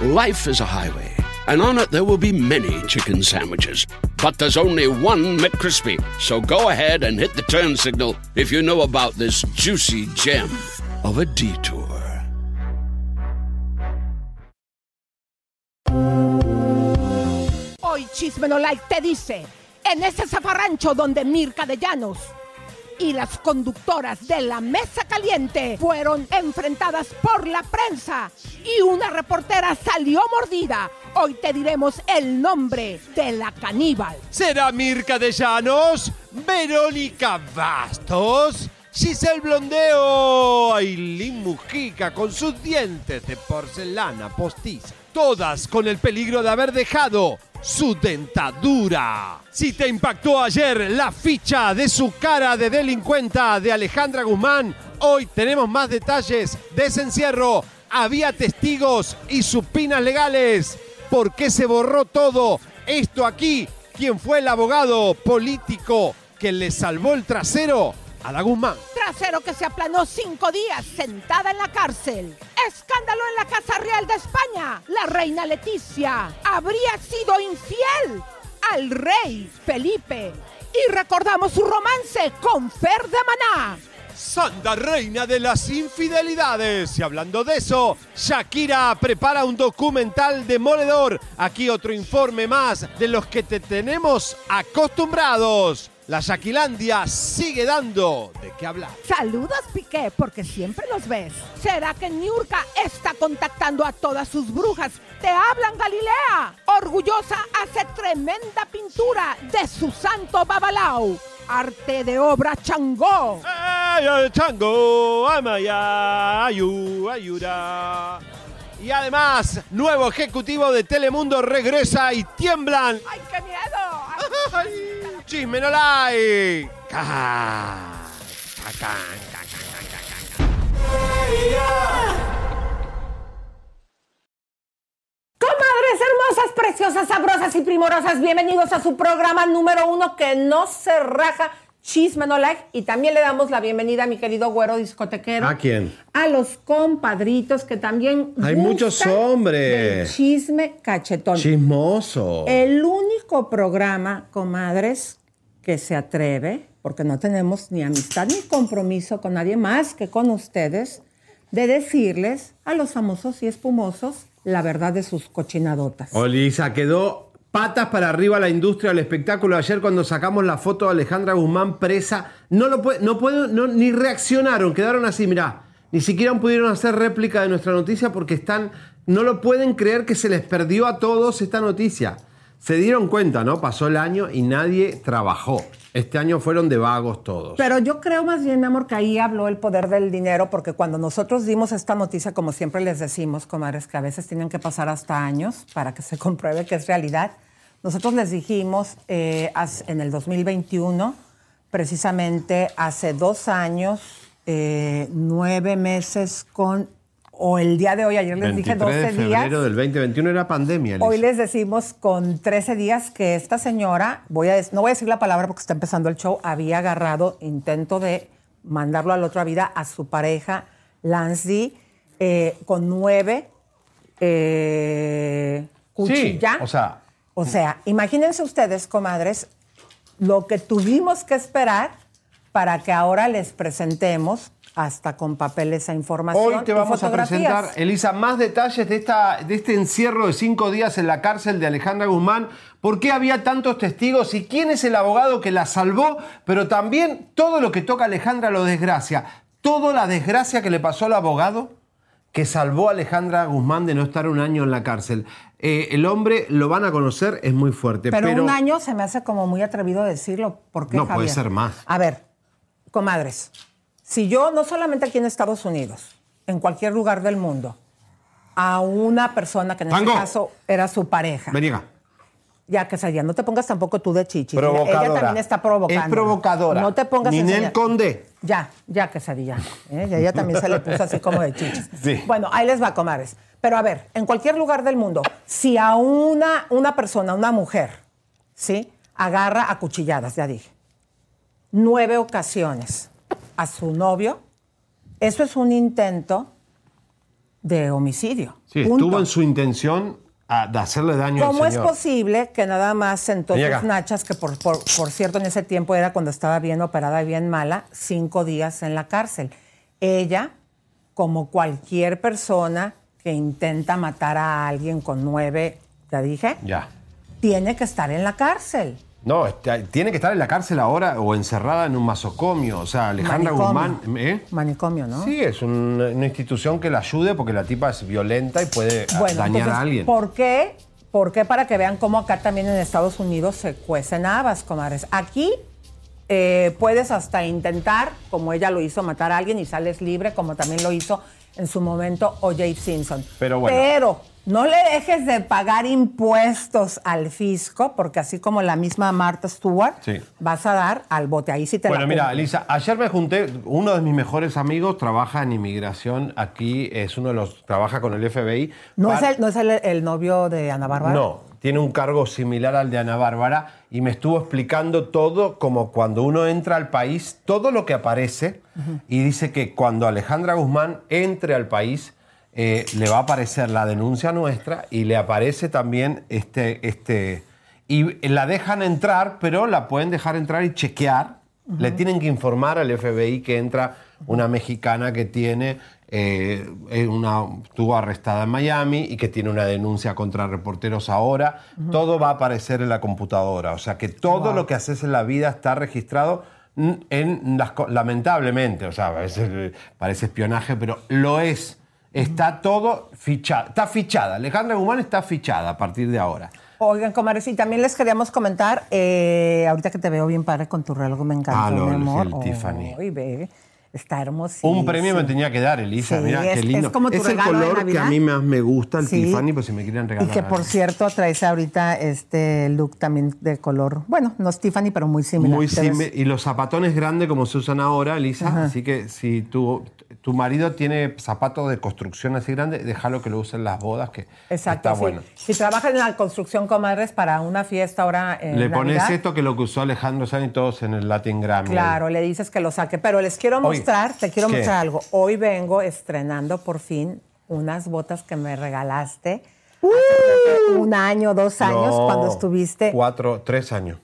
Life is a highway, and on it there will be many chicken sandwiches. But there's only one McCrispy. So go ahead and hit the turn signal if you know about this juicy gem of a detour. Hoy Chisme te dice, en ese zafarrancho donde Mirka de Llanos y las conductoras de la mesa caliente fueron enfrentadas por la prensa y una reportera salió mordida. Hoy te diremos el nombre de la caníbal. ¿Será Mirka de Llanos? ¿Verónica Bastos? Giselle Blondeo, Aileen Mujica con sus dientes de porcelana postiza. Todas con el peligro de haber dejado su dentadura. Si te impactó ayer la ficha de su cara de delincuenta de Alejandra Guzmán, hoy tenemos más detalles de ese encierro. Había testigos y supinas legales. ¿Por qué se borró todo? Esto aquí, ¿quién fue el abogado político que le salvó el trasero? A la Guzmán. Trasero que se aplanó cinco días sentada en la cárcel. Escándalo en la Casa Real de España. La reina Leticia habría sido infiel al rey Felipe. Y recordamos su romance con Fer de Maná. Santa Reina de las Infidelidades. Y hablando de eso, Shakira prepara un documental demoledor. Aquí otro informe más de los que te tenemos acostumbrados. La Shaquilandia sigue dando de qué hablar. Saludos, Piqué, porque siempre los ves. ¿Será que Niurka está contactando a todas sus brujas? Te hablan Galilea. Orgullosa hace tremenda pintura de su santo Babalao. Arte de obra Changó. ¡Ay, ay, chango! ¡Amaya! ¡Ayu! ¡Ayura! Y además, nuevo ejecutivo de Telemundo regresa y tiemblan. ¡Ay, qué miedo! ¡Ay! ¡Chisme no like! Comadres hermosas, preciosas, sabrosas y primorosas, bienvenidos a su programa número uno que no se raja, Chisme No Like. Y también le damos la bienvenida a mi querido güero discotequero. ¿A quién? A los compadritos que también. Hay muchos hombres. del Chisme cachetón. Chismoso. El único programa, comadres, que se atreve, porque no tenemos ni amistad ni compromiso con nadie más que con ustedes, de decirles a los famosos y espumosos la verdad de sus cochinadotas. Olisa, quedó patas para arriba la industria del espectáculo. Ayer cuando sacamos la foto de Alejandra Guzmán presa, no lo puede, no puedo, ni reaccionaron, quedaron así, mirá. Ni siquiera pudieron hacer réplica de nuestra noticia porque están, no lo pueden creer que se les perdió a todos esta noticia. Se dieron cuenta, ¿no? Pasó el año y nadie trabajó. Este año fueron de vagos todos. Pero yo creo más bien, amor, que ahí habló el poder del dinero, porque cuando nosotros dimos esta noticia, como siempre les decimos, comadres, que a veces tienen que pasar hasta años para que se compruebe que es realidad, nosotros les dijimos eh, en el 2021, precisamente hace dos años, eh, nueve meses con, o el día de hoy, ayer les dije 12 de febrero días. del 2021 era pandemia. Hoy les decimos con 13 días que esta señora, voy a, no voy a decir la palabra porque está empezando el show, había agarrado intento de mandarlo a la otra vida a su pareja, Lance D, eh, con nueve eh, Sí, cuchillas. o sea, O sea, imagínense ustedes, comadres, lo que tuvimos que esperar para que ahora les presentemos hasta con papel esa información. Hoy te vamos a presentar, Elisa, más detalles de, esta, de este encierro de cinco días en la cárcel de Alejandra Guzmán. ¿Por qué había tantos testigos y quién es el abogado que la salvó? Pero también todo lo que toca a Alejandra lo desgracia. Toda la desgracia que le pasó al abogado que salvó a Alejandra Guzmán de no estar un año en la cárcel. Eh, el hombre, lo van a conocer, es muy fuerte. Pero, Pero, un año se me hace como muy atrevido decirlo. ¿Por qué, No, puede ser más. A ver, comadres, si yo, no solamente aquí en Estados Unidos, en cualquier lugar del mundo, a una persona que en Tango. este caso era su pareja. Vení acá. Ya que ya no te pongas tampoco tú de chichi. Provocadora. Ella también está provocando. Es provocadora. No te pongas en Ninel Conde. Ya, ya que ya. ¿eh? Y a ella también se le puso así como de chichis. Sí. Bueno, ahí les va, comadres. Pero a ver, en cualquier lugar del mundo, si a una, una persona, una mujer, ¿sí? Agarra a cuchilladas, ya dije, nueve ocasiones a su novio, eso es un intento de homicidio. Sí, Punto. estuvo en su intención a- de hacerle daño ¿Cómo al es posible que nada más sentó tus nachas, que por, por- por cierto en ese tiempo era cuando estaba bien operada y bien mala, cinco días en la cárcel? Ella, como cualquier persona que intenta matar a alguien con nueve, ya dije, Ya. tiene que estar en la cárcel. No, está- tiene que estar en la cárcel ahora o encerrada en un masocomio. O sea, Alejandra Manicomio. Guzmán. ¿eh? Manicomio, ¿no? Sí, es un- una institución que la ayude porque la tipa es violenta y puede a- Bueno, dañar entonces, a alguien. ¿por qué? ¿Por qué? Para que vean cómo acá también en Estados Unidos se cuecen habas, comadres. Aquí eh, puedes hasta intentar, como ella lo hizo, matar a alguien y sales libre, como también lo hizo en su momento O.J. Simpson. Pero bueno. Pero no le dejes de pagar impuestos al fisco, porque así como la misma Martha Stewart, Sí. vas a dar al bote. Ahí sí te Bueno, la mira. Elisa, ayer me junté, uno de mis mejores amigos trabaja en inmigración aquí, es uno de los, trabaja con el FBI. ¿No, es el, ¿No es el, el novio de Ana Bárbara? No, tiene un cargo similar al de Ana Bárbara y me estuvo explicando todo como cuando uno entra al país, todo lo que aparece y dice que cuando Alejandra Guzmán entre al país eh, le va a aparecer la denuncia nuestra y le aparece también este, este y la dejan entrar, pero la pueden dejar entrar y chequear. Le tienen que informar al FBI que entra una mexicana que tiene eh, eh, una estuvo arrestada en Miami y que tiene una denuncia contra reporteros ahora. Todo va a aparecer en la computadora. O sea que todo lo que haces en la vida está registrado en las lamentablemente, o sea, a veces parece espionaje, pero lo es. Está todo fichado. Está fichada. Alejandra Guzmán está fichada a partir de ahora. Oigan, comadres, y también les queríamos comentar, eh, ahorita que te veo bien padre con tu reloj, me encantó, Ah, lo- mi el- amor. el Tiffany. Ay, ve, está hermosísimo. Un premio me tenía que dar, Elisa. Sí, Mira, es- qué lindo. es como tu el regalo de color que a mí más me gusta, el Sí. Tiffany, pues si me quieren Y regalar. que por cierto traes ahorita este look también de color, bueno, no es Tiffany, pero muy similar. Muy simple. Y los zapatones grandes como se usan ahora, Elisa. Así que si tu, tu marido tiene zapatos de construcción así grandes, déjalo que lo use en las bodas, que Exacto, está sí. bueno. Si trabajas en la construcción, comadres, para una fiesta ahora en Le pones esto que lo que usó Alejandro Sanz y todos en el Latin Grammy. Claro, le dices que lo saque. Pero les quiero mostrar, te quiero ¿qué? mostrar algo. Hoy vengo estrenando por fin unas botas que me regalaste hace un año, dos años, No, cuando estuviste. Cuatro, tres años.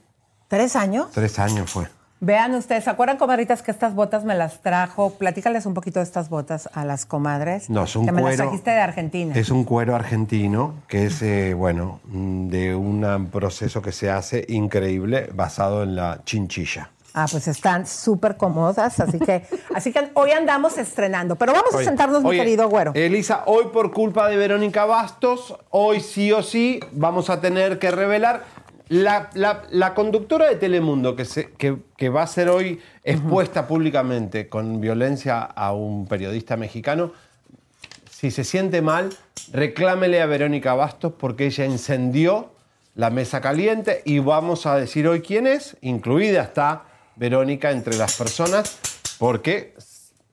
¿Tres años? Tres años fue. Vean ustedes, ¿se acuerdan, comadritas, que estas botas me las trajo? Platícales un poquito de estas botas a las comadres. No, es un que me las cuero. trajiste de Argentina. Es un cuero argentino que es, eh, bueno, mm, de un proceso que se hace increíble basado en la chinchilla. Ah, pues están súper cómodas, así que, así que hoy andamos estrenando. Pero vamos a Oye, sentarnos, mi querido güero. Elisa, hoy por culpa de Verónica Bastos, hoy sí o sí vamos a tener que revelar. La, la- la conductora de Telemundo que, se- que- que va a ser hoy expuesta públicamente con violencia a un periodista mexicano, si se siente mal, reclámele a Verónica Bastos porque ella incendió la mesa caliente y vamos a decir hoy quién es, incluida está Verónica entre las personas, porque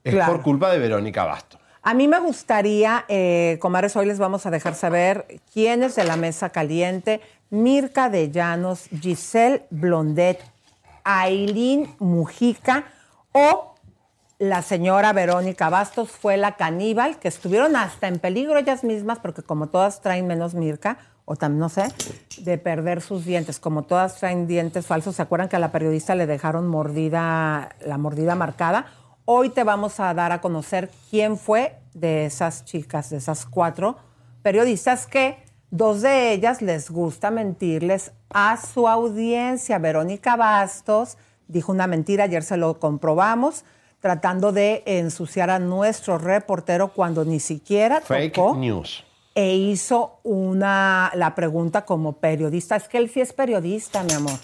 es Claro. por culpa de Verónica Bastos. A mí me gustaría, eh, comadres, hoy les vamos a dejar saber quiénes de la mesa caliente, Mirka de Llanos, Giselle Blondet, Aileen Mujica o la señora Verónica Bastos fue la caníbal, que estuvieron hasta en peligro ellas mismas, porque como todas traen menos Mirka, o también, no sé, de perder sus dientes, como todas traen dientes falsos, ¿se acuerdan que a la periodista le dejaron mordida, la mordida marcada? Hoy te vamos a dar a conocer quién fue de esas chicas, de esas cuatro periodistas que dos de ellas les gusta mentirles a su audiencia. Verónica Bastos dijo una mentira, ayer se lo comprobamos, tratando de ensuciar a nuestro reportero cuando ni siquiera Fake tocó news. e hizo una, la pregunta como periodista. Es que él sí es periodista, mi amor.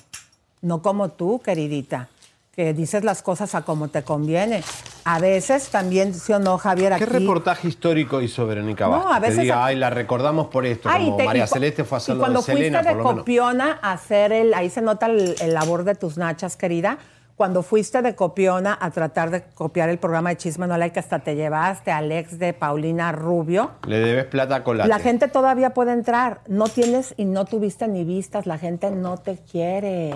No como tú, queridita, que dices las cosas a como te conviene. a veces también, ¿sí o no, Javier? ¿Qué aquí- reportaje histórico hizo Verónica No, Bastos? a veces que diga, ay, la recordamos por esto, Ay, como te- María Celeste fue a hacer y lo de cuando Selena, fuiste de copiona a hacer el, ahí se nota el, el labor de tus nachas, querida. Cuando fuiste de copiona a tratar de copiar el programa de Chisme No Like, hasta te llevaste al ex de Paulina Rubio. Le debes plata a Colate. La gente todavía puede entrar. No tienes y no tuviste ni vistas. La gente no te quiere.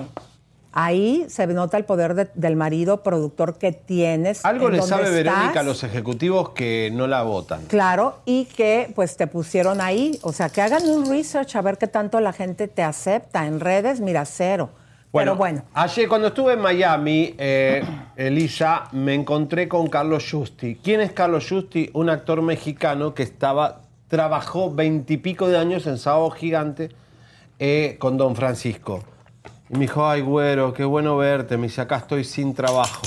Ahí se nota el poder de- del marido productor que tienes. Algo le sabe Verónica a los ejecutivos que no la votan. Claro, y que pues te pusieron ahí. O sea, que hagan un research a ver qué tanto la gente te acepta. En redes, mira, cero. Pero bueno, Ayer, cuando estuve en Miami, eh, Elisa, me encontré con Carlos Justi. ¿Quién es Carlos Justi? Un actor mexicano que estaba, trabajó veintipico de años en Sábado Gigante eh, con Don Francisco. Y me dijo, ay, güero, qué bueno verte. Me dice, acá estoy sin trabajo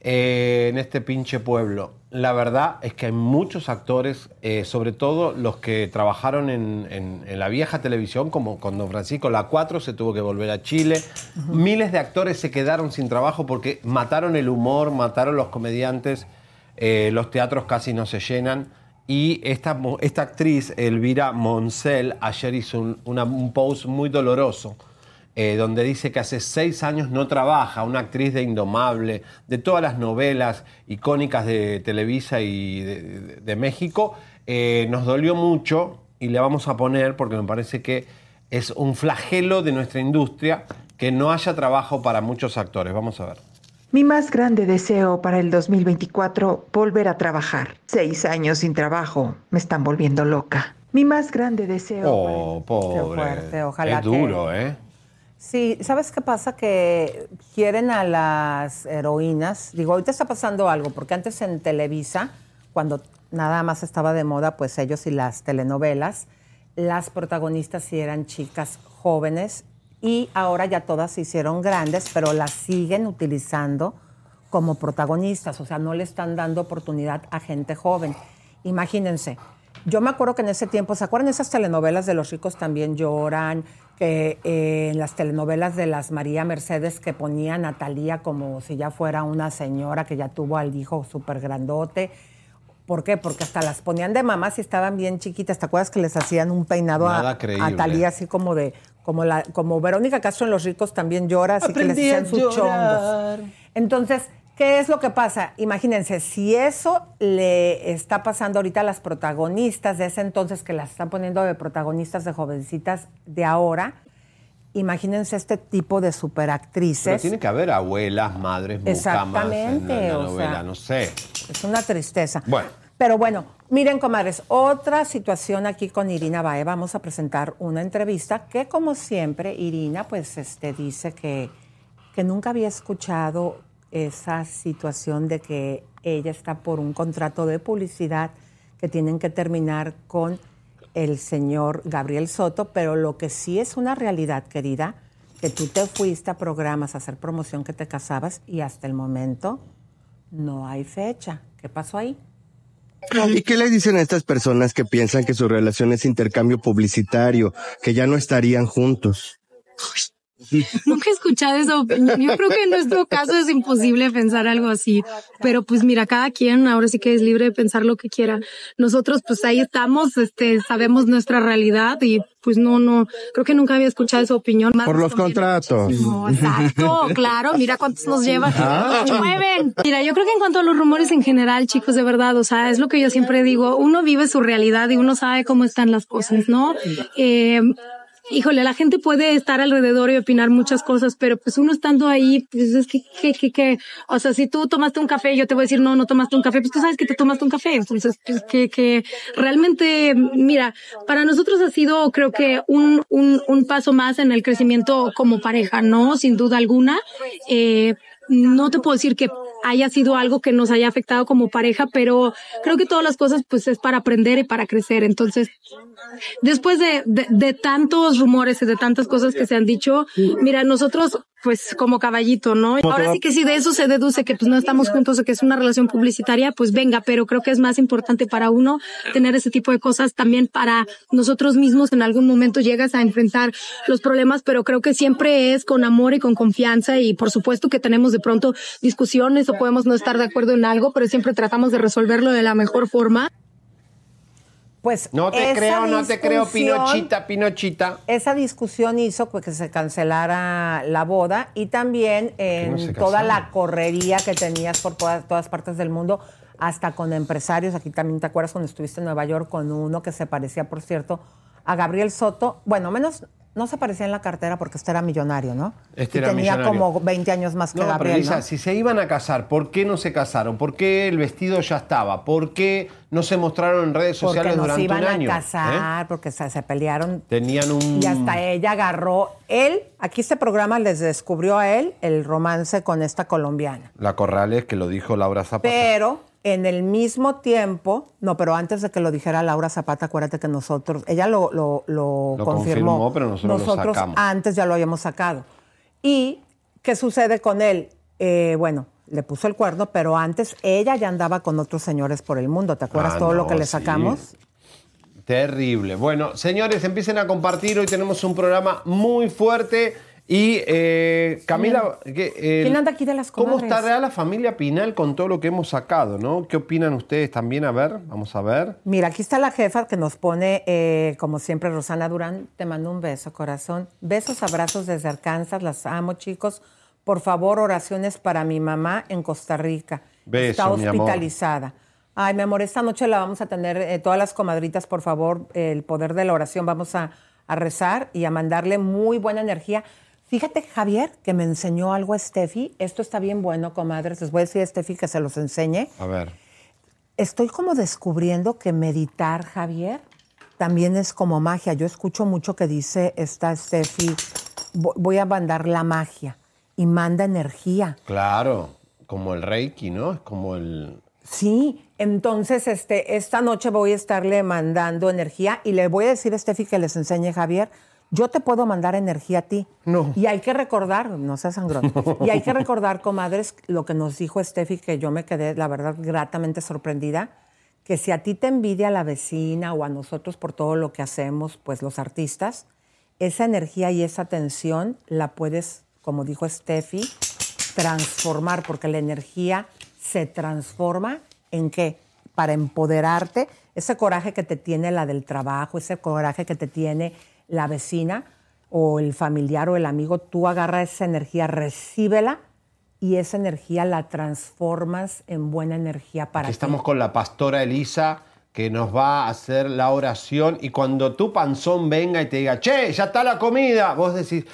eh, en este pinche pueblo. La verdad es que hay muchos actores, eh, sobre todo los que trabajaron en, en- en la vieja televisión, como con Don Francisco, la 4 se tuvo que volver a Chile. Miles de actores se quedaron sin trabajo porque mataron el humor, mataron los comediantes, eh, los teatros casi no se llenan. Y esta, actriz, Elvira Moncel, ayer hizo un, una- un post muy doloroso eh, donde dice que hace seis años no trabaja, una actriz de Indomable, de todas las novelas icónicas de Televisa y de, de- de México. Eh, nos dolió mucho y le vamos a poner, porque me parece que es un flagelo de nuestra industria, que no haya trabajo para muchos actores. Vamos a ver. Mi más grande deseo para el 2024, volver a trabajar. Seis años sin trabajo, me están volviendo loca. Mi más grande deseo... Oh, pobre. fuerte, ojalá es duro, ¿eh? Sí, ¿sabes qué pasa? Que quieren a las heroínas. Digo, ahorita está pasando algo, porque antes en Televisa, cuando nada más estaba de moda, pues ellos y las telenovelas, las protagonistas sí eran chicas jóvenes y ahora ya todas se hicieron grandes, pero las siguen utilizando como protagonistas, o sea, no le están dando oportunidad a gente joven. Imagínense, yo me acuerdo que en ese tiempo, ¿se acuerdan esas telenovelas de los ricos también lloran? Que eh, en las telenovelas de las María Mercedes que ponían a Talía como si ya fuera una señora que ya tuvo al hijo súper grandote. ¿Por qué? Porque hasta las ponían de mamás y estaban bien chiquitas. ¿Te acuerdas que les hacían un peinado Nada a, a Talía así como de, como la, como Verónica Castro en Los Ricos también llora, así Aprendí que les hacían sus chongos. Entonces, ¿qué es lo que pasa? Imagínense, si eso le está pasando ahorita a las protagonistas de ese entonces que las están poniendo de protagonistas de jovencitas de ahora, imagínense este tipo de Pero superactrices. tiene que haber abuelas, madres, en Exactamente, o novela, sea. no sé. Es una tristeza. Bueno. Pero bueno, miren, comadres, otra situación aquí con Irina Bae. Vamos a presentar una entrevista que, como siempre, Irina, pues, este, dice que, que nunca había escuchado esa situación de que ella está por un contrato de publicidad que tienen que terminar con el señor Gabriel Soto, pero lo que sí es una realidad, querida, que tú te fuiste a programas a hacer promoción que te casabas y hasta el momento no hay fecha. ¿Qué pasó ahí? ¿Y qué le dicen a estas personas que piensan que su relación es intercambio publicitario, que ya no estarían juntos? Nunca he escuchado esa opinión. Yo creo que en nuestro caso es imposible pensar algo así. Pero pues mira, cada quien ahora sí que es libre de pensar lo que quiera. Nosotros pues ahí estamos, este, sabemos nuestra realidad y pues no, no, creo que nunca había escuchado esa opinión. Por los contratos. No, exacto, claro, mira cuántos nos llevan. Nos mueven. Mira, yo creo que en cuanto a los rumores en general, chicos, de verdad, o sea, es lo que yo siempre digo, uno vive su realidad y uno sabe cómo están las cosas, ¿no? Eh, Híjole, la gente puede estar alrededor y opinar muchas cosas, pero pues uno estando ahí, pues es que, que, que, que, o sea, si tú tomaste un café, yo te voy a decir, no, no tomaste un café, pues tú sabes que te tomaste un café. Entonces, pues que, que realmente, mira, para nosotros ha sido, creo que un, un, un paso más en el crecimiento como pareja, ¿no? Sin duda alguna. Eh, no te puedo decir que haya sido algo que nos haya afectado como pareja, pero creo que todas las cosas pues es para aprender y para crecer. Entonces, después de, de, de tantos rumores y de tantas cosas que se han dicho, mira, nosotros pues como caballito, ¿no? Ahora sí que si de eso se deduce que pues no estamos juntos o que es una relación publicitaria, pues venga, pero creo que es más importante para uno tener ese tipo de cosas también para nosotros mismos en algún momento llegas a enfrentar los problemas, pero creo que siempre es con amor y con confianza y por supuesto que tenemos de pronto discusiones o podemos no estar de acuerdo en algo, pero siempre tratamos de resolverlo de la mejor forma. Pues No te creo, no te creo, Pinochita, Pinochita. Esa discusión hizo que se cancelara la boda y también en no toda la correría que tenías por todas, todas partes del mundo, hasta con empresarios. Aquí también te acuerdas cuando estuviste en Nueva York con uno que se parecía, por cierto, a Gabriel Soto. Bueno, menos no se parecía en la cartera porque este era millonario, ¿no? Este y era tenía millonario. como 20 años más que No, pero Gabriel. ¿no? si se iban a casar, ¿por qué no se casaron? ¿Por qué el vestido ya estaba? ¿Por qué no se mostraron en redes Porque sociales durante iban un año? a ¿Eh? casar, porque se, se pelearon Tenían un... Y hasta ella agarró, él, aquí este programa les descubrió a él el romance con esta colombiana. La Corrales, que lo dijo Laura Zapata. Pero en el mismo tiempo, no, pero antes de que lo dijera Laura Zapata, acuérdate que nosotros, ella lo, lo, lo Lo confirmó. confirmó, pero nosotros lo sacamos. antes ya lo habíamos sacado. ¿Y qué sucede con él? Eh, bueno, le puso el cuerno, pero antes ella ya andaba con otros señores por el mundo. ¿Te acuerdas Ah, todo lo que le sí. sacamos? Terrible. Bueno, señores, empiecen a compartir. Hoy tenemos un programa muy fuerte. Y eh, Camila, ¿qué, eh, ¿Quién anda aquí de las ¿Cómo estará la familia Pinal con todo lo que hemos sacado? ¿no? ¿Qué opinan ustedes también? A ver, vamos a ver. Mira, aquí está la jefa que nos pone, eh, como siempre, Rosana Durán. Te mando un beso, corazón. Besos, abrazos desde Arkansas. Las amo, chicos. Por favor, oraciones para mi mamá en Costa Rica. Beso, está mi amor. hospitalizada. Ay, mi amor, esta noche la vamos a tener, eh, todas las comadritas, por favor, el poder de la oración. Vamos a, a rezar y a mandarle muy buena energía. Fíjate, Javier, que me enseñó algo a Steffi. Esto está bien bueno, comadres. Les voy a decir a Steffi que se los enseñe. A ver. Estoy como descubriendo que meditar, Javier, también es como magia. Yo escucho mucho que dice esta Steffi, "Vo- voy a mandar la magia y manda energía. Claro, como el Reiki, ¿no? Es como el... Sí, entonces este, esta noche voy a estarle mandando energía y le voy a decir a Steffi que les enseñe, Javier, yo te puedo mandar energía a ti. No. Y hay que recordar, no seas sangrón, y hay que recordar, comadres, lo que nos dijo Steffi, que yo me quedé, la verdad, gratamente sorprendida, que si a ti te envidia la vecina o a nosotros por todo lo que hacemos, pues los artistas, esa energía y esa tensión la puedes, como dijo Steffi, transformar, porque la energía se transforma en qué? Para empoderarte, ese coraje que te tiene la del trabajo, ese coraje que te tiene la vecina o el familiar o el amigo, tú agarras esa energía, recíbela y esa energía la transformas en buena energía para Aquí ti. estamos con la pastora Elisa que nos va a hacer la oración y cuando tu panzón venga y te diga, che, ya está la comida, vos decís,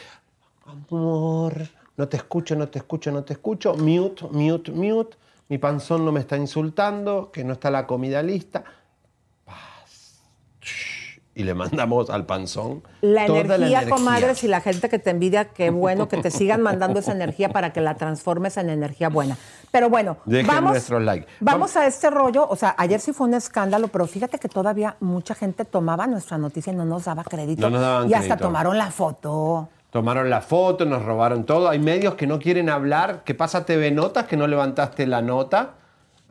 amor, no te escucho, no te escucho, no te escucho, mute, mute, mute, mi panzón no me está insultando, que no está la comida lista, y le mandamos al panzón La toda energía, la comadres, y la gente que te envidia, qué bueno que te sigan mandando esa energía para que la transformes en energía buena. Pero bueno, Dejen vamos, like. vamos a este rollo. O sea, ayer sí fue un escándalo, pero fíjate que todavía mucha gente tomaba nuestra noticia y no nos daba crédito. No nos daban y hasta tomaron la foto. Tomaron la foto, nos robaron todo. Hay medios que no quieren hablar. ¿Qué pasa TV Notas que no levantaste la nota?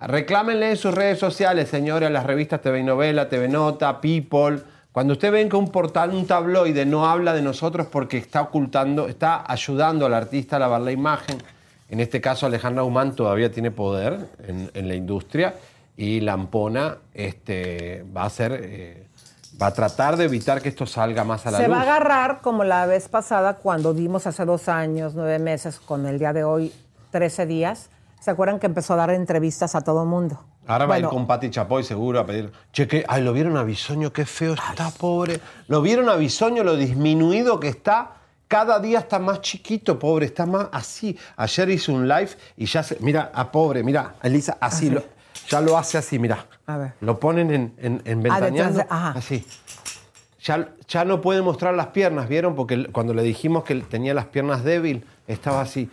Reclámenle en sus redes sociales, señores, las revistas TV y Novela, TV Nota, People. Cuando usted ven que un portal, un tabloide no habla de nosotros porque está ocultando, está ayudando al artista a lavar la imagen. En este caso, Alejandra Humán todavía tiene poder en, en la industria y Lampona este, va a hacer, eh, va a tratar de evitar que esto salga más a la Se luz. va a agarrar como la vez pasada cuando dimos hace dos años, nueve meses, con el día de hoy, 13 días. ¿Se acuerdan que empezó a dar entrevistas a todo mundo? Ahora va a ir con Pati Chapoy seguro a pedir. Che, que, ay, lo vieron a Bisoño, qué feo está, pobre. Lo vieron a Bisoño, lo disminuido que está. Cada día está más chiquito, pobre, está más así. Ayer hizo un live y ya se. Mira, a pobre, mira, Elisa, así, lo- ya lo hace así, mira. A ver. Lo ponen en, en, en Ah, ventaneando, de- ajá. así. Ya, ya no puede mostrar las piernas, ¿vieron? Porque cuando le dijimos que tenía las piernas débil, estaba así.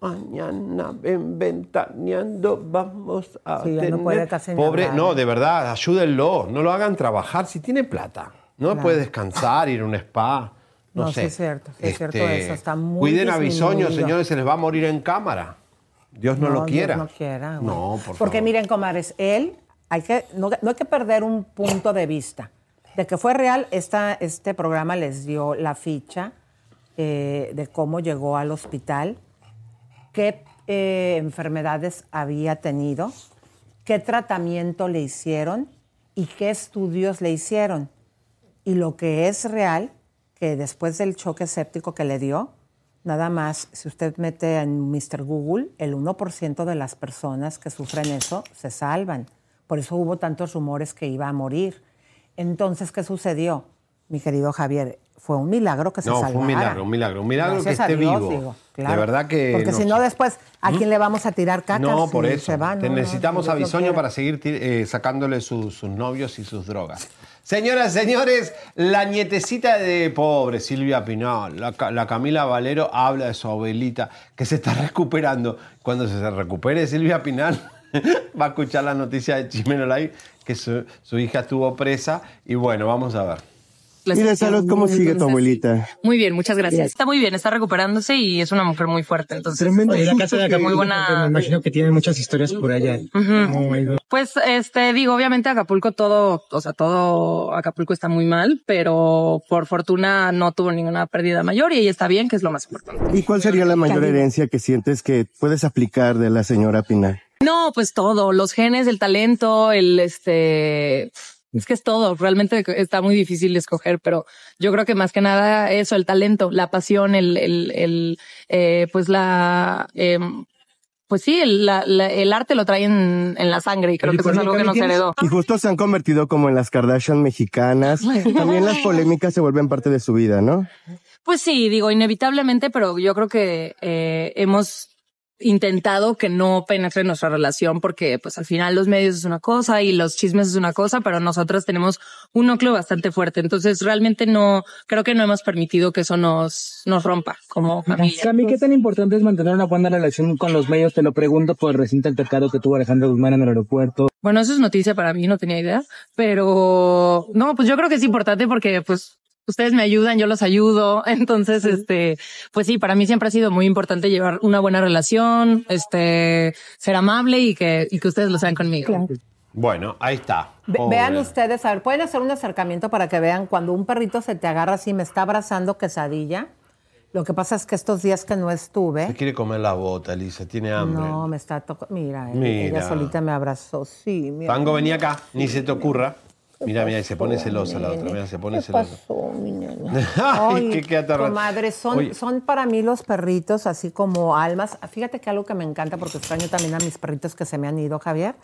Mañana ven ventaneando, vamos a Sí, ya no tener-". puede casi ni Pobre, no, de verdad, ayúdenlo. No lo hagan trabajar si tiene plata. No Claro. puede descansar, ir a un spa. No, No, sé. sí Este, es cierto, sí es cierto eso, está muy Cuiden a Bisoño, señores, se les va a morir en cámara. Dios no, lo Dios quiera. no quiera. No, por Porque favor. miren, comadres, él, hay que, no, no hay que perder un punto de vista. De que fue real, esta, este programa les dio la ficha eh, de cómo llegó al hospital. Qué eh, enfermedades había tenido, qué tratamiento le hicieron y qué estudios le hicieron. Y lo que es real, que después del choque séptico que le dio, nada más, si usted mete en Mr. Google, el 1% de las personas que sufren eso se salvan. Por eso hubo tantos rumores que iba a morir. Entonces, ¿qué sucedió? Mi querido Javier, fue un milagro que se No, salvara. fue un milagro, un milagro. Un milagro Gracias que esté Dios, vivo. digo, claro. De verdad que. Porque si no, después, ¿a quién le vamos a tirar cacas? No, por si eso. se va? Te No, no, necesitamos a Bisoño para seguir eh, sacándole sus, sus novios y sus drogas. Señoras, señores, la nietecita de pobre Silvia Pinal, la, Ca- la Camila Valero habla de su abuelita que se está recuperando. Cuando se recupere Silvia Pinal, va a escuchar la noticia de Chimeno Live que su, su hija estuvo presa. Y bueno, vamos a ver. Y de salud, ¿cómo sigue tu abuelita? Muy bien, muchas gracias. Está muy bien, está recuperándose y es una mujer muy fuerte. Entonces, Tremendo. Y la casa de Acapulco, muy porque me buena. imagino que tiene muchas historias por allá. Pues, este, digo, obviamente Acapulco todo, o sea, todo Acapulco está muy mal, pero por fortuna no tuvo ninguna pérdida mayor y ella está bien, que es lo más importante. ¿Y cuál sería la mayor herencia que sientes que puedes aplicar de la señora Pinar? No, pues todo, los genes, el talento, el este, es que es todo, realmente está muy difícil de escoger, pero yo creo que más que nada eso, el talento, la pasión, el, el, el eh, pues la, em, pues sí, el, la- la- el arte lo trae en, en la sangre y creo que eso es algo que nos heredó. Y justo se han convertido como en las Kardashian mexicanas. También las polémicas se vuelven parte de su vida, ¿no? Pues sí, digo, inevitablemente, pero yo creo que eh, hemos intentado que no penetre nuestra relación porque pues al final los medios es una cosa y los chismes es una cosa, pero nosotras tenemos un núcleo bastante fuerte. Entonces realmente no, creo que no hemos permitido que eso nos, nos rompa como familia. Cami, ¿qué tan importante es mantener una buena relación con los medios? Te lo pregunto por el reciente altercado que tuvo Alejandro Guzmán en el aeropuerto. Bueno, eso es noticia para mí, no tenía idea, pero no, pues yo creo que es importante porque pues ustedes me ayudan, yo los ayudo, entonces este, pues sí, para mí siempre ha sido muy importante llevar una buena relación, este, ser amable y que y que ustedes lo sean conmigo. Bueno, ahí está. Ve- Pobre. vean ustedes, a ver, pueden hacer un acercamiento para que vean cuando un perrito se te agarra así, me está abrazando quesadilla. Lo que pasa es que estos días que no Se estuve, quiere comer la bota, Elisa, tiene hambre. no, me está tocando. Mira, Mira. ella solita me abrazó. Sí, mi Tango, amor. venía acá, ni se te ocurra. Mira, mira, y se pone celosa la otra, mira, se pone ¿Qué celosa. pasó, mi nena? Ay, qué- qué Comadre, son, Oye. son para mí los perritos así como almas. Fíjate que algo que me encanta, porque extraño también a mis perritos que se me han ido, Javier,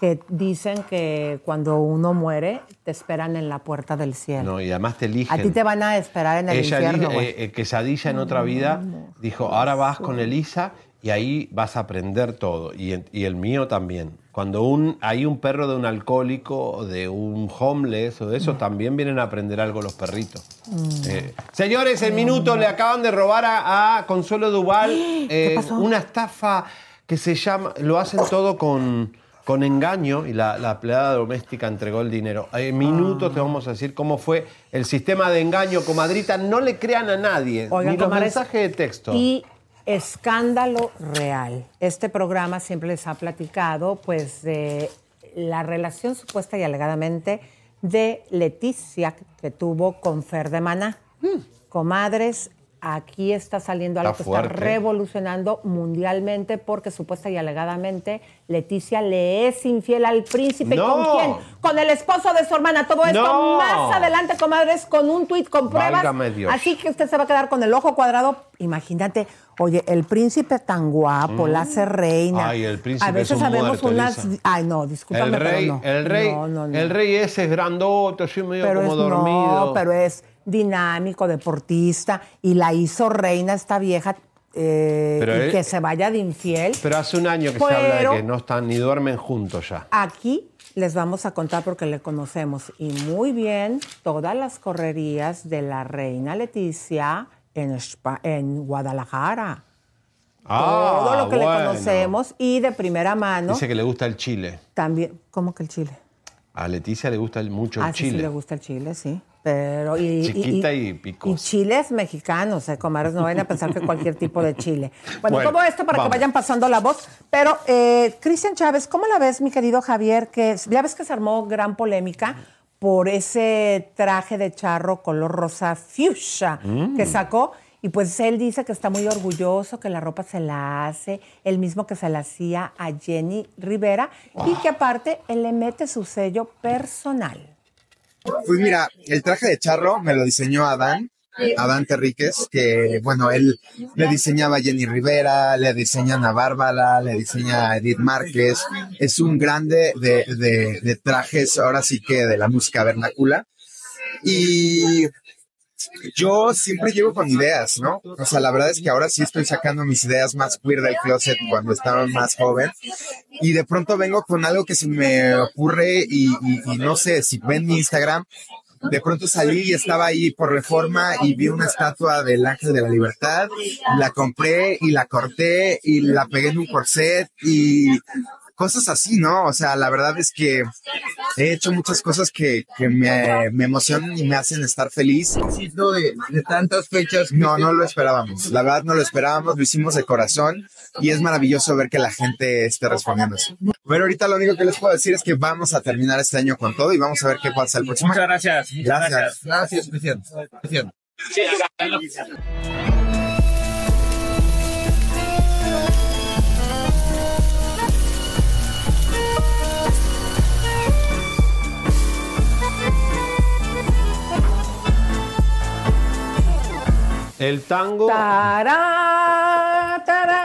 que dicen que cuando uno muere, te esperan en la puerta del cielo. No, y además te eligen. a ti te van a esperar en el Ella infierno, elige- eh, eh, Quesadilla en otra vida dijo, ahora vas con Elisa y ahí vas a aprender todo. Y, el mío también. Cuando un, hay un perro de un alcohólico, o de un homeless o de eso, también vienen a aprender algo los perritos. Eh, señores, en minuto le acaban de robar a, a Consuelo Duval eh, una estafa que se llama, lo hacen todo con, con engaño y la, la empleada doméstica entregó el dinero. En minutos te vamos a decir cómo fue el sistema de engaño, comadrita. No le crean a nadie, Oigan, ni los mensajes de texto. Y escándalo real. Este programa siempre les ha platicado, pues, de la relación supuesta y alegadamente de Leticia que tuvo con Fer de Maná. Comadres, aquí está saliendo algo Está que está revolucionando mundialmente porque supuesta y alegadamente Leticia le es infiel al príncipe. ¿Y ¡No! con quién? Con el esposo de su hermana. Todo esto ¡No! más adelante, comadres, con un tuit con pruebas. Así que usted se va a quedar con el ojo cuadrado. Imagínate, oye, el príncipe tan guapo, la hace reina. Mm. Ay, el príncipe A veces es un sabemos muerto, unas. Ay, no, discúlpame, el rey, pero no. el rey, No, no, no. el rey ese es grandote, así medio pero como es, dormido. No, pero es dinámico, deportista, y la hizo reina esta vieja. eh, Pero y él- que se vaya de infiel. Pero hace un año que se habla de que no están ni duermen juntos ya. Aquí les vamos a contar porque le conocemos y muy bien todas las correrías de la reina Leticia en, en Guadalajara. Ah, Todo lo que bueno. le conocemos y de primera mano Dice que le gusta el chile. también. ¿Cómo que el chile? A Leticia le gusta el- mucho ah, el sí, sí, chile. le gusta el chile, sí. Pero y, Chiquita y picosa. Y chiles mexicanos, eh, comadres, no vayan a pensar que cualquier tipo de chile. Bueno, Bueno, todo esto para vamos. que vayan pasando la voz. Pero, eh, Cristian Chávez, ¿cómo la ves, mi querido Javier? Que ya ves que se armó gran polémica por ese traje de charro color rosa fuchsia Mm. que sacó. Y pues él dice que está muy orgulloso, que la ropa se la hace, el mismo que se la hacía a Jenny Rivera y que aparte él le mete su sello personal. Pues mira, el traje de charro me lo diseñó Adán, Adán Terríquez, que bueno, él le diseñaba a Jenny Rivera, le diseñan a Bárbara, le diseña a Edith Márquez. Es un grande de, de, trajes, ahora sí que de la música vernácula. Y yo siempre llevo con ideas, ¿no? O sea, la verdad es que ahora sí estoy sacando mis ideas más queer del closet cuando estaba más joven. Y de pronto vengo con algo que se me ocurre y no sé, si ven mi Instagram, de pronto salí y estaba ahí por reforma y vi una estatua del Ángel de la Libertad, la compré y la corté y la pegué en un corset y cosas así, ¿no? O sea, la verdad es que he hecho muchas cosas que, que me, me emocionan y me hacen estar feliz. De, de tantas fechas. No, no lo esperábamos. La verdad no lo esperábamos, lo hicimos de corazón y es maravilloso ver que la gente esté respondiendo así. Pero ahorita lo único que les puedo decir es que vamos a terminar este año con todo y vamos a ver qué pasa el próximo. Muchas gracias. muchas Gracias. Gracias, Cristian. Cristian. El tango. Tará, tararararararará.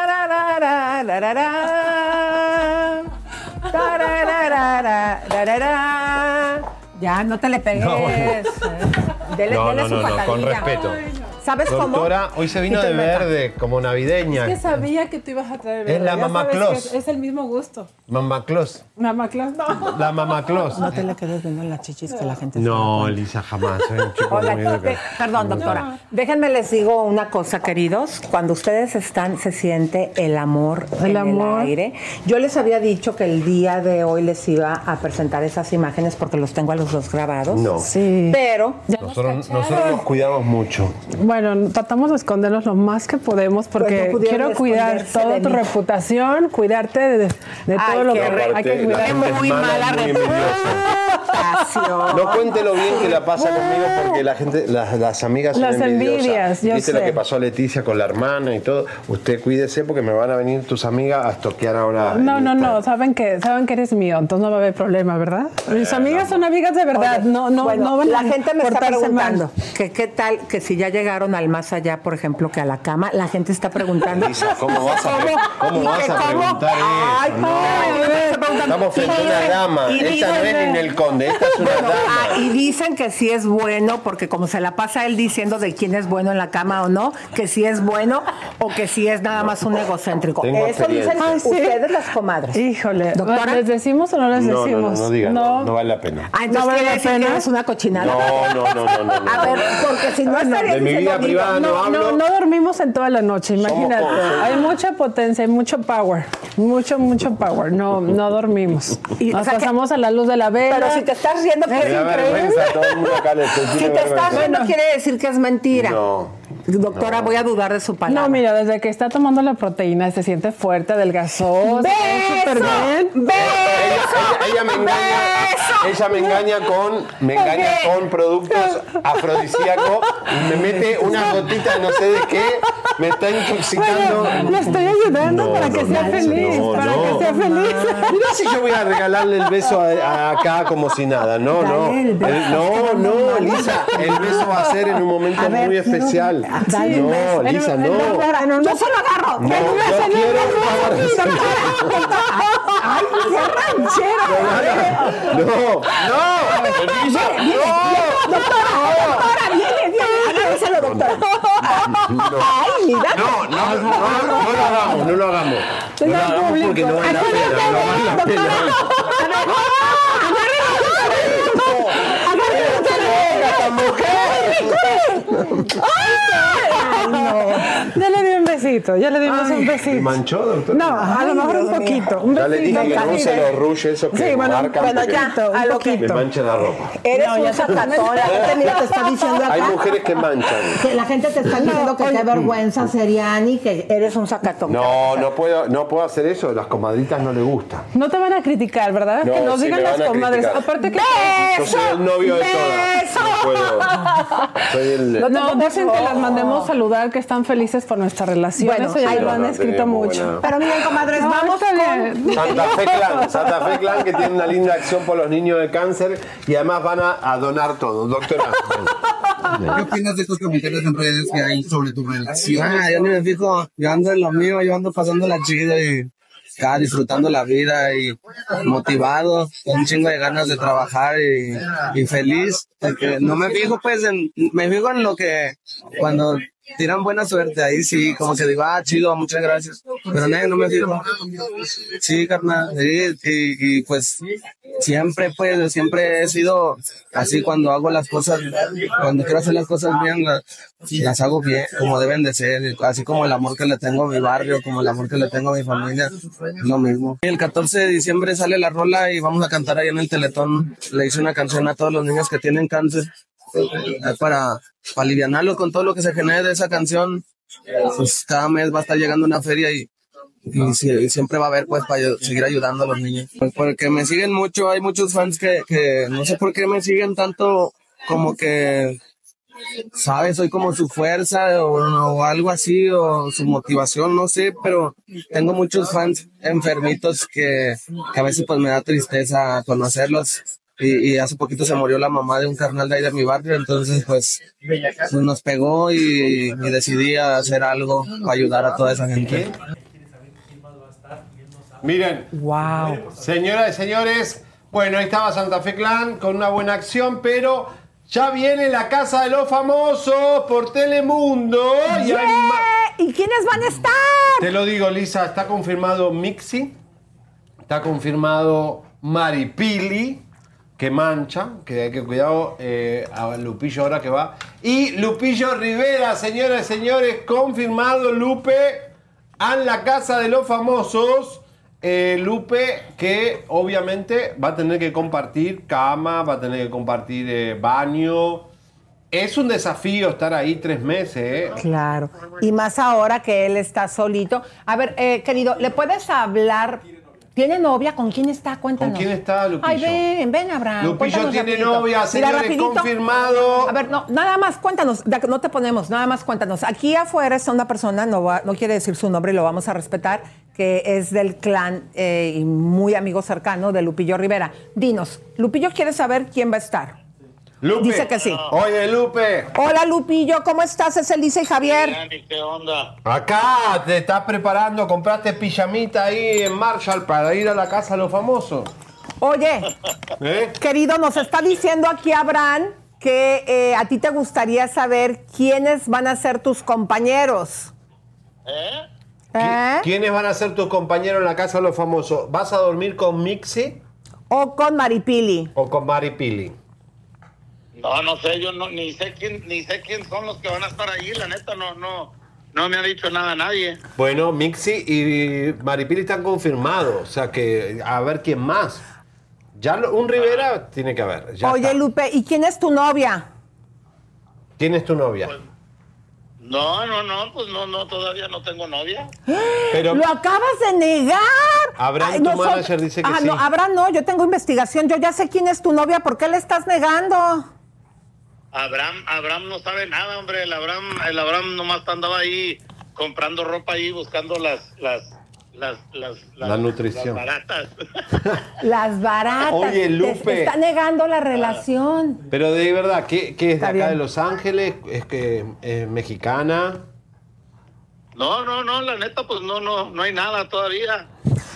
Ya, no te le pegues. No. eh. Dele, No, dele no, su no, no, con respeto. ¿Sabes cómo? Doctora, hoy se vino de verde, como navideña. Es que sabía que tú ibas a traer Es verde. la Ya Mamá que Claus. Es, es el mismo gusto. Mamá Claus. Mamá Claus, no. La Mamá Claus. No te le quedes viendo las chichis que la gente No, Elisa, jamás. Soy un chico Oigan, muy educado. eh, perdón, doctora. Déjenme les digo una cosa, queridos. Cuando ustedes están, se siente el amor El en amor. el aire. Yo les había dicho que el día de hoy les iba a presentar esas imágenes porque los tengo a los dos grabados. No. Sí. Pero Nosotros, nosotros nos cuidamos mucho. Bueno, tratamos de escondernos lo más que podemos porque Pues no quiero cuidar toda tu reputación, cuidarte de, de Ay, todo lo que re- hay que la cuidar. gente es muy mala, reputación. No cuente lo bien que la pasa conmigo porque la gente, las, las amigas son Las envidiosas. envidias, yo Viste lo sé. que pasó a Leticia con la hermana y todo. Usted cuídese porque me van a venir tus amigas a estoquear ahora. No, no, no, saben que, saben que eres mío, entonces no va a haber problema, ¿verdad? Mis amigas son amigas de verdad, Oye, no, no, bueno, no van la gente me está mal. preguntando que qué tal que si ya llegaron al más allá, por ejemplo, que a la cama, la gente está preguntando. Elisa, ¿cómo vas a, pre- cómo ¿Y vas a cómo? preguntar Ay, eso? no, No. me está preguntando. Estamos frente a una dama. y Esta no es ni el conde, esta es una Bueno, ah, dama. y dicen que sí es bueno, porque como se la pasa él diciendo de quién es bueno en la cama o no, que sí es bueno o que sí es nada más un egocéntrico. Tengo Eso dicen. Ah, sí. ustedes las comadres. Híjole, Doctora. ¿les decimos o no les No, no, decimos? no, no diga, no, no vale la pena. Ah, entonces ¿No vale la decir pena? eres una cochinada. No, no, no, no, no, no. A ver, porque si no estaría de mi vida privada no No, hablo. no, no dormimos en toda la noche, imagínate. somos- Hay mucha potencia, hay mucho power. Mucho, mucho power. No, no dormimos. Y, Nos o sea que- pasamos a la luz de la vela. Pero si te estás riendo, Es que Me da vergüenza, todo el mundo acá le estoy Si te estás riendo, quiere decir que es mentira. No. Doctora, voy a dudar de su palabra. No, mira, desde que está tomando la proteína se siente fuerte, adelgazó, ve súper ¡Beso! bien. Ella, ella- ella me engaña, ella me engaña con, me engaña con productos afrodisíacos y me mete una gotita de no sé de qué, me está intoxicando. Bueno, le estoy ayudando No, para que sea no, feliz, no, para no. que sea feliz. Mira si yo voy a regalarle el beso a, a acá como si nada. No, no. Dale beso, El- no, no, Lisa. El beso va a ser en un momento ver, muy especial. Dale un beso. No, Lisa, En- no. en- en- en- Yo se lo agarro. No, yo quiero. Ay, qué. No, no, Lisa, no. Doctora, viene, viene. Agárrenselo, doctora. Ay, mira. No, no, no, no, no lo hagamos, no lo hagamos. No lo hagamos porque no vale la pena, no vale la pena. Ya le di un besito, ya le dimos un ¿Me besito. manchó, doctor? No, a lo mejor un poquito. Un Ya le besito. dije que no se lo ruche eso que Sí, bueno, marcan bueno, ya, a lo que- me mancha la ropa. Eres No, ya un te- sacatón. La gente mira, te está diciendo Hay mujeres que manchan. Que la gente te está diciendo que te vergüenza, Seriani, que eres un sacatón. No, no puedo, no puedo hacer eso, las comadritas no les gusta. No te van a criticar, ¿verdad? No, que nos sí digan las comadres. criticar. Aparte que. Yo soy el novio de todas. No puedo. Soy el... No, No, dicen por que las mandemos saludar, que están felices por nuestra relación. Bueno, Eso ya ahí lo han no escrito mucho. buena- Pero miren, comadres, No, vamos con... Santa Fe Clan, Santa Fe Clan que tiene una linda acción por los niños de cáncer y además van a, a donar todo. Doctora. ¿Qué opinas de estos comentarios en redes que hay sobre tu relación? Ah, yo ni me fijo, yo ando en lo mío, yo ando pasando la chida y acá disfrutando la vida y motivado, con un chingo de ganas de trabajar y, feliz. No me fijo pues en, me fijo en lo que cuando tiran buena suerte, ahí sí, como que digo, ah, chido, muchas gracias. Pero no, no me fijo. Sí, carnal, sí, y, y pues siempre, pues, siempre he sido así cuando hago las cosas, cuando quiero hacer las cosas bien, las, las hago bien, como deben de ser, así como el amor que le tengo a mi barrio, como el amor que le tengo a mi familia, lo mismo. El 14 de diciembre sale la rola y vamos a cantar ahí en el Teletón. Le hice una canción a todos los niños que tienen cáncer para, para alivianarlos con todo lo que se genere de esa canción. Pues cada mes va a estar llegando una feria y, y, y siempre va a haber pues para seguir ayudando a los niños. Pues porque me siguen mucho, hay muchos fans que, que no sé por qué me siguen tanto como que, ¿sabes? Soy como su fuerza o, o algo así, o su motivación, no sé, pero tengo muchos fans enfermitos que, que a veces pues me da tristeza conocerlos. Y, y hace poquito se murió la mamá de un carnal de ahí de mi barrio, entonces pues, pues, nos pegó y, y decidí hacer algo para ayudar a toda esa gente. Miren. Wow. Señoras y señores, bueno, ahí estaba Santa Fe Clan con una buena acción, pero ya viene la Casa de los Famosos por Telemundo. Y hay ma- ¿Y quiénes van a estar? Te lo digo, Lisa, está confirmado Mixi, está confirmado Maripili, que mancha, que hay que cuidado eh, a Lupillo ahora que va. Y Lupillo Rivera, señoras y señores, confirmado Lupe en la Casa de los Famosos. Eh, Lupe, que obviamente va a tener que compartir cama, va a tener que compartir eh, baño. Es un desafío estar ahí tres meses. Claro. Y más ahora que él está solito. A ver, querido, ¿le puedes hablar? ¿Tiene novia? ¿Con quién está? Cuéntanos. ¿Con quién está, Lupillo? Ay, ven, ven, Abraham. Lupillo tiene rapidito. novia, señores, confirmado. A ver, no, nada más cuéntanos, no te ponemos, nada más cuéntanos. Aquí afuera está una persona, no, va- no quiere decir su nombre y lo vamos a respetar, que es del clan eh, y muy amigo cercano de Lupillo Rivera. Dinos, Lupillo quiere saber quién va a estar. Lupe. Dice que sí. Oye, Lupe. Hola, Lupillo, ¿cómo estás? Es Elisa y Javier. ¿Qué onda? Acá te estás preparando, compraste pijamita ahí en Marshall para ir a la casa de los famosos. Oye, ¿Eh? querido, nos está diciendo aquí Abraham que eh, a ti te gustaría saber quiénes van a ser tus compañeros. ¿Eh? ¿Quiénes van a ser tus compañeros en la casa de los famosos? ¿Vas a dormir con Mixi O con Maripili. o con Maripili? No, no sé, yo no, ni sé quién, ni sé quién son los que van a estar ahí, la neta, no, no, no me ha dicho nada nadie. Bueno, Mixi y Maripili están confirmados, o sea que a ver quién más. Ya lo- un Rivera tiene que haber. ya Oye, está. Lupe, ¿y quién es tu novia? ¿Quién es tu novia? No, no, no, pues no, no, todavía no tengo novia. Pero- ¡Lo acabas de negar! Abraham, tu nosotros- manager, dice que ah, sí. no, Abraham no, yo tengo investigación, yo ya sé quién es tu novia, ¿por qué le estás negando? Abraham, Abraham no sabe nada, hombre, el Abraham, el Abraham nomás andaba ahí comprando ropa ahí, buscando las, las, las, las, las- La nutrición. las baratas. Las baratas. Oye, Lupe. te está negando la relación. Pero de verdad, ¿qué, qué es de acá bien. de Los Ángeles? ¿Es que es mexicana? No, no, no, la neta, pues no, no, no hay nada todavía.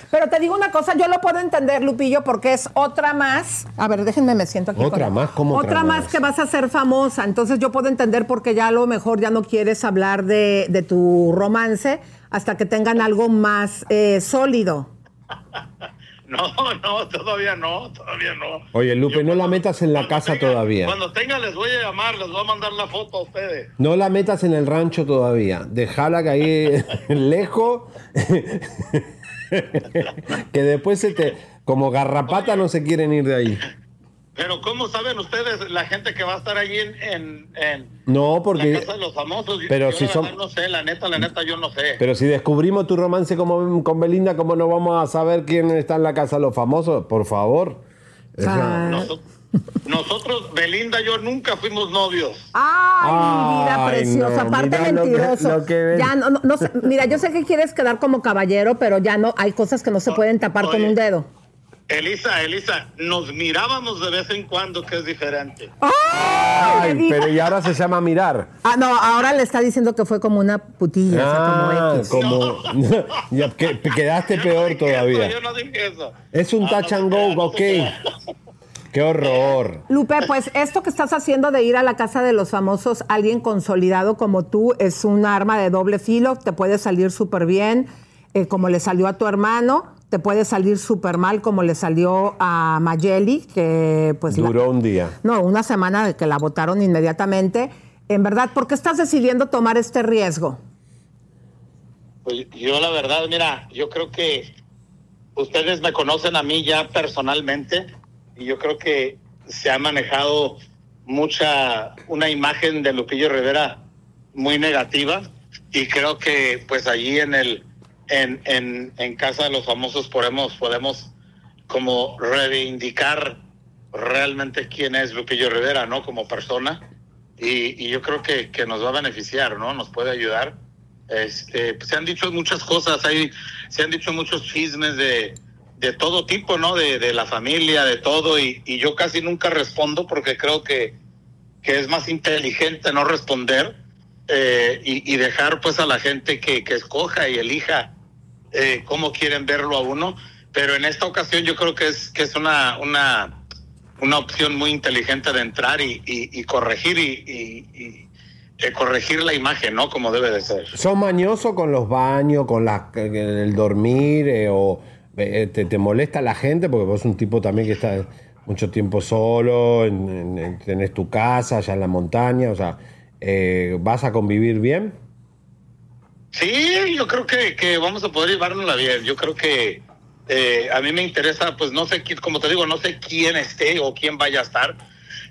Pero te digo una cosa, yo lo puedo entender, Lupillo, porque es otra más. A ver, déjenme, me siento aquí. ¿Otra con- más? ¿Cómo otra Otra más más? que vas a ser famosa. Entonces yo puedo entender porque ya a lo mejor ya no quieres hablar de, de tu romance hasta que tengan algo más eh, sólido. No, no, todavía no, todavía no. Oye, Lupe, no la metas en la casa todavía. Cuando tenga les voy a llamar, les voy a mandar la foto a ustedes. No la metas en el rancho todavía. Déjala que ahí lejos. que después se te. Como garrapata no se quieren ir de ahí. Pero ¿cómo saben ustedes la gente que va a estar allí en, en, en No, la porque. casa de los famosos? Yo- pero yo si la son- verdad no sé, la neta, la neta, yo no sé. Pero si descubrimos tu romance como, con Belinda, ¿cómo no vamos a saber quién está en la casa de los famosos? Por favor. Noso- Nosotros, Belinda y yo nunca fuimos novios. Ay, mi vida Ay, preciosa, no, aparte mira lo que- mentiroso. lo que ves. ya no, no, no sé, mira, yo sé que quieres quedar como caballero, pero ya no, hay cosas que no se pueden tapar con un dedo. Elisa, Elisa, nos mirábamos de vez en cuando, que es diferente. Ay, pero y ahora se llama mirar. Ah, no, ahora le está diciendo que fue como una putilla, Ah, o sea, como X. como. ya, que- quedaste peor todavía. Yo no dije eso. Es un touch and go, ok. Qué horror. Lupe, pues esto que estás haciendo de ir a la casa de los famosos, alguien consolidado como tú, es un arma de doble filo, te puede salir súper bien, eh, como le salió a tu hermano, te puede salir súper mal, como le salió a Mayeli, que pues... la- Duró un día. no, una semana de que la votaron inmediatamente. En verdad, ¿por qué estás decidiendo tomar este riesgo? Pues yo la verdad, mira, yo creo que ustedes me conocen a mí ya personalmente y yo creo que se ha manejado mucha, una imagen de Lupillo Rivera muy negativa y creo que pues allí en el, en, en, en Casa de los Famosos podemos, podemos como reivindicar realmente quién es Lupillo Rivera, ¿no? Como persona y, y yo creo que, que nos va a beneficiar, ¿no? Nos puede ayudar. Este, pues, se han dicho muchas cosas, hay, se han dicho muchos chismes de, de todo tipo, ¿no? De, de la familia, de todo, y, y yo casi nunca respondo porque creo que, que es más inteligente no responder eh, y, dejar pues a la gente que, que escoja y elija eh, cómo quieren verlo a uno. Pero en esta ocasión yo creo que es, que es una, una, una opción muy inteligente de entrar y, y- corregir y, eh, corregir la imagen, ¿no? Como debe de ser. ¿Sos mañoso con los baños, con las, el dormir eh, o eh, te, te molesta la gente? Porque vos sos un tipo también que está mucho tiempo solo, en- en- tenés tu casa allá en la montaña, o sea, eh, ¿vas a convivir bien? Sí, yo creo que, que vamos a poder llevárnosla bien. Yo creo que eh, a mí me interesa, pues no sé, como te digo, no sé quién esté o quién vaya a estar,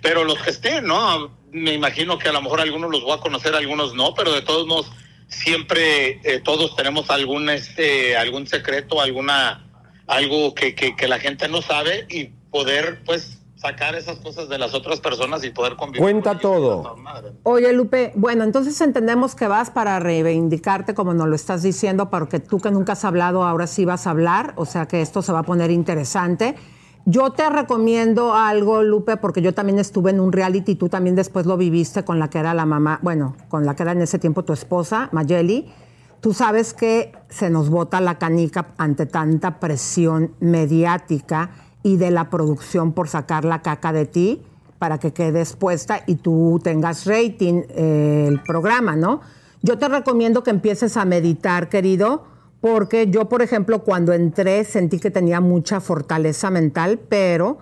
pero los que estén, ¿no? Me imagino que a lo mejor algunos los voy a conocer, algunos no, pero de todos modos siempre eh, todos tenemos algún este algún secreto, alguna algo que, que la gente no sabe y poder pues sacar esas cosas de las otras personas y poder convivir. Cuenta todo. Oye, Lupe, bueno, entonces entendemos que vas para reivindicarte, como nos lo estás diciendo, porque tú que nunca has hablado, ahora sí vas a hablar, o sea que esto se va a poner interesante. Yo te recomiendo algo, Lupe, porque yo también estuve en un reality, tú también después lo viviste con la que era la mamá, bueno, con la que era en ese tiempo tu esposa, Mayeli. Tú sabes que se nos bota la canica ante tanta presión mediática y de la producción por sacar la caca de ti para que quedes puesta y tú tengas rating eh, el programa, ¿no? Yo te recomiendo que empieces a meditar, querido, porque yo, por ejemplo, cuando entré sentí que tenía mucha fortaleza mental, pero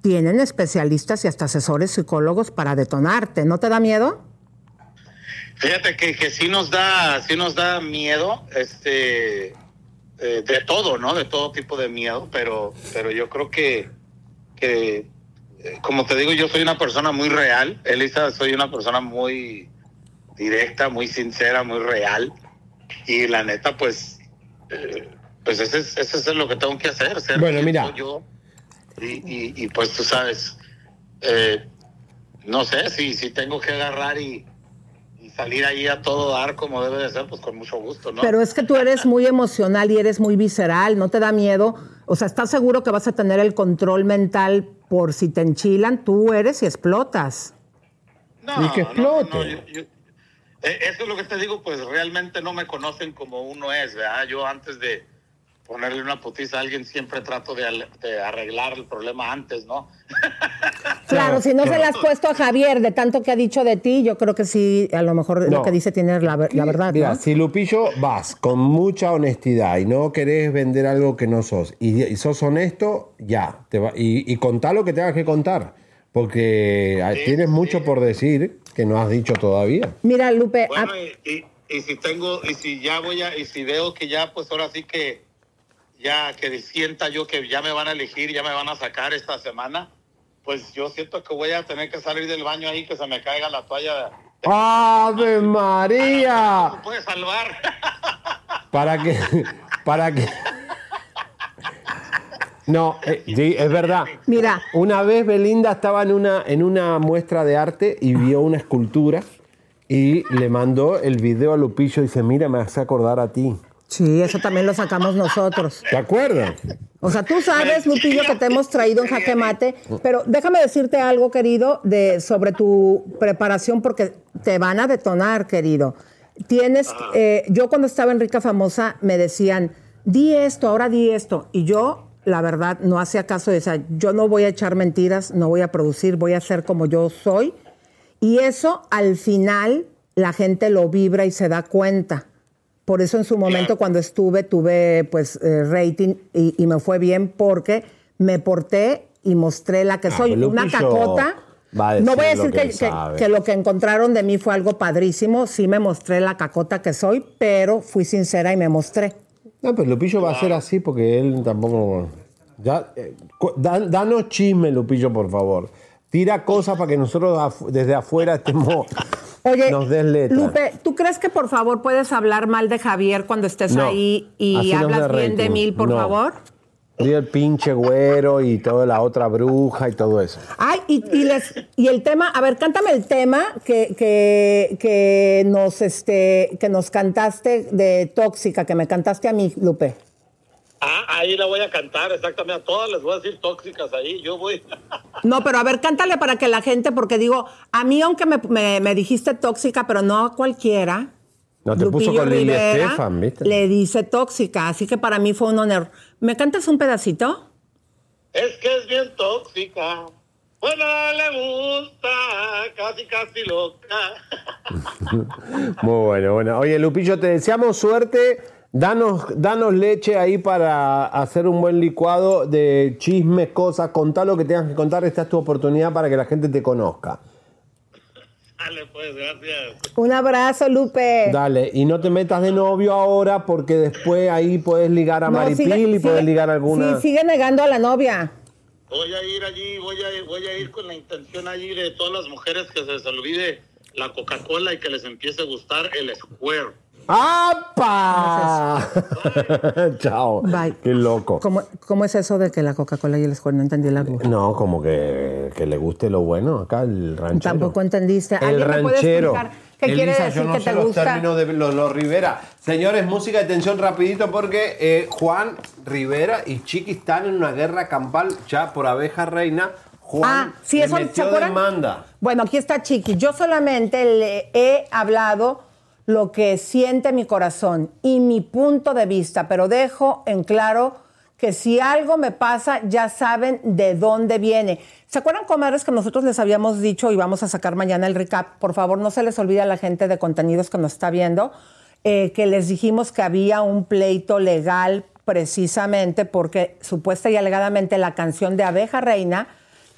tienen especialistas y hasta asesores psicólogos para detonarte. ¿No te da miedo? Fíjate que, que sí nos da, sí nos da miedo, este, eh, de todo, ¿no? De todo tipo de miedo, pero, pero yo creo que, que, eh, como te digo, yo soy una persona muy real, Elisa, soy una persona muy directa, muy sincera, muy real, y la neta, pues, eh, pues ese es, ese es lo que tengo que hacer, ser Bueno, mira. yo, y, y, y, pues tú sabes, eh, no sé, si, si tengo que agarrar y salir ahí a todo dar como debe de ser, pues con mucho gusto, ¿no? Pero es que tú eres muy emocional y eres muy visceral, ¿no te da miedo? O sea, ¿estás seguro que vas a tener el control mental por si te enchilan? Tú eres y explotas. No, Y que no, no, explote. no, yo- yo- eh, eso es lo que te digo, pues realmente no me conocen como uno es, ¿verdad? Yo antes de ponerle una putiza a alguien siempre trato de, arreglar el problema antes, ¿no? Claro, si no se le has puesto a Javier de tanto que ha dicho de ti, yo creo que sí, a lo mejor No. lo que dice tiene la, ver- la verdad, Mira, ¿no? si Lupillo vas con mucha honestidad y no querés vender algo que no sos y, y sos honesto, ya. Te va- y, y contá lo que tengas que contar. Porque ah, tienes mucho por decir que no has dicho todavía. Mira, Lupe, Bueno, a- y, y- y si tengo, y si ya voy a, y si veo que ya, pues ahora sí que, ya que sienta yo que ya me van a elegir, ya me van a sacar esta semana, pues yo siento que voy a tener que salir del baño ahí, que se me caiga la toalla. ¡Ave María! ¿Me puede salvar? Para que. Para que. No, eh, sí, es verdad. Mira. Una vez Belinda estaba en una, en una muestra de arte y vio una escultura y le mandó el video a Lupillo y dice, mira, me hace acordar a ti. Sí, eso también lo sacamos nosotros. ¿Te acuerdas? O sea, tú sabes, Lupillo, que te hemos traído en jaque mate, pero déjame decirte algo, querido, de, sobre tu preparación, porque te van a detonar, querido. Tienes, eh, yo cuando estaba en Rica Famosa me decían, di esto, ahora di esto, y yo, la verdad, no hacía caso de eso. Yo no voy a echar mentiras, no voy a producir, voy a ser como yo soy, y eso al final la gente lo vibra y se da cuenta. Por eso en su momento cuando estuve tuve pues eh, rating y, y me fue bien porque me porté y mostré la que Ah, soy. pero Una cacota. va a No voy a decir que que, que- sabe. que lo que encontraron de mí fue algo padrísimo. Sí me mostré la cacota que soy, pero fui sincera y me mostré. No, pero Lupillo va a ser así porque él tampoco... Ya, eh, danos chisme, Lupillo, por favor. Tira cosas para que nosotros afu- desde afuera estemos... Oye, nos des letra. Lupe, ¿tú crees que por favor puedes hablar mal de Javier cuando estés No, ahí y hablas bien de mí, por No. favor? Y el pinche güero y toda la otra bruja y todo eso. Ay, y, y les, y el tema, a ver, cántame el tema que, que, que nos este, que nos cantaste de Tóxica, que me cantaste a mí, Lupe. Ah, ahí la voy a cantar, exactamente. A todas les voy a decir tóxicas ahí. Yo voy. No, pero a ver, cántale para que la gente, porque digo, a mí aunque me, me- me dijiste tóxica, pero no a cualquiera. No te puso Lupillo con Lili Estefan, ¿viste? Le dice tóxica, así que para mí fue un honor. ¿Me cantas un pedacito? Es que es bien tóxica. Bueno, le gusta, casi, casi loca. Muy bueno, bueno. Oye, Lupillo, te deseamos suerte. Danos, danos leche ahí para hacer un buen licuado de chismes, cosas. Contá lo que tengas que contar. Esta es tu oportunidad para que la gente te conozca. Dale, pues, gracias. Un abrazo, Lupe. Dale, y no te metas de novio ahora porque después ahí puedes ligar a No, Maripil sigue- y puedes sigue- ligar a alguna... Sí, sigue negando a la novia. Voy a ir allí, voy a ir, voy a ir con la intención allí de todas las mujeres que se les olvide la Coca-Cola y que les empiece a gustar el Square. ¡Apa! Chao. Bye. Qué loco. ¿Cómo, cómo es eso de que la Coca-Cola y el Square? No entendí la No, como que, que le guste lo bueno acá, el ranchero. Tampoco entendiste. El ¿Alguien me puede ranchero. qué quiere Elisa, decir yo no que sé te los gusta? términos de los, los Rivera. Señores, música de tensión rapidito porque eh, Juan Rivera y Chiqui están en una guerra campal ya por abeja reina. Juan Ah, sí, le eso, ¿se metió demanda. Bueno, aquí está Chiqui. Yo solamente le he hablado lo que siente mi corazón y mi punto de vista, pero dejo en claro que si algo me pasa, ya saben de dónde viene. ¿Se acuerdan, comadres, que nosotros les habíamos dicho y vamos a sacar mañana el recap? Por favor, no se les olvide a la gente de contenidos que nos está viendo, eh, que les dijimos que había un pleito legal precisamente porque supuesta y alegadamente la canción de Abeja Reina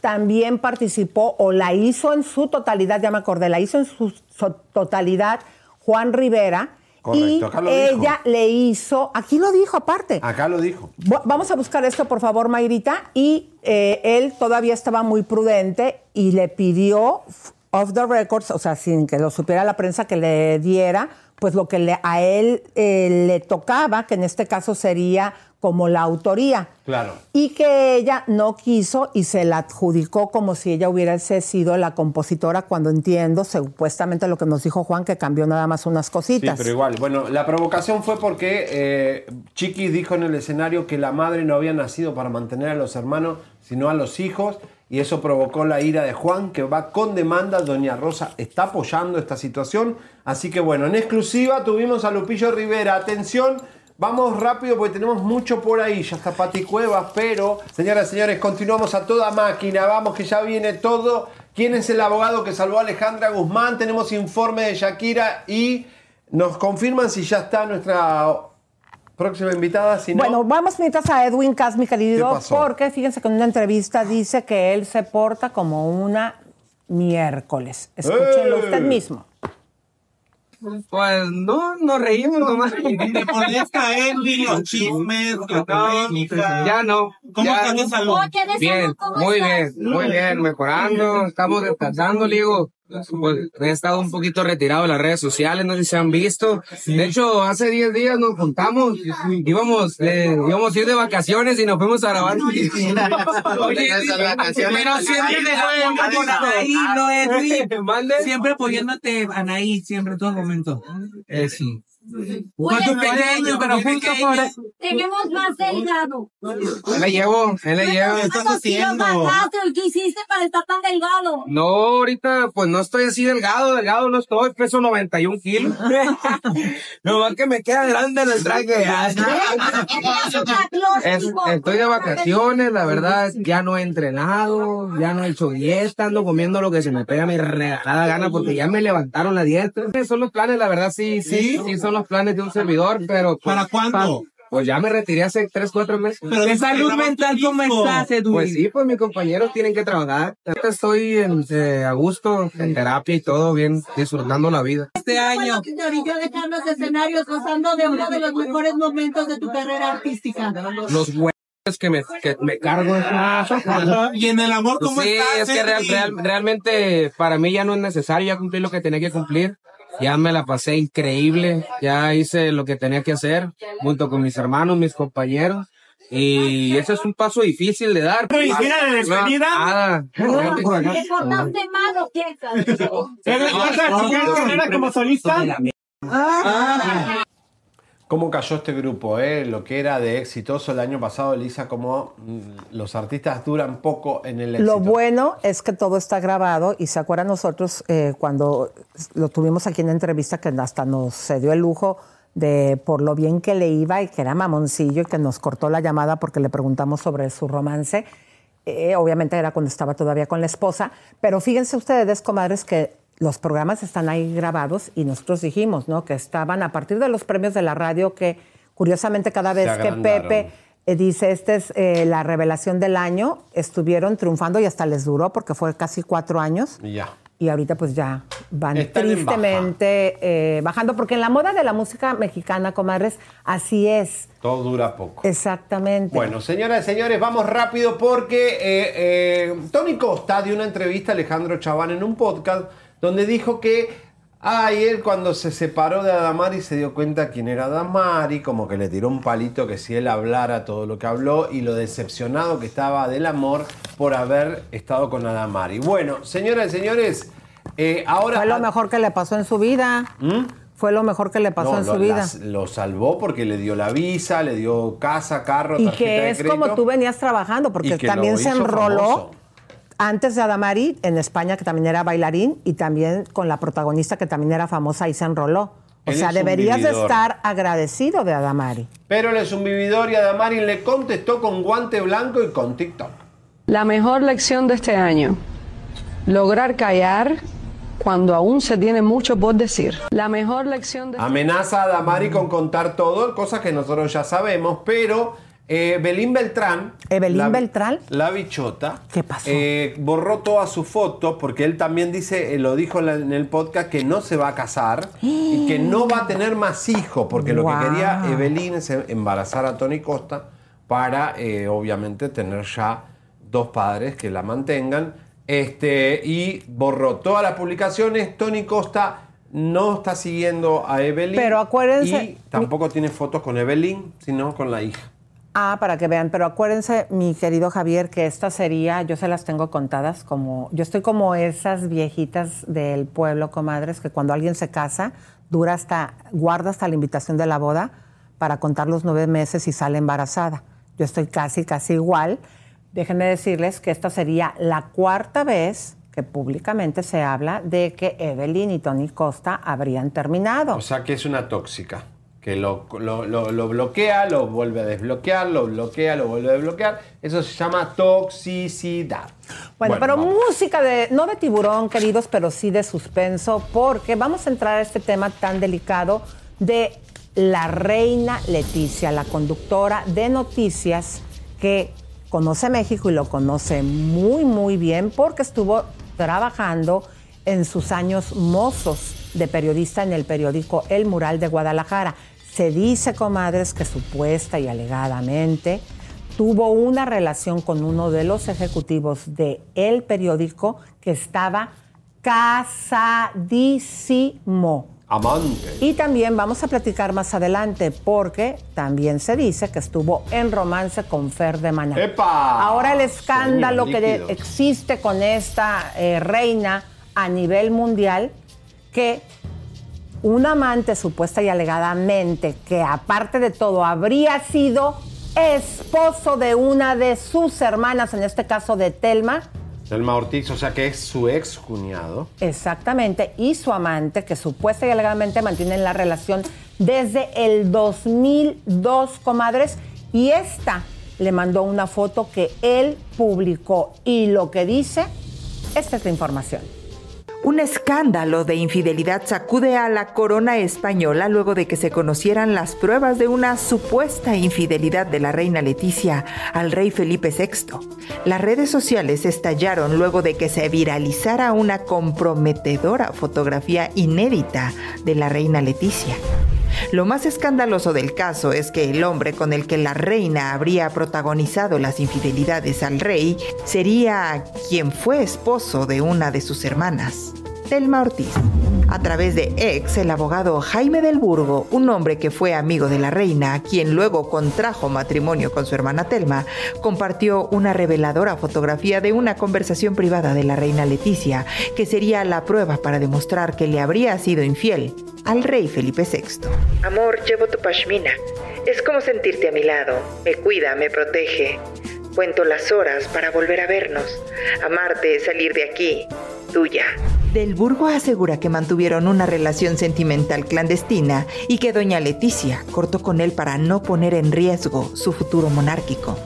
también participó o la hizo en su totalidad, ya me acordé, la hizo en su, su totalidad Juan Rivera Correcto, y acá lo dijo. ella le hizo, aquí lo dijo aparte. Acá lo dijo. Vamos a buscar esto, por favor, Mayrita. Y eh, él todavía estaba muy prudente y le pidió off the records, o sea, sin que lo supiera la prensa, que le diera pues lo que le- a él eh, le tocaba, que en este caso sería como la autoría. Claro. Y que ella no quiso y se la adjudicó como si ella hubiese sido la compositora, cuando entiendo supuestamente lo que nos dijo Juan, que cambió nada más unas Sí, cositas. pero igual. Bueno, la provocación fue porque eh, Chiqui dijo en el escenario que la madre no había nacido para mantener a los hermanos, sino a los hijos. Y eso provocó la ira de Juan, que va con demanda. Doña Rosa está apoyando esta situación. Así que bueno, en exclusiva tuvimos a Lupillo Rivera. Atención, vamos rápido porque tenemos mucho por ahí. Ya está Pati Cuevas, pero señoras y señores, continuamos a toda máquina. Vamos que ya viene todo. ¿Quién es el abogado que salvó a Alejandra Guzmán? Tenemos informe de Shakira y nos confirman si ya está nuestra próxima invitada. Si no, Bueno, vamos mientras a Edwin Cas, mi ¿Qué querido, porque fíjense que en una entrevista dice que él se porta como una miércoles. Escúchenlo ¡Eh! usted mismo. Pues no, nos reímos nomás. Te podías caer, los chismes, la polémica. Ya no. ¿Cómo Ya. estás de salud? Bien, muy bien, muy bien, mejorando, estamos descansando, digo. He estado un poquito retirado de las redes sociales, no sé si se han visto. De hecho, hace 10 días nos juntamos, íbamos, eh, íbamos a ir de vacaciones y nos fuimos a grabar. Oye, pero siempre apoyándote, Anaí, siempre, en todo momento. Eh, sí. Cuánto pequeño, pero justo por Tenemos más delgado. Él le llevo, él le llevo. ¿Qué estás haciendo? ¿Qué hiciste para estar tan delgado? No, ahorita pues no estoy así delgado, delgado no estoy, peso 91 kilos. Nomás que me queda grande en el traje. Es- estoy de vacaciones, la verdad, ya no he entrenado, ya no he hecho dieta, ando comiendo lo que se me pega mi regalada gana porque ya me levantaron la dieta. Son los planes, la verdad, sí, sí, sí, son los planes de un servidor, pero... pues, ¿Para cuándo? Pues ya me retiré hace 3, 4 meses. Pero de salud mental, ¿cómo estás, Edwin? Pues sí, pues mis compañeros tienen que trabajar. Ahorita Estoy en, eh, a gusto, en terapia y todo, bien, disfrutando la vida. Este año. Te dejar los escenarios gozando de uno de los mejores momentos de tu carrera artística. Los huevos que me, que me cargo. Y en el amor, ¿cómo sí, estás, es que real- real- realmente para mí ya no es necesario, ya cumplí lo que tenía que cumplir. Ya me la pasé increíble, ya hice lo que tenía que hacer junto con mis hermanos, mis compañeros. Y ese es un paso difícil de dar. ¿Pero gira de despedida? Nada. ¿Te portaste mal o qué? ¿Eres vas a seguir tu carrera como solista? ¿Cómo cayó este grupo? Eh? Lo que era de exitoso el año pasado, Elisa, como mm, los artistas duran poco en el éxito. Lo bueno es que todo está grabado y se acuerdan nosotros eh, cuando lo tuvimos aquí en la entrevista que hasta nos se dio el lujo de por lo bien que le iba y que era mamoncillo y que nos cortó la llamada porque le preguntamos sobre su romance. Eh, obviamente era cuando estaba todavía con la esposa, pero fíjense ustedes, comadres, que los programas están ahí grabados y nosotros dijimos, ¿no? Que estaban a partir de los premios de la radio que curiosamente cada vez que. Pepe eh, dice, esta es eh, la revelación del año, estuvieron triunfando y hasta les duró porque fue casi cuatro años Y ya. y ahorita pues ya van Están tristemente eh, bajando, porque en la moda de la música mexicana, comadres, así es, Todo dura poco. exactamente. Bueno, señoras y señores, vamos rápido porque eh, eh, Tony Costa dio una entrevista a Alejandro Chaván en un podcast donde dijo que ay, él cuando se separó de Adamari se dio cuenta quién era Adamari, como que le tiró un palito que si él hablara todo lo que habló y lo decepcionado que estaba del amor por haber estado con Adamari. Bueno, señoras y señores, eh, ahora... Fue lo mejor que le pasó en su vida. Fue lo mejor que le pasó No, en lo, su vida. las- lo salvó porque le dio la visa, le dio casa, carro, Y tarjeta que es como tú venías trabajando, porque también se enroló famoso. Antes de Adamari en España, que también era bailarín, y también con la protagonista que también era famosa y se enroló. O Él sea, deberías de estar agradecido de Adamari. Pero él es un vividor y Adamari le contestó con guante blanco y con TikTok. La mejor lección de este año, lograr callar cuando aún se tiene mucho por decir. La mejor lección de Amenaza a Adamari con contar todo, cosas que nosotros ya sabemos, pero Belín Beltrán. ¿Evelyn la- Beltrán? La bichota. ¿Qué pasó? eh, borró todas sus fotos porque él también dice, eh, lo dijo en el podcast, que no se va a casar y que no va a tener más hijos, porque lo que quería Evelyn es embarazar a Tony Costa para, eh, obviamente, tener ya dos padres que la mantengan. Este, y borró todas las publicaciones. Tony Costa no está siguiendo a Evelyn. Pero acuérdense- Y tampoco tiene fotos con Evelyn, sino con la hija. Ah, para que vean, pero acuérdense, mi querido Javier, que esta sería, yo se las tengo contadas como, yo estoy como esas viejitas del pueblo, comadres, que cuando alguien se casa, dura hasta, guarda hasta la invitación de la boda para contar los nueve meses y sale embarazada. Yo estoy casi, casi igual. Déjenme decirles que esta sería la cuarta vez que públicamente se habla de que Evelyn y Tony Costa habrían terminado. O sea que es una tóxica. Que lo, lo- lo- lo bloquea, lo vuelve a desbloquear, lo bloquea, lo vuelve a desbloquear. Eso se llama toxicidad. Bueno, pero vamos. música de, no de tiburón, queridos, pero sí de suspenso, porque vamos a entrar a este tema tan delicado de la reina Leticia, la conductora de noticias que conoce México y lo conoce muy, muy bien porque estuvo trabajando en sus años mozos de periodista en el periódico El Mural de Guadalajara. Se dice, comadres, que supuesta y alegadamente tuvo una relación con uno de los ejecutivos de el periódico que estaba casadísimo. Amante. Y también vamos a platicar más adelante porque también se dice que estuvo en romance con Fer de Maná. ¡Epa! Ahora el escándalo que de- existe con esta eh, reina a nivel mundial, que un amante supuesta y alegadamente, que aparte de todo habría sido esposo de una de sus hermanas, en este caso de Telma, Selma Ortiz, o sea que es su ex cuñado. Exactamente, y su amante, que supuesta y alegadamente mantienen la relación desde el 2002, comadres, y esta le mandó una foto que él publicó y lo que dice, esta es la información. Un escándalo de infidelidad sacude a la corona española luego de que se conocieran las pruebas de una supuesta infidelidad de la reina Leticia al rey Felipe VI. Las redes sociales estallaron luego de que se viralizara una comprometedora fotografía inédita de la reina Leticia. Lo más escandaloso del caso es que el hombre con el que la reina habría protagonizado las infidelidades al rey sería quien fue esposo de una de sus hermanas, Telma Ortiz. A través de ex, el abogado Jaime del Burgo, un hombre que fue amigo de la reina, quien luego contrajo matrimonio con su hermana Telma, compartió una reveladora fotografía de una conversación privada de la reina Leticia, que sería la prueba para demostrar que le habría sido infiel al rey Felipe VI. Amor, llevo tu pashmina. Es como sentirte a mi lado. Me cuida, me protege. Cuento las horas para volver a vernos. Amarte, salir de aquí. Tuya. Del Burgo asegura que mantuvieron una relación sentimental clandestina y que doña Leticia cortó con él para no poner en riesgo su futuro monárquico.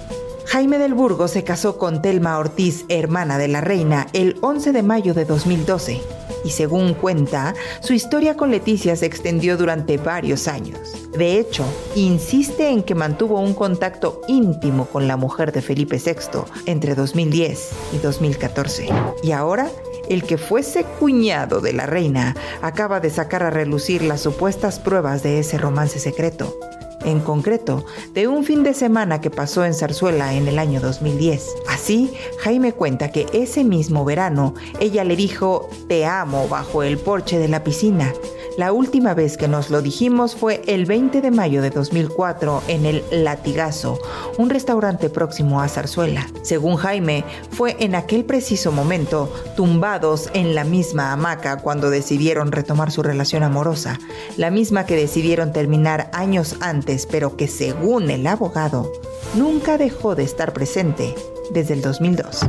Jaime del Burgo se casó con Telma Ortiz, hermana de la reina, el 11 de mayo de 2012. Y según cuenta, su historia con Leticia se extendió durante varios años. De hecho, insiste en que mantuvo un contacto íntimo con la mujer de Felipe VI entre 2010 y 2014. Y ahora, el que fuese cuñado de la reina acaba de sacar a relucir las supuestas pruebas de ese romance secreto en concreto, de un fin de semana que pasó en Zarzuela en el año 2010. Así, Jaime cuenta que ese mismo verano ella le dijo te amo bajo el porche de la piscina. La última vez que nos lo dijimos fue el 20 de mayo de 2004 en el Latigazo, un restaurante próximo a Zarzuela. Según Jaime, fue en aquel preciso momento, tumbados en la misma hamaca cuando decidieron retomar su relación amorosa, la misma que decidieron terminar años antes, pero que según el abogado, nunca dejó de estar presente desde el 2002.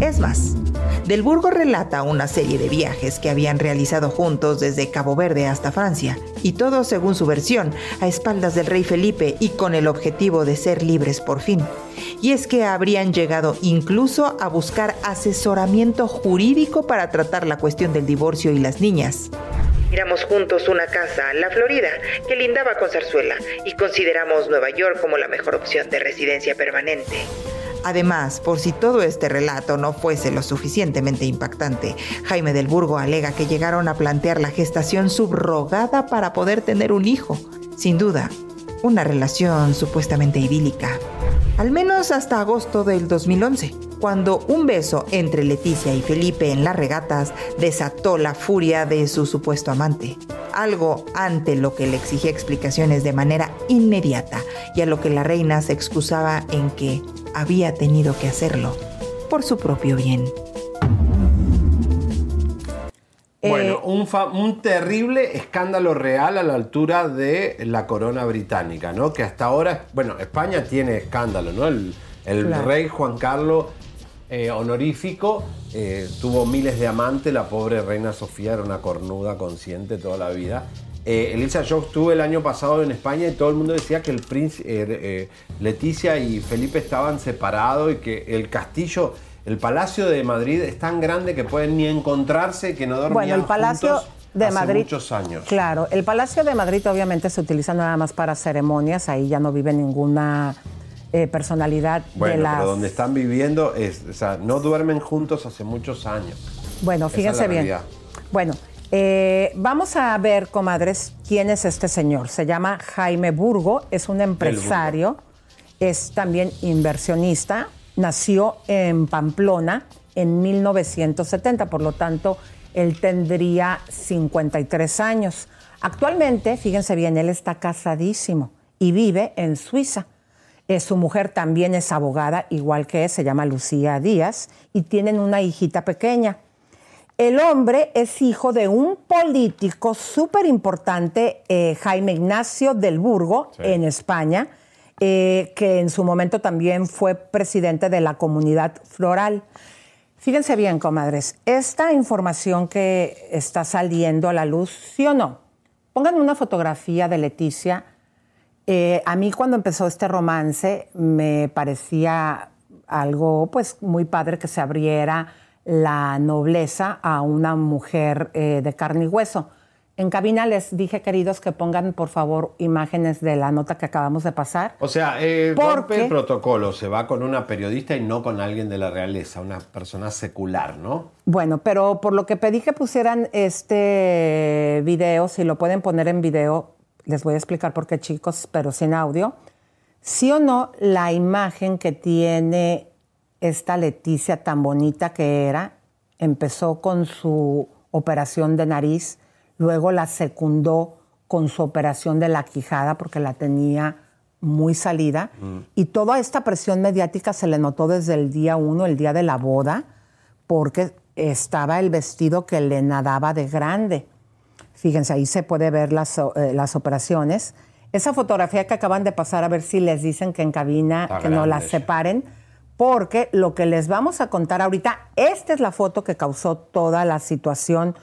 Es más, Del Burgo relata una serie de viajes que habían realizado juntos desde Cabo Verde hasta Francia, y todo según su versión, a espaldas del rey Felipe y con el objetivo de ser libres por fin. Y es que habrían llegado incluso a buscar asesoramiento jurídico para tratar la cuestión del divorcio y las niñas. Miramos juntos una casa, la Florida, que lindaba con Zarzuela, y consideramos Nueva York como la mejor opción de residencia permanente. Además, por si todo este relato no fuese lo suficientemente impactante, Jaime del Burgo alega que llegaron a plantear la gestación subrogada para poder tener un hijo. Sin duda, una relación supuestamente idílica. Al menos hasta agosto del 2011, cuando un beso entre Leticia y Felipe en las regatas desató la furia de su supuesto amante. Algo ante lo que le exigía explicaciones de manera inmediata y a lo que la reina se excusaba en que había tenido que hacerlo por su propio bien. Bueno, un, un terrible escándalo real a la altura de la corona británica, ¿no? Que hasta ahora, bueno, España tiene escándalo, ¿no? El, el Claro. rey Juan Carlos eh, honorífico eh, tuvo miles de amantes, la pobre reina Sofía era una cornuda consciente toda la vida. Eh, Elisa yo estuve el año pasado en España y todo el mundo decía que el príncipe eh, eh, Leticia y Felipe estaban separados y que el castillo, el palacio de Madrid es tan grande que pueden ni encontrarse, que no dormían Bueno, el Palacio juntos de hace Madrid. muchos años. Claro, el Palacio de Madrid obviamente se utiliza nada más para ceremonias, ahí ya no vive ninguna eh, personalidad Bueno, de las. pero donde están viviendo es, o sea, no duermen juntos hace muchos años. Bueno, Esa es fíjense la bien. Bueno, eh, vamos a ver, comadres, quién es este señor. Se llama Jaime Burgo, es un empresario, es también inversionista, nació en Pamplona en 1970, por lo tanto, Él tendría 53 años. Actualmente, fíjense bien, él está casadísimo y vive en Suiza. Eh, su mujer también es abogada, igual que él, se llama Lucía Díaz, y tienen una hijita pequeña. El hombre es hijo de un político súper importante, eh, Jaime Ignacio del Burgo, en España, eh, que en su momento también fue presidente de la comunidad floral. Fíjense bien, comadres, esta información que está saliendo a la luz, ¿sí o no? Pongan una fotografía de Leticia. Eh, a mí cuando empezó este romance me parecía algo pues muy padre que se abriera la nobleza a una mujer eh, de carne y hueso. En cabina les dije, queridos, que pongan por favor imágenes de la nota que acabamos de pasar. O sea, eh, ¿Por rompe qué? el protocolo, se va con una periodista y no con alguien de la realeza, una persona secular, ¿no? Bueno, pero por lo que pedí que pusieran este video, si lo pueden poner en video, les voy a explicar por qué, chicos, pero sin audio. Sí o no, la imagen que tiene esta Leticia tan bonita que era, empezó con su operación de nariz, luego la secundó con su operación de la quijada porque la tenía muy salida y toda esta presión mediática se le notó desde el día uno, el día de la boda, porque estaba el vestido que le nadaba de grande. Fíjense, ahí se puede ver las, eh, las operaciones. Esa fotografía que acaban de pasar, a ver si les dicen que en cabina Está que no la grande. separen, porque lo que les vamos a contar ahorita, esta es la foto que causó toda la situación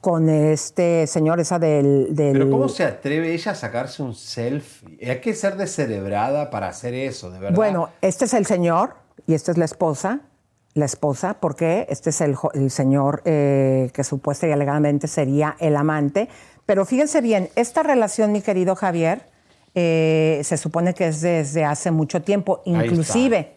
con este señor, esa del... del- Pero ¿cómo se atreve ella a sacarse un selfie? Hay que ser descerebrada para hacer eso, de verdad. Bueno, este es el señor y esta es la esposa. La esposa, porque este es el, el señor eh, que supuesta y alegadamente sería el amante. Pero fíjense bien, esta relación, mi querido Javier, eh, se supone que es desde hace mucho tiempo. Inclusive,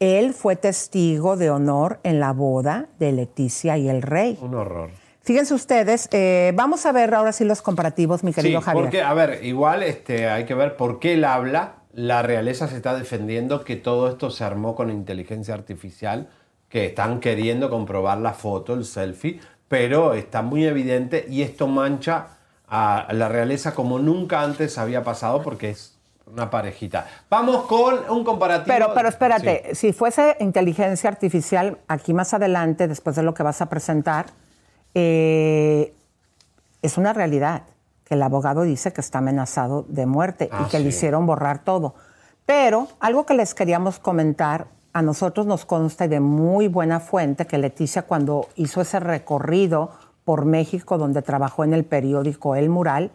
él fue testigo de honor en la boda de Leticia y el rey. Un horror. Fíjense ustedes, eh, vamos a ver ahora sí los comparativos, mi querido sí, Javier. porque, a ver, igual este, hay que ver por qué él habla. La realeza se está defendiendo que todo esto se armó con inteligencia artificial, que están queriendo comprobar la foto, el selfie, pero está muy evidente y esto mancha a la realeza como nunca antes había pasado porque es una parejita. Vamos con un comparativo. Pero, pero espérate, Sí. si fuese inteligencia artificial, aquí más adelante, después de lo que vas a presentar, eh, es una realidad que el abogado dice que está amenazado de muerte Ah, y que le hicieron borrar todo. Pero algo que les queríamos comentar, a nosotros nos consta de muy buena fuente que Leticia cuando hizo ese recorrido por México donde trabajó en el periódico El Mural,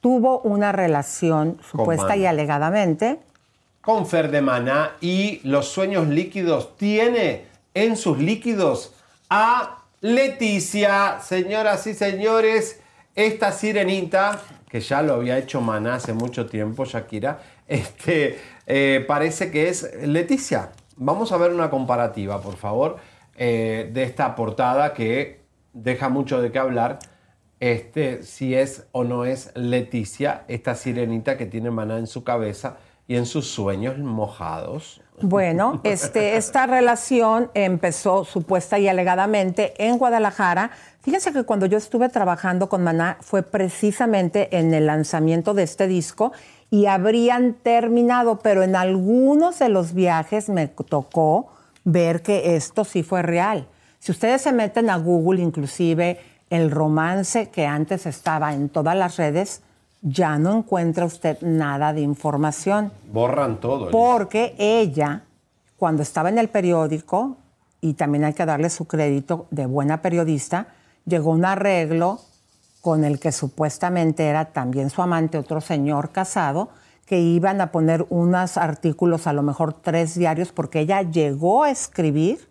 tuvo una relación supuesta y alegadamente con Fer de Maná y los sueños líquidos tiene en sus líquidos a Leticia, señoras y señores, esta sirenita que ya lo había hecho Maná hace mucho tiempo, Shakira, este, eh, parece que es Leticia. Vamos a ver una comparativa, por favor, eh, de esta portada que deja mucho de qué hablar. Este, si es o no es Leticia, esta sirenita que tiene Maná en su cabeza y en sus sueños mojados. Bueno, este, esta relación empezó supuesta y alegadamente en Guadalajara. Fíjense que cuando yo estuve trabajando con Maná fue precisamente en el lanzamiento de este disco y habrían terminado, pero en algunos de los viajes me tocó ver que esto sí fue real. Si ustedes se meten a Google, inclusive el romance que antes estaba en todas las redes, ya no encuentra usted nada de información. Borran todo. Porque ella, cuando estaba en el periódico, y también hay que darle su crédito de buena periodista, llegó un arreglo con el que supuestamente era también su amante, otro señor casado, que iban a poner unos artículos, a lo mejor tres diarios, porque ella llegó a escribir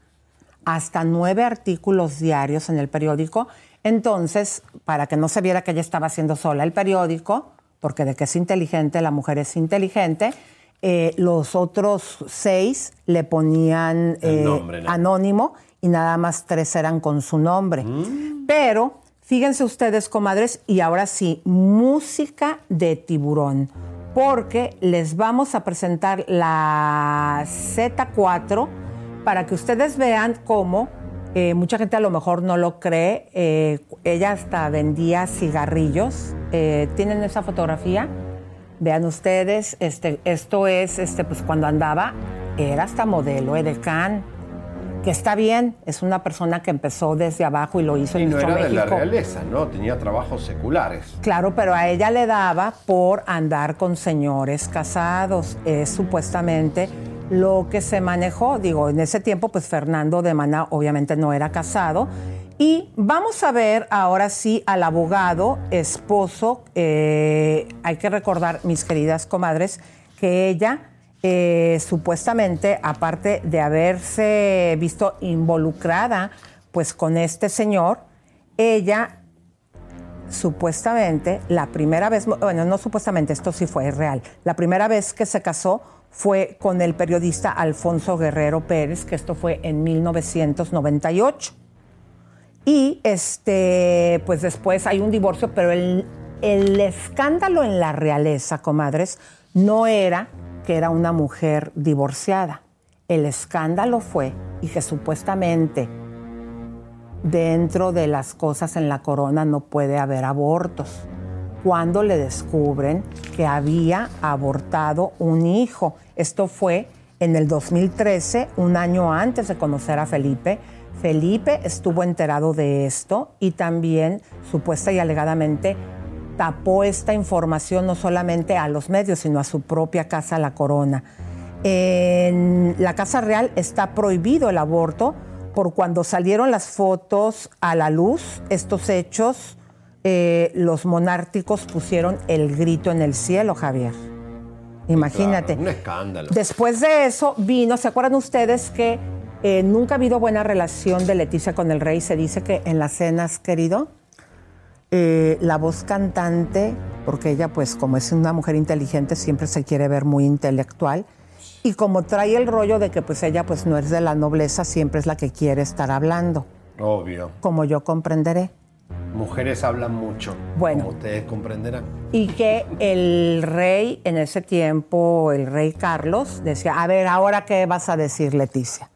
hasta nueve artículos diarios en el periódico. Entonces, para que no se viera que ella estaba haciendo sola el periódico, porque de que es inteligente, la mujer es inteligente, eh, los otros seis le ponían eh, nombre, ¿no? anónimo y nada más tres eran con su nombre. Mm. Pero fíjense ustedes, comadres, y ahora sí, música de tiburón, porque les vamos a presentar la Z4 para que ustedes vean cómo Eh, mucha gente a lo mejor no lo cree. eh, ella hasta vendía cigarrillos. Eh, ¿Tienen esa fotografía? Vean ustedes, este, esto es este, pues cuando andaba, era hasta modelo edecán, que está bien, es una persona que empezó desde abajo y lo hizo Y en no era de la realeza, ¿no? Tenía trabajos seculares. Claro, pero a ella le daba por andar con señores casados. Es supuestamente lo que se manejó. Digo, en ese tiempo, pues Fernando de Maná obviamente no era casado. Y vamos a ver ahora sí al abogado, esposo. eh, hay que recordar, mis queridas comadres, que ella eh, supuestamente, aparte de haberse visto involucrada pues con este señor, ella supuestamente, la primera vez, bueno, no supuestamente, esto sí fue real, la primera vez que se casó fue con el periodista Alfonso Guerrero Pérez, que esto fue en 1998. Y este, pues después hay un divorcio, pero el, el escándalo en la realeza, comadres, no era que era una mujer divorciada. El escándalo fue, y que supuestamente dentro de las cosas en la corona no puede haber abortos. Cuando le descubren que había abortado un hijo. Esto fue en el 2013, un año antes de conocer a Felipe. Felipe estuvo enterado de esto y también supuesta y alegadamente tapó esta información no solamente a los medios, sino a su propia casa, la corona. En la Casa Real está prohibido el aborto por cuando salieron las fotos a la luz, estos hechos, eh, los monárquicos pusieron el grito en el cielo, Javier. Imagínate. Claro, un escándalo. Después de eso vino, ¿se acuerdan ustedes que eh, nunca ha habido buena relación de Leticia con el rey? Se dice que en las cenas, querido, eh, la voz cantante, porque ella pues como es una mujer inteligente siempre se quiere ver muy intelectual y como trae el rollo de que pues ella pues no es de la nobleza, siempre es la que quiere estar hablando, Obvio. como yo comprenderé. Mujeres hablan mucho. Bueno. Como ustedes comprenderán. Y que el rey en ese tiempo, el rey Carlos, decía, a ver, ahora qué vas a decir, Leticia.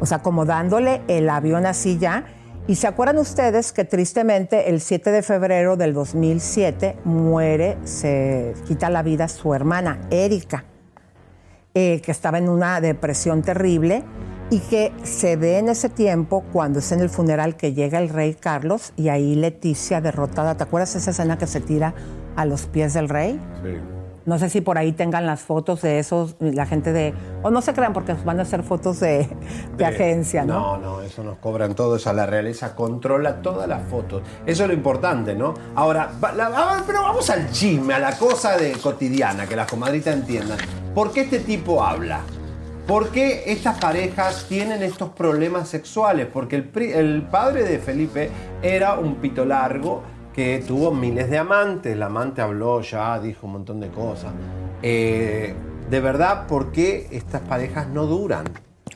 O sea, como dándole el avión así ya. Y se acuerdan ustedes que tristemente el 7 de febrero del 2007 muere, se quita la vida su hermana, Erika, eh, que estaba en una depresión terrible y que se ve en ese tiempo cuando es en el funeral que llega el rey Carlos y ahí Leticia derrotada. ¿Te acuerdas esa escena que se tira a los pies del rey? Sí. No sé si por ahí tengan las fotos de esos, la gente de... O no se crean porque van a ser fotos de, de agencia, ¿no? No, no, eso nos cobran todo, eso la realeza controla todas las fotos. Eso es lo importante, ¿no? Ahora, la- pero vamos al chisme, a la cosa de cotidiana, que las comadritas entiendan. ¿Por qué este tipo habla? ¿Por qué estas parejas tienen estos problemas sexuales? Porque el, el padre de Felipe era un pito largo que tuvo miles de amantes. La amante habló ya, dijo un montón de cosas. Eh, de verdad, ¿por qué estas parejas no duran?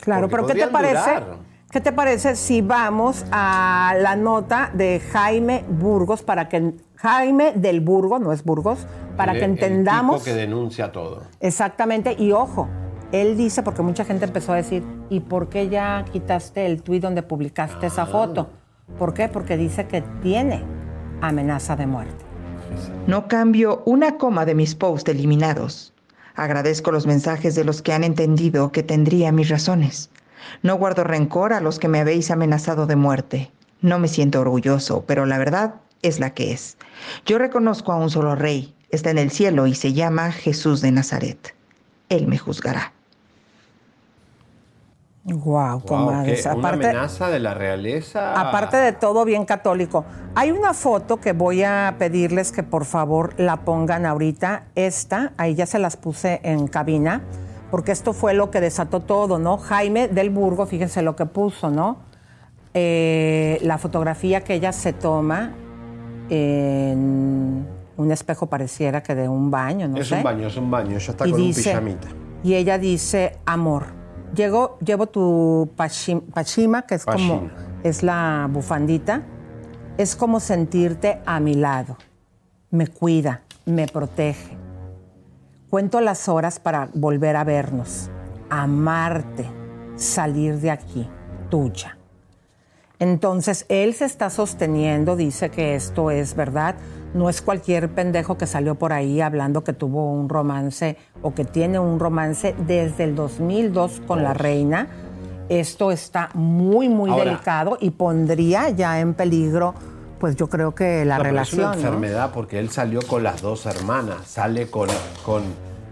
Claro, Porque pero ¿qué te parece? durar. ¿Qué te parece si vamos a la nota de Jaime Burgos para que Jaime del Burgo, no es Burgos, para El- que el entendamos tipo que denuncia todo. exactamente y ojo, él dice porque mucha gente empezó a decir, ¿y por qué ya quitaste el tuit donde publicaste esa foto? ¿Por qué? Porque dice que tiene amenaza de muerte. No cambio una coma de mis posts eliminados. Agradezco los mensajes de los que han entendido que tendría mis razones. No guardo rencor a los que me habéis amenazado de muerte. No me siento orgulloso, pero la verdad es la que es. Yo reconozco a un solo rey. Está en el cielo y se llama Jesús de Nazaret. Él me juzgará. Wow, Wow. ¿qué? ¿Una Aparte- amenaza de la realeza? Aparte de todo, bien católico. Hay una foto que voy a pedirles que por favor la pongan ahorita. Esta, ahí ya se las puse en cabina, porque esto fue lo que desató todo, ¿no? Jaime del Burgo, fíjense lo que puso, ¿no? Eh, la fotografía que ella se toma en un espejo pareciera que de un baño, no es sé. un baño, es un baño. Ella está Y con dice- un pijamita. Y ella dice, amor, llego, llevo tu pachima, que es como, Pashima. es la bufandita, es como sentirte a mi lado. Me cuida, me protege. Cuento las horas para volver a vernos, amarte, salir de aquí, tuya. Entonces, él se está sosteniendo, dice que esto es verdad. No es cualquier pendejo que salió por ahí hablando que tuvo un romance o que tiene un romance desde el 2002 con la reina. Esto está muy, muy Ahora. delicado y pondría ya en peligro, pues yo creo que la No, pero relación. Es una ¿no? enfermedad porque él salió con las dos hermanas. Sale con, con,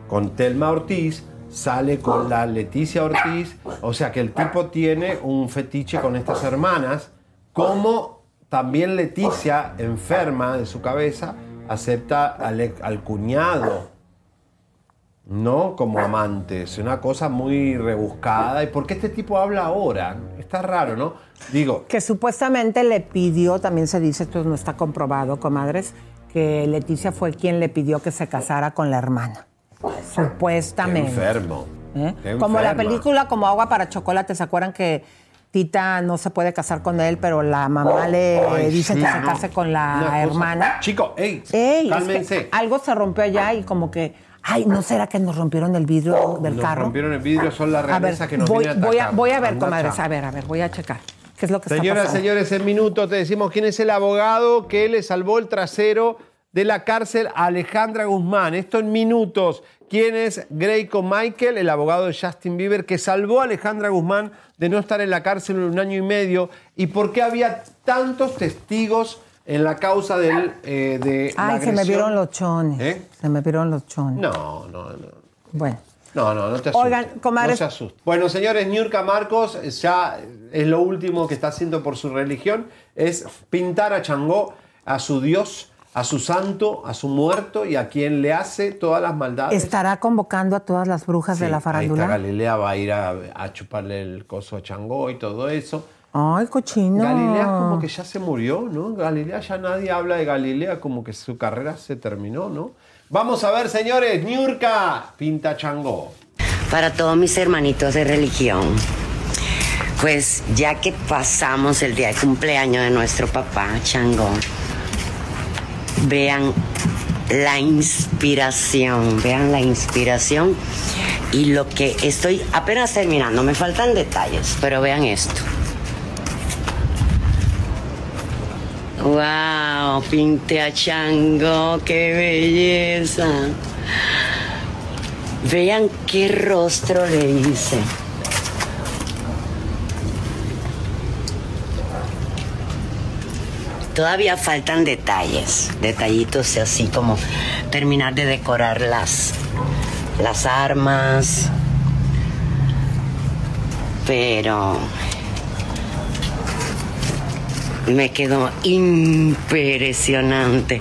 con Telma Ortiz, sale con la Leticia Ortiz. O sea que el tipo tiene un fetiche con estas hermanas. Como también Leticia, enferma de su cabeza, acepta al, cuñado. No como amante, es una cosa muy rebuscada. ¿Y por qué este tipo habla ahora? Está raro, ¿no? Digo, Que supuestamente le pidió, también se dice, esto no está comprobado, comadres, que Leticia fue quien le pidió que se casara con la hermana. qué Supuestamente. enfermo. ¿eh? Qué Como la película Como agua para chocolate, ¿se acuerdan que Tita no se puede casar con él, pero la mamá le Ay, dice sí, que se no. case con la Una cosa- hermana? Chico, ey, Ey, es que cálmense. algo se rompió allá y como que, ay, ¿no será que nos rompieron el vidrio del Nos carro? rompieron el vidrio, son la A ver, realeza que nos voy, viene a voy a, atacar. voy a ver, Anda, comadres, chao. a ver, a ver, voy a checar. ¿Qué es lo que Señoras, está pasando? señores, en minutos te decimos quién es el abogado que le salvó el trasero de la cárcel a Alejandra Guzmán. Esto en minutos. ¿Quién es Greco Michael, el abogado de Justin Bieber, que salvó a Alejandra Guzmán de no estar en la cárcel un año y medio? ¿Y por qué había tantos testigos en la causa del, eh, de la Ay, se me vieron los chones. ¿Eh? Se me vieron los chones. No, no, no. Bueno. No, no, no te asustes. Oigan, comadres- No se asusten. Bueno, señores, Niurka Marcos ya es lo último que está haciendo por su religión, es pintar a Changó, a su Dios, a su santo, a su muerto y a quien le hace todas las maldades. ¿Estará convocando a todas las brujas de la Ahí está farándula? Galilea, va a ir a, a chuparle el coso a Changó y todo eso. Ay, cochino. Galilea como que ya se murió, ¿no? Galilea ya nadie habla de Galilea, como que su carrera se terminó, ¿no? Vamos a ver, señores, Niurka pinta Changó. para todos mis hermanitos de religión. Pues ya que pasamos el día de cumpleaños de nuestro papá, Chango, vean la inspiración, vean la inspiración y lo que estoy apenas terminando, me faltan detalles, pero vean esto. ¡Wow! Pinte a Chango, qué belleza. Vean qué rostro le hice. Todavía faltan detalles, detallitos así como terminar de decorar las, las armas. Pero me quedó impresionante.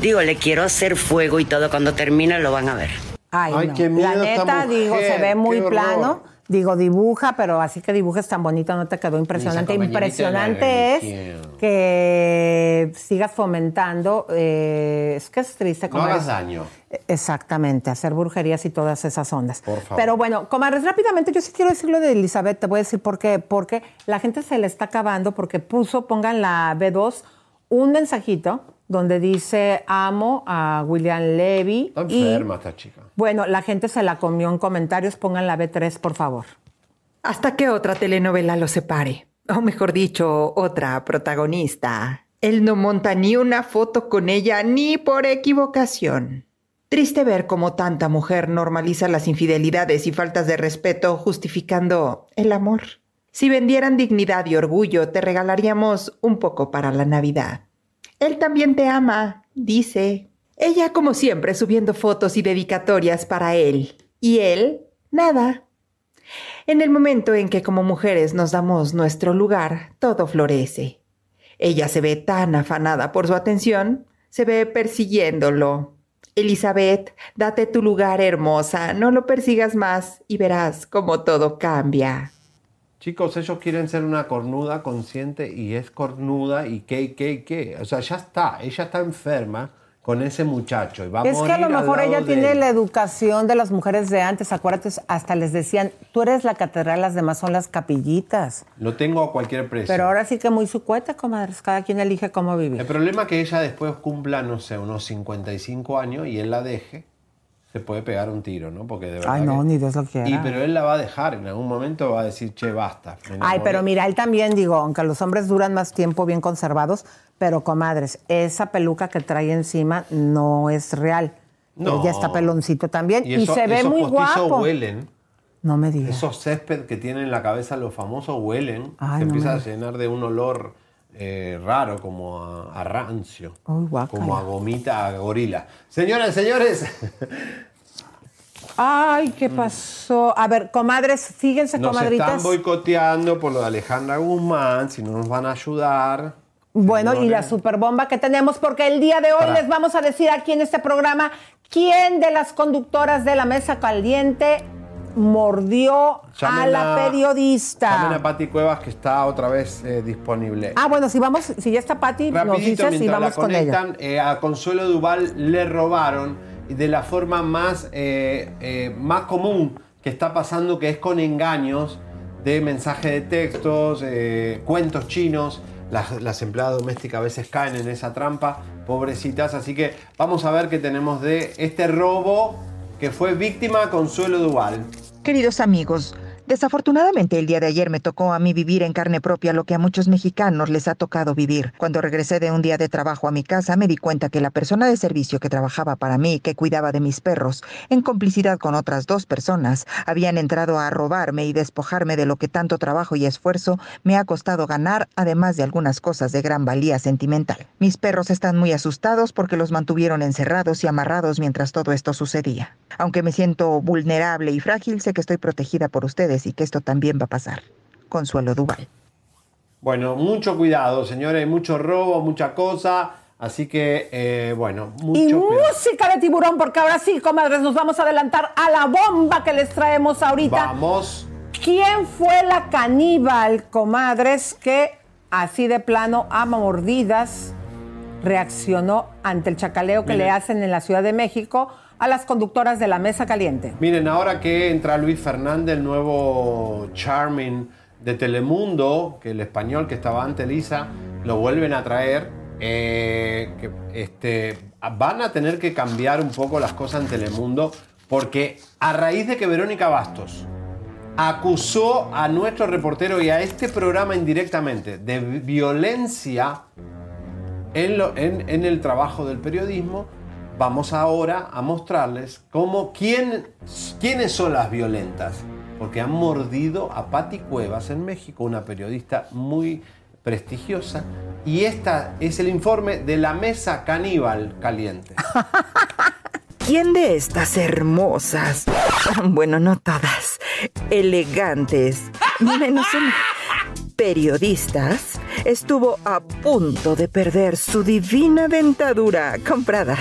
Digo, le quiero hacer fuego y todo. Cuando termine lo van a ver. Ay, Ay, no. qué miedo La esta neta, digo, se ve muy plano. Digo, dibuja, pero así que dibujes tan bonito, no te quedó impresionante. Impresionante es que sigas fomentando. eh, es que es triste. No hagas daño. Exactamente, hacer brujerías y todas esas ondas. Por favor. Pero bueno, comadres, rápidamente yo sí quiero decir lo de Elizabeth, te voy a decir por qué. Porque la gente se le está acabando porque puso, pongan la B2, un mensajito donde dice amo a William Levy. Está y, enferma esta chica. bueno, la gente se la comió en comentarios, pongan la B3, por favor. Hasta que otra telenovela lo separe. O mejor dicho, otra protagonista. Él no monta ni una foto con ella ni por equivocación. Triste ver cómo tanta mujer normaliza las infidelidades y faltas de respeto justificando el amor. Si vendieran dignidad y orgullo, te regalaríamos un poco para la Navidad. Él también te ama, dice. Ella, como siempre, subiendo fotos y dedicatorias para él. Y él, nada. En el momento en que como mujeres nos damos nuestro lugar, todo florece. Ella se ve tan afanada por su atención, se ve persiguiéndolo. Elizabeth, date tu lugar, hermosa, no lo persigas más y verás cómo todo cambia. Chicos, ellos quieren ser una cornuda consciente y es cornuda y qué, qué, qué. O sea, ya está, ella está enferma con ese muchacho y va a es que a lo mejor ella tiene la educación de las mujeres de antes, acuérdate, hasta les decían, tú eres la catedral, las demás son las capillitas. Lo tengo a cualquier precio. Pero ahora sí que muy su cueta, comadres, cada quien elige cómo vivir. El problema es que ella después cumpla, no sé, unos 55 años y él la deje, se puede pegar un tiro, ¿no? Porque de verdad Ay, no, que- ni Dios lo quiera. Y pero él la va a dejar, en algún momento va a decir, che, basta. Ay, enamoré". pero mira, él también, digo, aunque los hombres duran más tiempo bien conservados, pero comadres, esa peluca que trae encima no es real. No. Él ya está peloncito también y, eso- se ve muy guapo. huelen. No me digas. Esos césped que tienen en la cabeza los famosos huelen. Ay, se no empieza a llenar de un olor eh, raro, como a, a rancio. Guácala. como a gomita, a gorila. Señoras y señores, Ay, ¿qué pasó? A ver, comadres, fíjense, nos comadritas. están boicoteando por lo de Alejandra Guzmán, si no nos van a ayudar. Bueno, y la superbomba que tenemos, porque el día de hoy Para. les vamos a decir aquí en este programa quién de las conductoras de la mesa caliente mordió a la a- periodista. Llamen a Pati Cuevas que está otra vez eh, disponible. Ah, bueno, si vamos, si ya está Pati, nos Rapidito, dices y vamos la con ella. eh, a Consuelo Duval le robaron de la forma más, eh, eh, más común que está pasando, que es con engaños de mensaje de textos, eh, cuentos chinos. Las, las empleadas domésticas a veces caen en esa trampa, pobrecitas. Así que vamos a ver qué tenemos de este robo que fue víctima Consuelo Duval. Queridos amigos, desafortunadamente el día de ayer me tocó a mí vivir en carne propia lo que a muchos mexicanos les ha tocado vivir. Cuando regresé de un día de trabajo a mi casa me di cuenta que la persona de servicio que trabajaba para mí que cuidaba de mis perros, en complicidad con otras dos personas, habían entrado a robarme y despojarme de lo que tanto trabajo y esfuerzo me ha costado ganar, además de algunas cosas de gran valía sentimental. Mis perros están muy asustados porque los mantuvieron encerrados y amarrados mientras todo esto sucedía. Aunque me siento vulnerable y frágil, sé que estoy protegida por ustedes y que esto también va a pasar. Consuelo Duval. Bueno, mucho cuidado, señores, mucho robo, mucha cosa. Así que, eh, bueno, mucho Y cuidado. música de tiburón, porque ahora sí, comadres, nos vamos a adelantar a la bomba que les traemos ahorita. Vamos. ¿Quién fue la caníbal, comadres, que así de plano, a mordidas, reaccionó ante el chacaleo que Miren. le hacen en la Ciudad de México a las conductoras de la mesa caliente? Miren, ahora que entra Luis Fernández, el nuevo Charming de Telemundo, que el español que estaba antes Lisa, lo vuelven a traer. eh, este, van a tener que cambiar un poco las cosas en Telemundo, porque a raíz de que Verónica Bastos acusó a nuestro reportero y a este programa indirectamente de violencia en el trabajo del periodismo, vamos ahora a mostrarles cómo, quién, quiénes son las violentas. Porque han mordido a Patti Cuevas en México, una periodista muy prestigiosa. Y esta es el informe de la mesa caníbal caliente. ¿Quién de estas hermosas, bueno, no todas, elegantes, menos una, periodistas, estuvo a punto de perder su divina dentadura comprada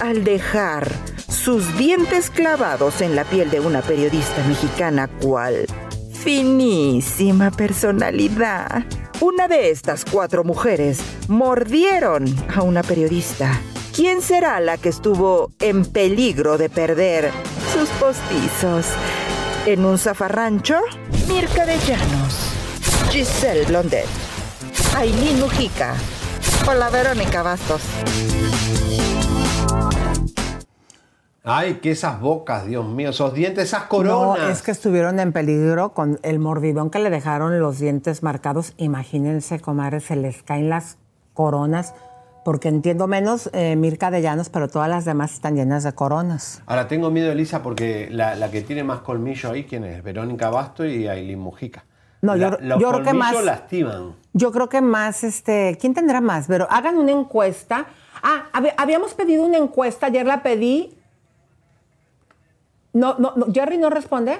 al dejar sus dientes clavados en la piel de una periodista mexicana cual finísima personalidad? Una de estas cuatro mujeres mordieron a una periodista. ¿Quién será la que estuvo en peligro de perder sus postizos? ¿En un zafarrancho? Mirka de Llanos, Giselle Blondet, Aileen Mujica o la Verónica Bastos. Ay, que esas bocas, Dios mío, esos dientes, esas coronas. No, es que estuvieron en peligro con el mordidón que le dejaron los dientes marcados. Imagínense, comadres, se les caen las coronas, porque entiendo menos eh, Mirka de Llanos, pero todas las demás están llenas de coronas. Ahora tengo miedo, Elisa, porque la, la que tiene más colmillo ahí, ¿quién es? Verónica Basto y Aileen Mujica. No, yo- los yo creo que más- lastiman. Yo creo que más, este, ¿quién tendrá más? Pero hagan una encuesta. Ah, hab- habíamos pedido una encuesta, ayer la pedí. No, no, no, Jerry no responde.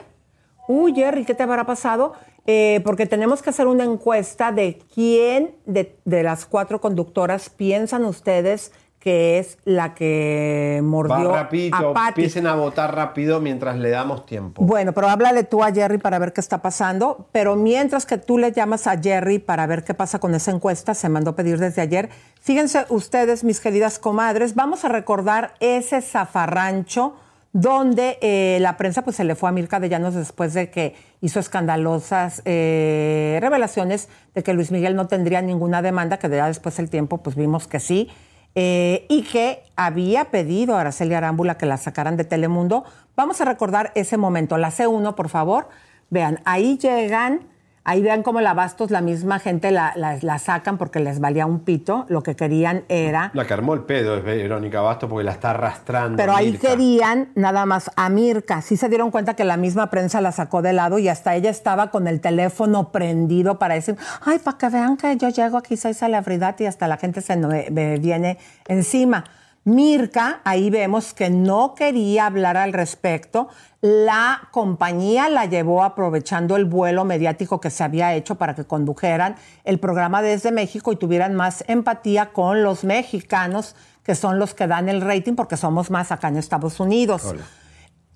Uy, Jerry, ¿qué te habrá pasado? Eh, porque tenemos que hacer una encuesta de quién de, de las cuatro conductoras piensan ustedes que es la que mordió Va rapidito, a Patty. empiecen a votar rápido mientras le damos tiempo. Bueno, pero háblale tú a Jerry para ver qué está pasando. Pero mientras que tú le llamas a Jerry para ver qué pasa con esa encuesta, se mandó pedir desde ayer. Fíjense ustedes, mis queridas comadres, vamos a recordar ese zafarrancho donde eh, la prensa pues se le fue a Mirka de Llanos después de que hizo escandalosas eh, revelaciones de que Luis Miguel no tendría ninguna demanda, que ya después del tiempo pues vimos que sí. eh, y que había pedido a Araceli Arámbula que la sacaran de Telemundo. Vamos a recordar ese momento. La C1, por favor. Vean, ahí llegan, ahí vean cómo la Bastos, la misma gente la, la- la sacan porque les valía un pito. Lo que querían era La que armó el pedo es Verónica Basto porque la está arrastrando. Pero ahí Mirka. querían nada más a Mirka. Sí se dieron cuenta que la misma prensa la sacó de lado y hasta ella estaba con el teléfono prendido para decir, ay, para que vean que yo llego aquí, soy celebridad y hasta la gente se me viene encima. Mirka, ahí vemos que no quería hablar al respecto. La compañía la llevó aprovechando el vuelo mediático que se había hecho para que condujeran el programa desde México y tuvieran más empatía con los mexicanos, que son los que dan el rating porque somos más acá en Estados Unidos.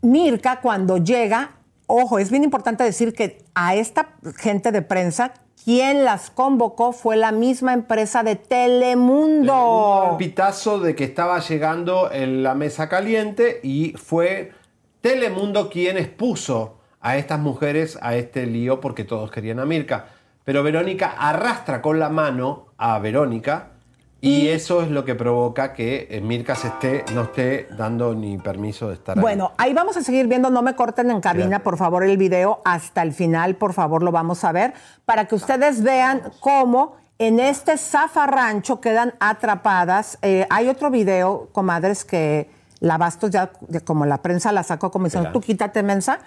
Mirka, cuando llega, ojo, es bien importante decir que a esta gente de prensa, quien las convocó fue la misma empresa de Telemundo. Un pitazo de que estaba llegando en la mesa caliente y fue Telemundo quien expuso a estas mujeres a este lío porque todos querían a Mirka. Pero Verónica arrastra con la mano a Verónica y eso es lo que provoca que eh, Mirka se esté, no esté dando ni permiso de estar ahí. Bueno, ahí vamos a seguir viendo, no me corten en cabina, por favor, el video hasta el final, por favor, lo vamos a ver, para que ustedes vean cómo en este zafarrancho quedan atrapadas. Eh, hay otro video, comadres, que la Bastos ya, ya como la prensa la sacó como diciendo, tú quítate, mensa.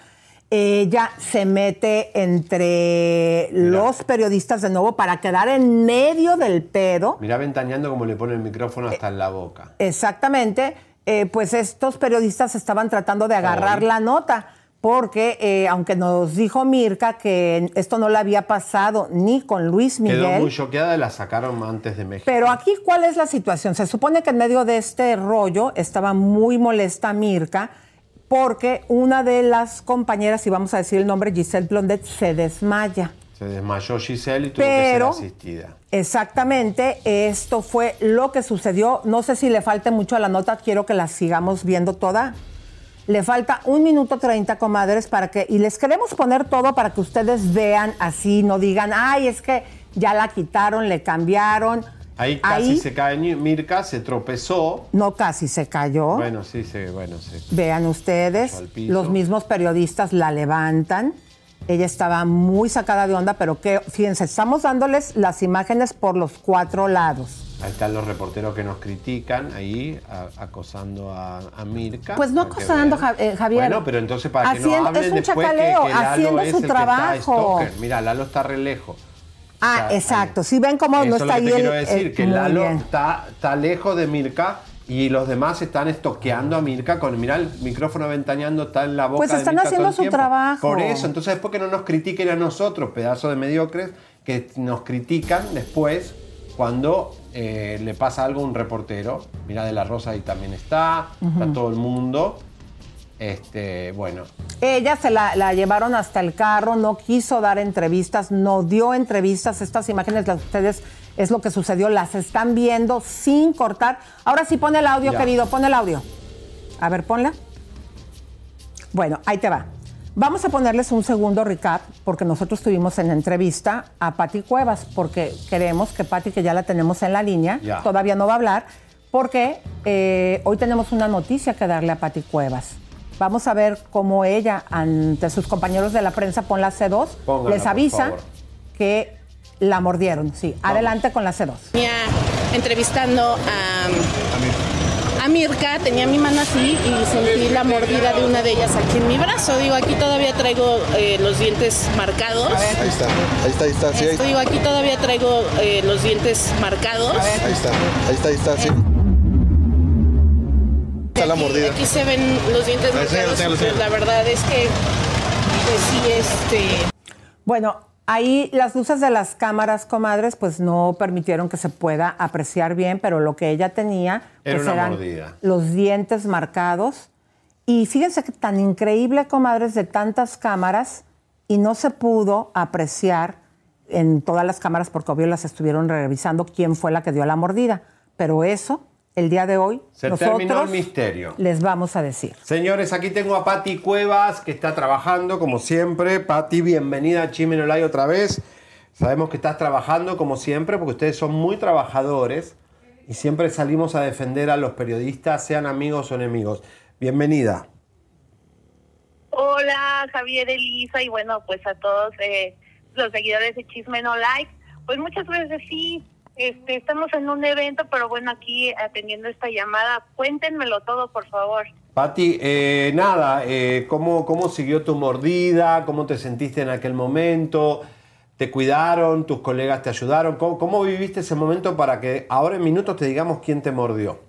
Ella se mete entre los periodistas de nuevo para quedar en medio del pedo. Mirá ventaneando como le pone el micrófono hasta en la boca. Exactamente, eh, pues estos periodistas estaban tratando de agarrar Ay. la nota, porque eh, aunque nos dijo Mirka que esto no le había pasado ni con Luis Quedó muy Miguel, choqueada y la sacaron antes de México. pero aquí cuál es la situación? Se supone que en medio de este rollo estaba muy molesta Mirka porque una de las compañeras, y vamos a decir el nombre, Giselle Blondet, se desmaya. Se desmayó Giselle y tuvo Pero- que ser asistida. Exactamente, esto fue lo que sucedió. No sé si le falte mucho a la nota, quiero que la sigamos viendo toda. Le falta un minuto treinta, comadres, para que. Y les queremos poner todo para que ustedes vean así, no digan, ay, es que ya la quitaron, le cambiaron. Ahí casi Ahí- se cae Mirka, se tropezó. No, casi se cayó. Bueno, sí, sí, bueno, sí. Vean ustedes, los mismos periodistas la levantan. Ella estaba muy sacada de onda, pero que, fíjense, estamos dándoles las imágenes por los cuatro lados. Ahí están los reporteros que nos critican, ahí a- acosando a, a Mirka. Pues no que acosando. Ja- eh, Javier. Bueno, pero entonces para que no hablen es un después que- chacaleo, que, Lalo haciendo es su el que está trabajo. Mira, Lalo está re lejos. Ah, sea, exacto. Si ven cómo no está ahí quiero decir, el- que Lalo está, está lejos de Mirka y los demás están estoqueando a Mirka con, mira, el micrófono ventaneando está en la boca Pues de están Mirka haciendo todo el su tiempo. trabajo. Por eso, entonces después que no nos critiquen a nosotros, pedazos de mediocres, que nos critican después cuando eh, le pasa algo a un reportero. Mira, de la Rosa ahí también está, está todo el mundo. Este, bueno, Ella se la, la llevaron hasta el carro, no quiso dar entrevistas, no dio entrevistas. Estas imágenes, las ustedes, es lo que sucedió, las están viendo sin cortar. Ahora sí, pon el audio, Ya. querido, pon el audio. A ver, ponla. Bueno, ahí te va. Vamos a ponerles un segundo recap, porque nosotros tuvimos en entrevista a Patti Cuevas, porque queremos que Patti, que ya la tenemos en la línea, Ya. todavía no va a hablar, porque eh, hoy tenemos una noticia que darle a Patti Cuevas. Vamos a ver cómo ella, ante sus compañeros de la prensa, pon la C2, Póngala, les avisa que la mordieron. Sí, adelante con la C2. Venía entrevistando a, a Mirka, tenía mi mano así y sentí la mordida de una de ellas aquí en mi brazo. Digo, aquí todavía traigo eh, los dientes marcados. Ahí está, ahí está, ahí está, sí, ahí digo, aquí todavía traigo eh, los dientes marcados. Ahí está, ahí está, ahí está, sí. Está la mordida. Aquí se ven los dientes marcados. pues, la verdad es que, pues sí, este... Bueno, ahí las luces de las cámaras, comadres, pues no permitieron que se pueda apreciar bien, pero lo que ella tenía Era pues, una eran mordida. los dientes marcados. Y fíjense que tan increíble, comadres, de tantas cámaras y no se pudo apreciar en todas las cámaras porque obvio las estuvieron revisando quién fue la que dio la mordida. Pero eso, el día de hoy, se nosotros terminó el misterio. les vamos a decir. Señores, aquí tengo a Patti Cuevas, que está trabajando como siempre. Patti, bienvenida a Chimenolay otra vez. Sabemos que estás trabajando como siempre, porque ustedes son muy trabajadores. y siempre salimos a defender a los periodistas, sean amigos o enemigos. Bienvenida. Hola, Javier, Elisa, y bueno, pues a todos eh, los seguidores de Chisme No Like. Pues muchas veces sí, este, estamos en un evento, pero bueno, aquí atendiendo esta llamada, cuéntenmelo todo, por favor. Pati, eh, nada, eh, ¿cómo, ¿cómo siguió tu mordida? ¿Cómo te sentiste en aquel momento? ¿Te cuidaron? ¿Tus colegas te ayudaron? ¿Cómo, cómo viviste ese momento para que ahora en minutos te digamos quién te mordió?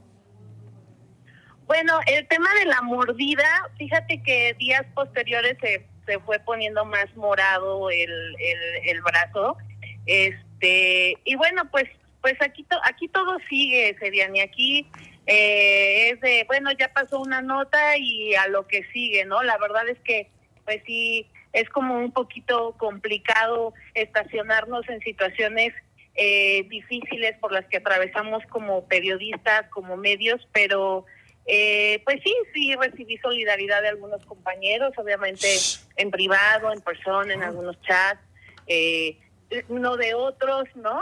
Bueno, el tema de la mordida, fíjate que días posteriores se, se fue poniendo más morado el, el, el brazo. Este, y bueno, pues pues aquí to- aquí todo sigue, Seriani, aquí eh, es de, bueno, ya pasó una nota y a lo que sigue, ¿no? La verdad es que, pues sí, es como un poquito complicado estacionarnos en situaciones eh, difíciles por las que atravesamos como periodistas, como medios, pero eh, pues sí, sí recibí solidaridad de algunos compañeros, obviamente en privado, en persona, en algunos chats, eh, no de otros, ¿no?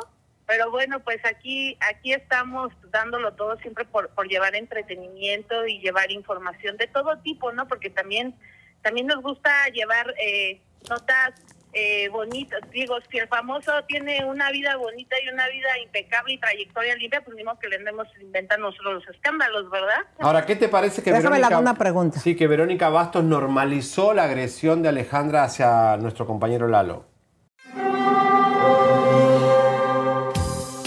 Pero bueno, pues aquí aquí estamos dándolo todo siempre por, por llevar entretenimiento y llevar información de todo tipo, ¿no? Porque también también nos gusta llevar eh, notas eh, bonitas. Digo, si el famoso tiene una vida bonita y una vida impecable y trayectoria limpia, pues mismo que le andemos inventando nosotros los escándalos, ¿verdad? Ahora, ¿qué te parece que Déjame Verónica... una pregunta. Sí, que Verónica Bastos normalizó la agresión de Alejandra hacia nuestro compañero Lalo.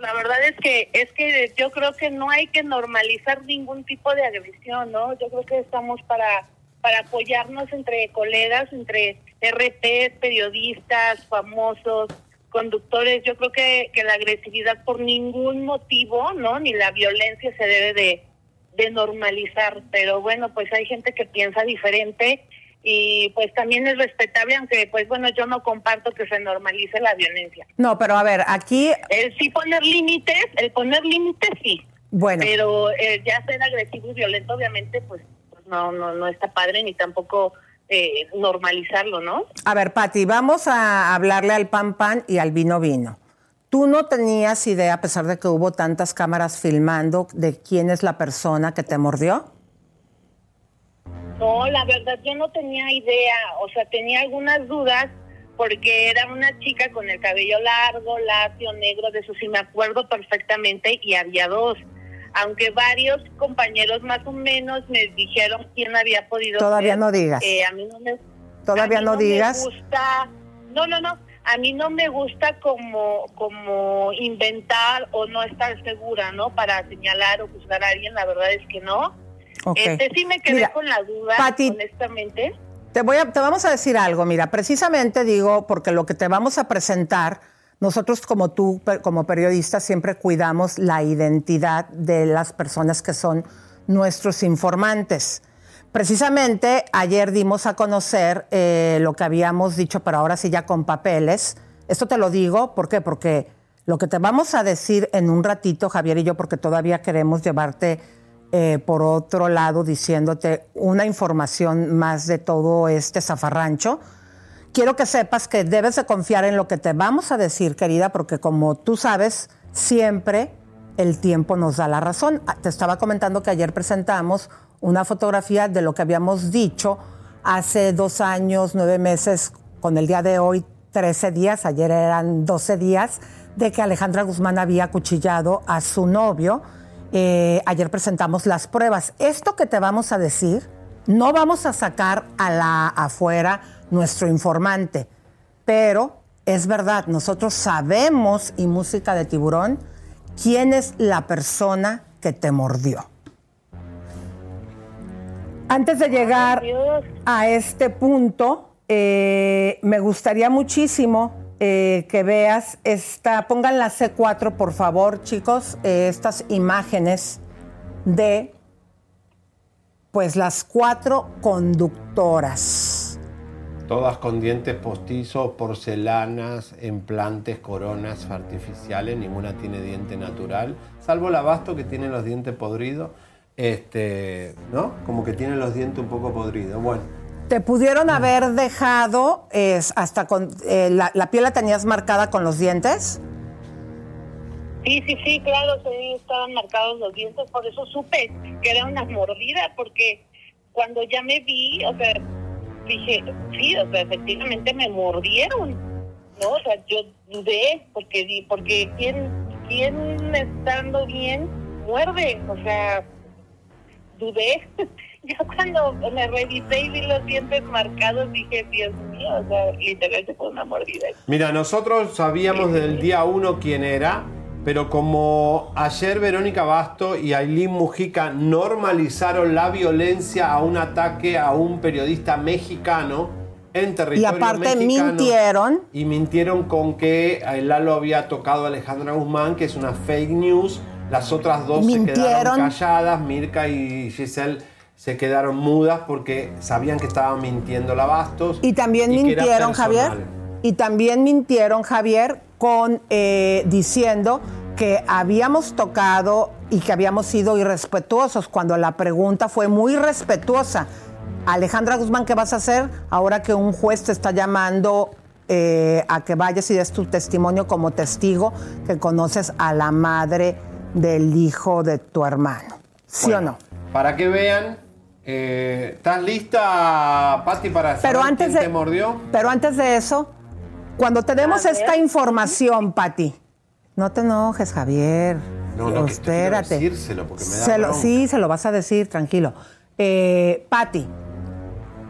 La verdad es que es que yo creo que no hay que normalizar ningún tipo de agresión, ¿no? Yo creo que estamos para para apoyarnos entre colegas, entre RP, periodistas, famosos, conductores. Yo creo que, que la agresividad por ningún motivo, ¿no? Ni la violencia se debe de, de normalizar. Pero bueno, pues hay gente que piensa diferente y pues también es respetable, aunque pues bueno, yo no comparto que se normalice la violencia. No, pero a ver, aquí, El sí poner límites, el poner límites sí, bueno, pero eh, ya ser agresivo y violento obviamente pues, pues, no, no, no está padre ni tampoco eh, normalizarlo, ¿no? a ver, Pati, vamos a hablarle al pan pan y al vino vino. Tú no tenías idea, a pesar de que hubo tantas cámaras filmando, de quién es la persona que te mordió. No, la verdad yo no tenía idea, o sea, tenía algunas dudas porque era una chica con el cabello largo, lacio, negro, de eso sí me acuerdo perfectamente y había dos. Aunque varios compañeros más o menos me dijeron quién había podido Todavía ser, no digas. eh, a mí no me, Todavía a mí no digas. gusta, no, no, no. A mí no me gusta como, como inventar o no estar segura, ¿no? Para señalar o juzgar a alguien, la verdad es que no. Ok. Este sí me quedé Mira, con la duda, Pati, honestamente. Te, voy a, te vamos a decir algo, mira, precisamente digo, porque lo que te vamos a presentar, nosotros como tú, como periodistas, siempre cuidamos la identidad de las personas que son nuestros informantes. Precisamente ayer dimos a conocer eh, lo que habíamos dicho, pero ahora sí ya con papeles. Esto te lo digo, ¿por qué? Porque lo que te vamos a decir en un ratito, Javier y yo, porque todavía queremos llevarte eh, por otro lado diciéndote una información más de todo este zafarrancho. Quiero que sepas que debes de confiar en lo que te vamos a decir, querida, porque como tú sabes, siempre el tiempo nos da la razón. Ah, Te estaba comentando que ayer presentamos una fotografía de lo que habíamos dicho hace dos años, nueve meses, con el día de hoy, 13 días, ayer eran 12 días, de que Alejandra Guzmán había acuchillado a su novio. Eh, ayer presentamos las pruebas. Esto que te vamos a decir, no vamos a sacar a la afuera nuestro informante, pero es verdad, nosotros sabemos, y música de tiburón, quién es la persona que te mordió. Antes de llegar a este punto, eh, me gustaría muchísimo eh, que veas esta, pongan la C4 por favor, chicos, eh, estas imágenes de pues las cuatro conductoras. Todas con dientes postizos, porcelanas, implantes, coronas artificiales, ninguna tiene diente natural, salvo el abasto que tiene los dientes podridos, este, ¿no? Como que tiene los dientes un poco podridos. Bueno, Te pudieron haber dejado es, hasta con eh, la, la piel la tenías marcada con los dientes. Sí, sí, sí, claro, sí, estaban marcados los dientes, por eso supe que era una mordida, porque cuando ya me vi, o sea, dije, sí, o sea, efectivamente me mordieron, ¿no? O sea, yo dudé, porque di- porque quién, quién estando bien muerde, o sea, dudé. Yo cuando me revisé y vi los dientes marcados, dije, Dios mío, o sea, literalmente fue una mordida. Mira, nosotros sabíamos del día uno quién era, pero como ayer Verónica Basto y Aileen Mujica normalizaron la violencia a un ataque a un periodista mexicano en Y territorio aparte mexicano, mintieron. Y mintieron con que eh, Lalo había tocado a Alejandra Guzmán, que es una fake news. Las otras dos se quedaron calladas, Mirka y Giselle se quedaron mudas porque sabían que estaban mintiendo la Bastos. Y también y mintieron, Javier. Y también mintieron, Javier, con eh, diciendo que habíamos tocado y que habíamos sido irrespetuosos cuando la pregunta fue muy respetuosa. Alejandra Guzmán, ¿qué vas a hacer ahora que un juez te está llamando eh, a que vayas y des tu testimonio como testigo que conoces a la madre del hijo de tu hermano? ¿Sí o no? Para que vean, eh, ¿estás lista, Patti, para Pero saber antes quién de- te mordió? Pero antes de eso, cuando tenemos esta información, Pati, no te enojes, Javier. No, no, que espérate. decírselo porque me da Se lo- sí, se lo vas a decir, tranquilo. Eh, Pati,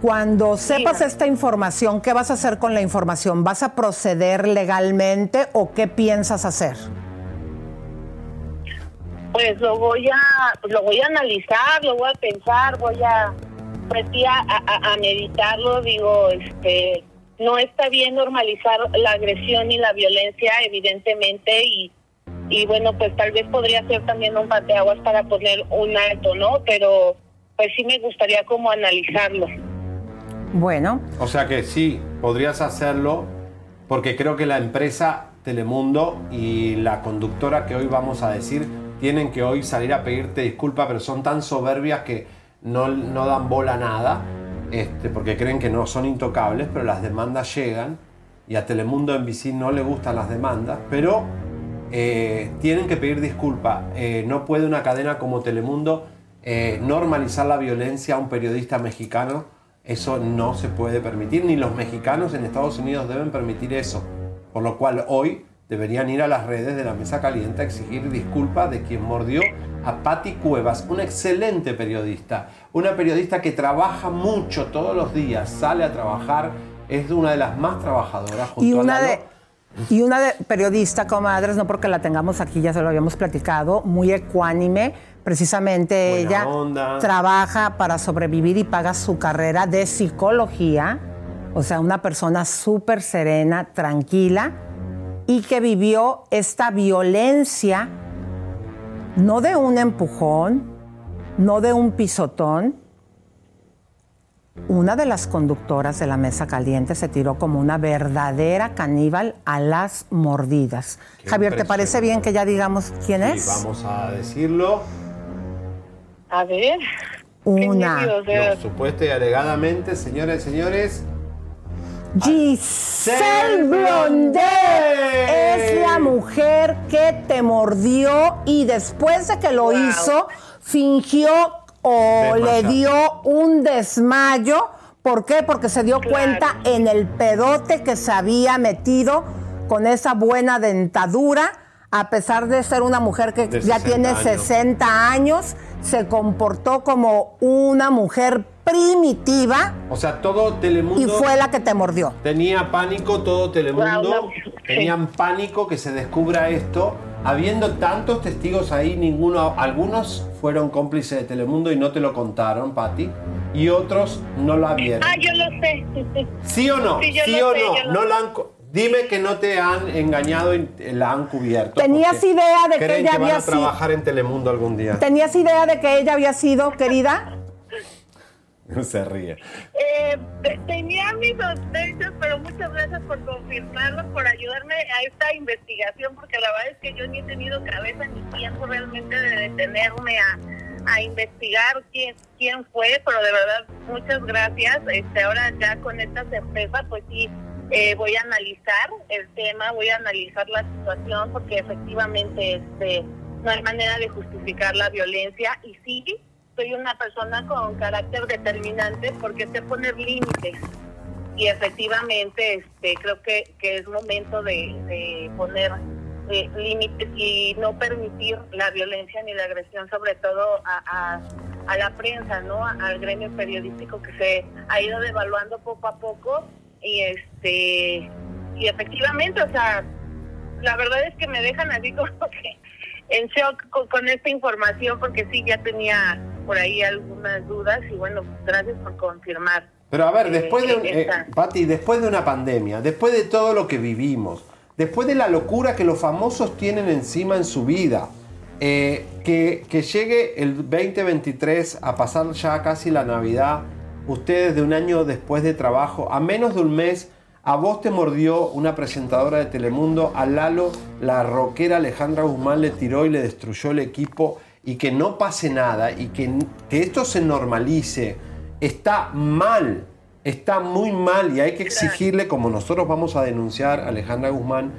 cuando sepas esta información, ¿qué vas a hacer con la información? ¿Vas a proceder legalmente o qué piensas hacer? Pues lo voy a, pues lo voy a analizar, lo voy a pensar, voy a, pues sí, a, a- a meditarlo. Digo, este, no está bien normalizar la agresión y la violencia, evidentemente, y, y bueno, pues tal vez podría ser también un pateaguas para poner un alto, ¿no? Pero pues sí me gustaría como analizarlo. Bueno, O sea que sí, podrías hacerlo porque creo que la empresa Telemundo y la conductora que hoy vamos a decir tienen que hoy salir a pedirte disculpas, pero son tan soberbias que no, no dan bola a nada, este, porque creen que no son intocables, pero las demandas llegan y a Telemundo NBC no le gustan las demandas, pero eh, tienen que pedir disculpas. Eh, no puede una cadena como Telemundo eh, normalizar la violencia a un periodista mexicano. Eso no se puede permitir, ni los mexicanos en Estados Unidos deben permitir eso. Por lo cual hoy deberían ir a las redes de la Mesa Caliente a exigir disculpas de quien mordió a Patti Cuevas, una excelente periodista, una periodista que trabaja mucho todos los días, sale a trabajar, es una de las más trabajadoras junto y a una Lalo. de y una de periodista, comadres, no porque la tengamos aquí, ya se lo habíamos platicado, muy ecuánime, precisamente Buena ella onda. trabaja para sobrevivir y paga su carrera de psicología, o sea, una persona súper serena, tranquila, y que vivió esta violencia, no de un empujón, no de un pisotón, una de las conductoras de la mesa caliente se tiró como una verdadera caníbal a las mordidas. Qué Javier, ¿te parece bien que ya digamos quién Sí, es? vamos a decirlo. A ver. Una. No, supuesta y alegadamente, señores y señores. Giselle Blondet es la mujer que te mordió y después de que lo hizo, fingió o le dio un desmayo. ¿Por qué? Porque se dio cuenta en el pedote que se había metido con esa buena dentadura, a pesar de ser una mujer que De ya 60 tiene años. 60 años, se comportó como una mujer primitiva O sea, todo Telemundo. y fue la que te mordió. Tenía pánico todo Telemundo. Wow, no. Tenían pánico que se descubra esto. Habiendo tantos testigos ahí, ninguno, algunos fueron cómplices de Telemundo y no te lo contaron, Patti, y otros no la vieron. Ah, yo lo sé. ¿Sí o no? Sí, ¿Sí lo o sé, no? lo No la han Dime que no te han engañado y la han cubierto. ¿Tenías idea de que ella que había a sido- trabajar en Telemundo algún día. ¿Tenías idea de que ella había sido querida? Se ríe. Eh, te- tenía mis sospechas, pero muchas gracias por confirmarlo, por ayudarme a esta investigación, porque la verdad es que yo ni he tenido cabeza ni tiempo realmente de detenerme a, a investigar quién, quién fue, pero de verdad muchas gracias. Este, ahora ya con esta certeza, pues sí, eh, voy a analizar el tema, voy a analizar la situación, porque efectivamente este, no hay manera de justificar la violencia y sí, soy una persona con carácter determinante porque sé poner límites. Y efectivamente este creo que, que es momento de, de poner eh, límites y no permitir la violencia ni la agresión sobre todo a, a, a la prensa no al gremio periodístico que se ha ido devaluando poco a poco. Y este y efectivamente o sea la verdad es que me dejan así como que en shock con, con esta información porque sí ya tenía por ahí algunas dudas y bueno gracias por confirmar Pero a ver, Eh, después de, un- eh, Pati, después de una pandemia, después de todo lo que vivimos, después de la locura que los famosos tienen encima en su vida, eh, que, que llegue el 2023 a pasar ya casi la Navidad, ustedes de un año después de trabajo, a menos de un mes, a vos te mordió una presentadora de Telemundo, a Lalo, la rockera Alejandra Guzmán le tiró y le destruyó el equipo y que no pase nada y que, que esto se normalice, está mal, está muy mal y hay que exigirle, como nosotros vamos a denunciar a Alejandra Guzmán,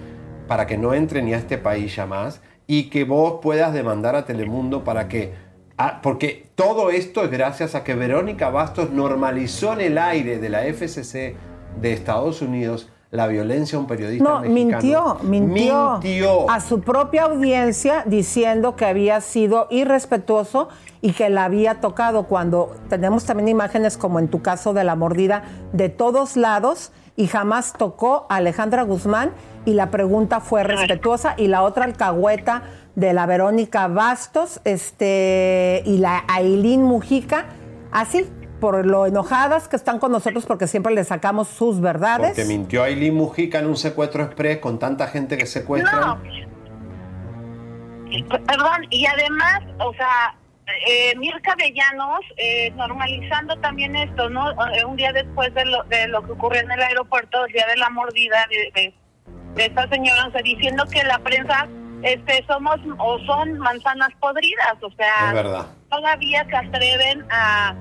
para que no entre ni a este país ya más y que vos puedas demandar a Telemundo para que... ah, porque todo esto es gracias a que Verónica Bastos normalizó en el aire de la FCC de Estados Unidos la violencia a un periodista No, mexicano. mintió, mintió, Mintió. a su propia audiencia diciendo que había sido irrespetuoso y que la había tocado cuando tenemos también imágenes como en tu caso de la mordida de todos lados y jamás tocó a Alejandra Guzmán y la pregunta fue respetuosa y la otra alcahueta de la Verónica Bastos este y la Ailín Mujica así por lo enojadas que están con nosotros porque siempre le sacamos sus verdades. Porque mintió Aileen Mujica en un secuestro express con tanta gente que secuestran. No. Perdón, y además, o sea, eh, Mirka Avellanos eh, normalizando también esto, ¿no? Eh, Un día después de lo, de lo que ocurrió en el aeropuerto, el día de la mordida de, de, de esta señora, o sea, diciendo que la prensa este somos o son manzanas podridas, o sea, Es verdad. todavía se atreven a,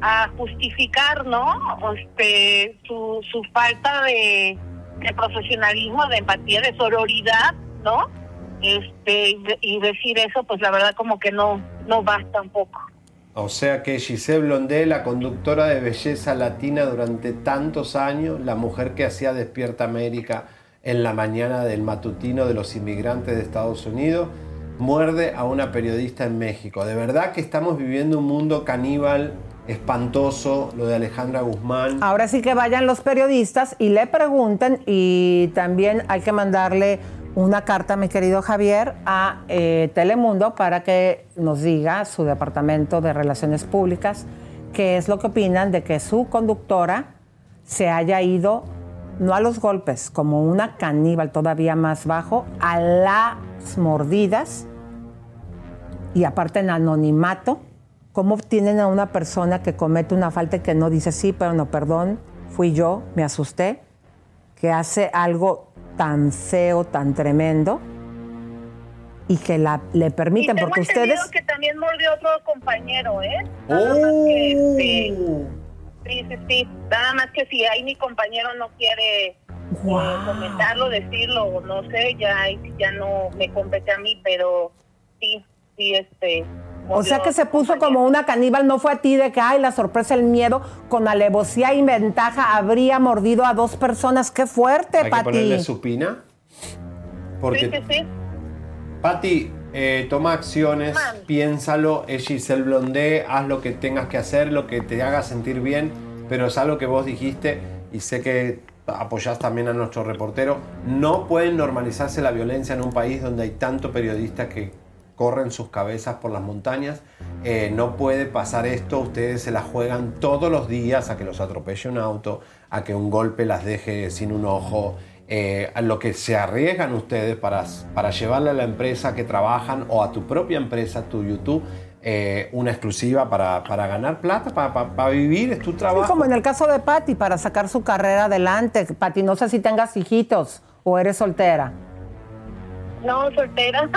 a justificar, ¿no? Este, su, su falta de, de profesionalismo, de empatía, de sororidad, ¿no? Este, y, de- y decir eso, pues la verdad como que no, no basta un poco. O sea que Giselle Blondé, la conductora de belleza latina durante tantos años, la mujer que hacía Despierta América en la mañana del matutino de los inmigrantes de Estados Unidos, muerde a una periodista en México. De verdad que estamos viviendo un mundo caníbal espantoso, lo de Alejandra Guzmán. Ahora sí que vayan los periodistas y le pregunten y también hay que mandarle una carta, mi querido Javier, a eh, Telemundo para que nos diga su departamento de relaciones públicas qué es lo que opinan de que su conductora se haya ido, no a los golpes, como una caníbal todavía más bajo, a las mordidas y aparte en anonimato, ¿cómo tienen a una persona que comete una falta y que no dice sí, pero no, perdón, fui yo, me asusté, que hace algo tan feo, tan tremendo y que la, le Y permiten, tengo porque ustedes... que también mordió otro compañero, ¿eh? Nada más que, este, sí, sí, sí. Nada más que si ahí mi compañero no quiere eh, comentarlo, decirlo, o no sé, ya, ya no me compete a mí, pero sí, sí, este... O sea que se puso como una caníbal, no fue a ti de que, ay, la sorpresa, el miedo, con alevosía y ventaja habría mordido a dos personas. ¡Qué fuerte, Hay que Pati! ponerle supina. Porque Sí, sí, sí. Pati, eh, toma acciones, piénsalo, es Giselle Blondé, haz lo que tengas que hacer, lo que te haga sentir bien, pero es algo que vos dijiste y sé que apoyás también a nuestro reportero. No pueden normalizarse la violencia en un país donde hay tanto periodista que corren sus cabezas por las montañas. Eh, no puede pasar esto, ustedes se la juegan todos los días a que los atropelle un auto, a que un golpe las deje sin un ojo eh, a lo que se arriesgan ustedes para, para llevarle a la empresa que trabajan o a tu propia empresa, tu YouTube, eh, una exclusiva para, para ganar plata, para, para- para vivir, es tu Sí, trabajo. como en el caso de Patti, para sacar su carrera adelante. Patti, no sé si tengas hijitos o eres soltera. No, soltera.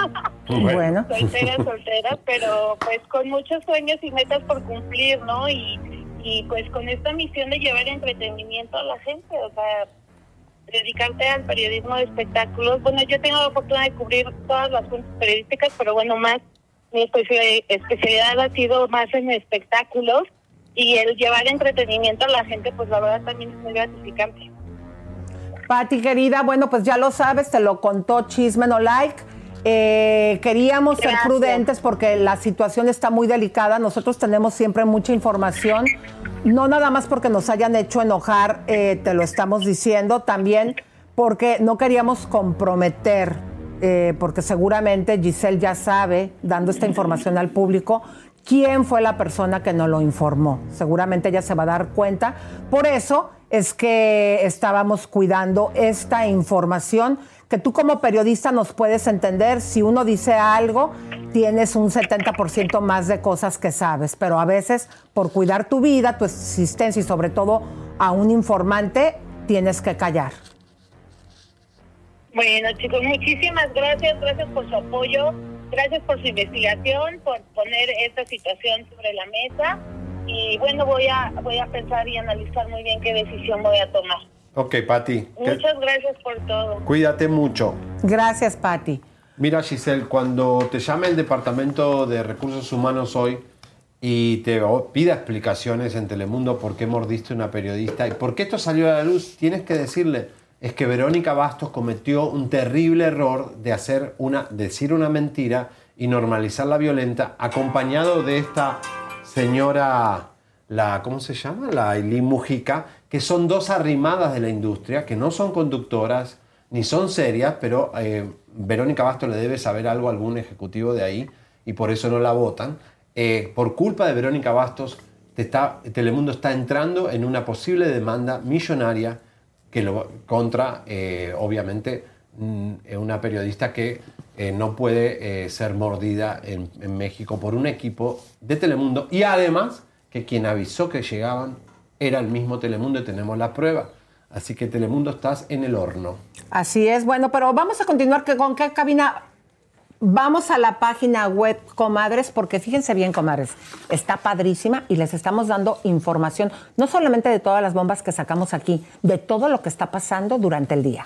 Bueno. soltera, soltera, pero pues con muchos sueños y metas por cumplir, ¿no? Y, y pues con esta misión de llevar entretenimiento a la gente, o sea, dedicarte al periodismo de espectáculos. Bueno, yo tengo la oportunidad de cubrir todas las fuentes periodísticas, pero bueno, más mi especia- especialidad ha sido más en espectáculos y el llevar entretenimiento a la gente, pues la verdad también es muy gratificante. Pati, querida, bueno, pues ya lo sabes, te lo contó Chisme No Like. Eh, queríamos ser prudentes porque la situación está muy delicada. Nosotros tenemos siempre mucha información. No nada más porque nos hayan hecho enojar, eh, te lo estamos diciendo, también porque no queríamos comprometer, eh, porque seguramente Giselle ya sabe, dando esta información al público, quién fue la persona que nos lo informó. Seguramente ella se va a dar cuenta. Por eso es que estábamos cuidando esta información que tú como periodista nos puedes entender. Si uno dice algo, tienes un 70% más de cosas que sabes, pero a veces por cuidar tu vida, tu existencia y sobre todo a un informante, tienes que callar. Bueno, chicos, muchísimas gracias, gracias por su apoyo, gracias por su investigación, por poner esta situación sobre la mesa y bueno, voy a voy a pensar y analizar muy bien qué decisión voy a tomar. Ok, Pati, que- Muchas gracias por todo. cuídate mucho. Gracias, Patti. Mira, Giselle, cuando te llame el Departamento de Recursos Humanos hoy y te o- pida explicaciones en Telemundo por qué mordiste a una periodista y por qué esto salió a la luz, tienes que decirle, es que Verónica Bastos cometió un terrible error de hacer una, decir una mentira y normalizar la violenta, acompañado de esta señora, la, ¿cómo se llama? La Aileen Mujica, que son dos arrimadas de la industria, que no son conductoras, ni son serias, pero eh, Verónica Bastos le debe saber algo a algún ejecutivo de ahí y por eso no la votan. Eh, por culpa de Verónica Bastos, Telemundo está entrando en una posible demanda millonaria que lo, contra, eh, obviamente, mm, eh, una periodista que eh, no puede ser mordida en, en México por un equipo de Telemundo y además que quien avisó que llegaban era el mismo Telemundo y tenemos la prueba. Así que Telemundo estás en el horno. Así es, bueno, pero vamos a continuar que- con qué cabina. Vamos a la página web, comadres, porque fíjense bien, comadres, está padrísima y les estamos dando información, no solamente de todas las bombas que sacamos aquí, de todo lo que está pasando durante el día.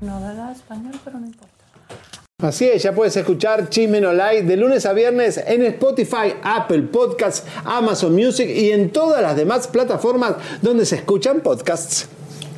No habla español, pero no importa. Así es, ya puedes escuchar Chisme No Like de lunes a viernes en Spotify, Apple Podcasts, Amazon Music y en todas las demás plataformas donde se escuchan podcasts.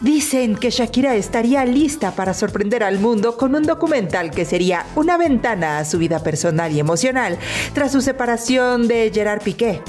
Dicen que Shakira estaría lista para sorprender al mundo con un documental que sería una ventana a su vida personal y emocional tras su separación de Gerard Piqué.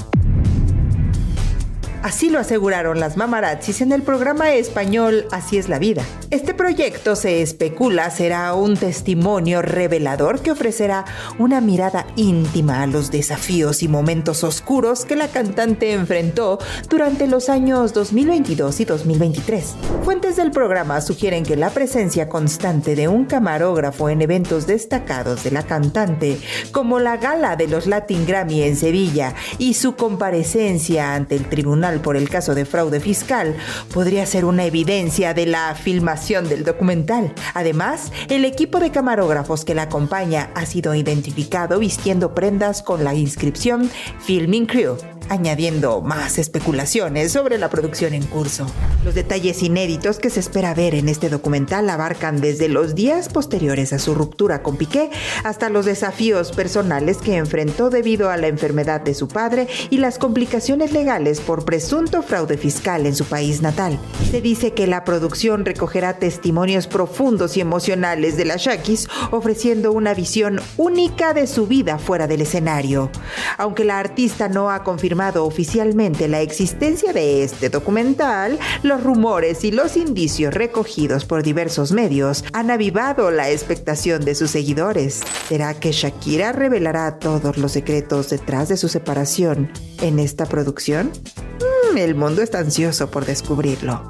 Así lo aseguraron las mamarazzis en el programa español Así es la vida. Este proyecto se especula será un testimonio revelador que ofrecerá una mirada íntima a los desafíos y momentos oscuros que la cantante enfrentó durante los años 2022 y 2023. Fuentes del programa sugieren que la presencia constante de un camarógrafo en eventos destacados de la cantante, como la gala de los Latin Grammy en Sevilla y su comparecencia ante el Tribunal Por el caso de fraude fiscal podría ser una evidencia de la filmación del documental. Además, el equipo de camarógrafos que la acompaña ha sido identificado vistiendo prendas con la inscripción Filming Crew añadiendo más especulaciones sobre la producción en curso. Los detalles inéditos que se espera ver en este documental abarcan desde los días posteriores a su ruptura con Piqué hasta los desafíos personales que enfrentó debido a la enfermedad de su padre y las complicaciones legales por presunto fraude fiscal en su país natal. Se dice que la producción recogerá testimonios profundos y emocionales de la Shakis, ofreciendo una visión única de su vida fuera del escenario. Aunque la artista no ha confirmado oficialmente la existencia de este documental, los rumores y los indicios recogidos por diversos medios han avivado la expectación de sus seguidores. ¿Será que Shakira revelará todos los secretos detrás de su separación en esta producción? El mundo está ansioso por descubrirlo.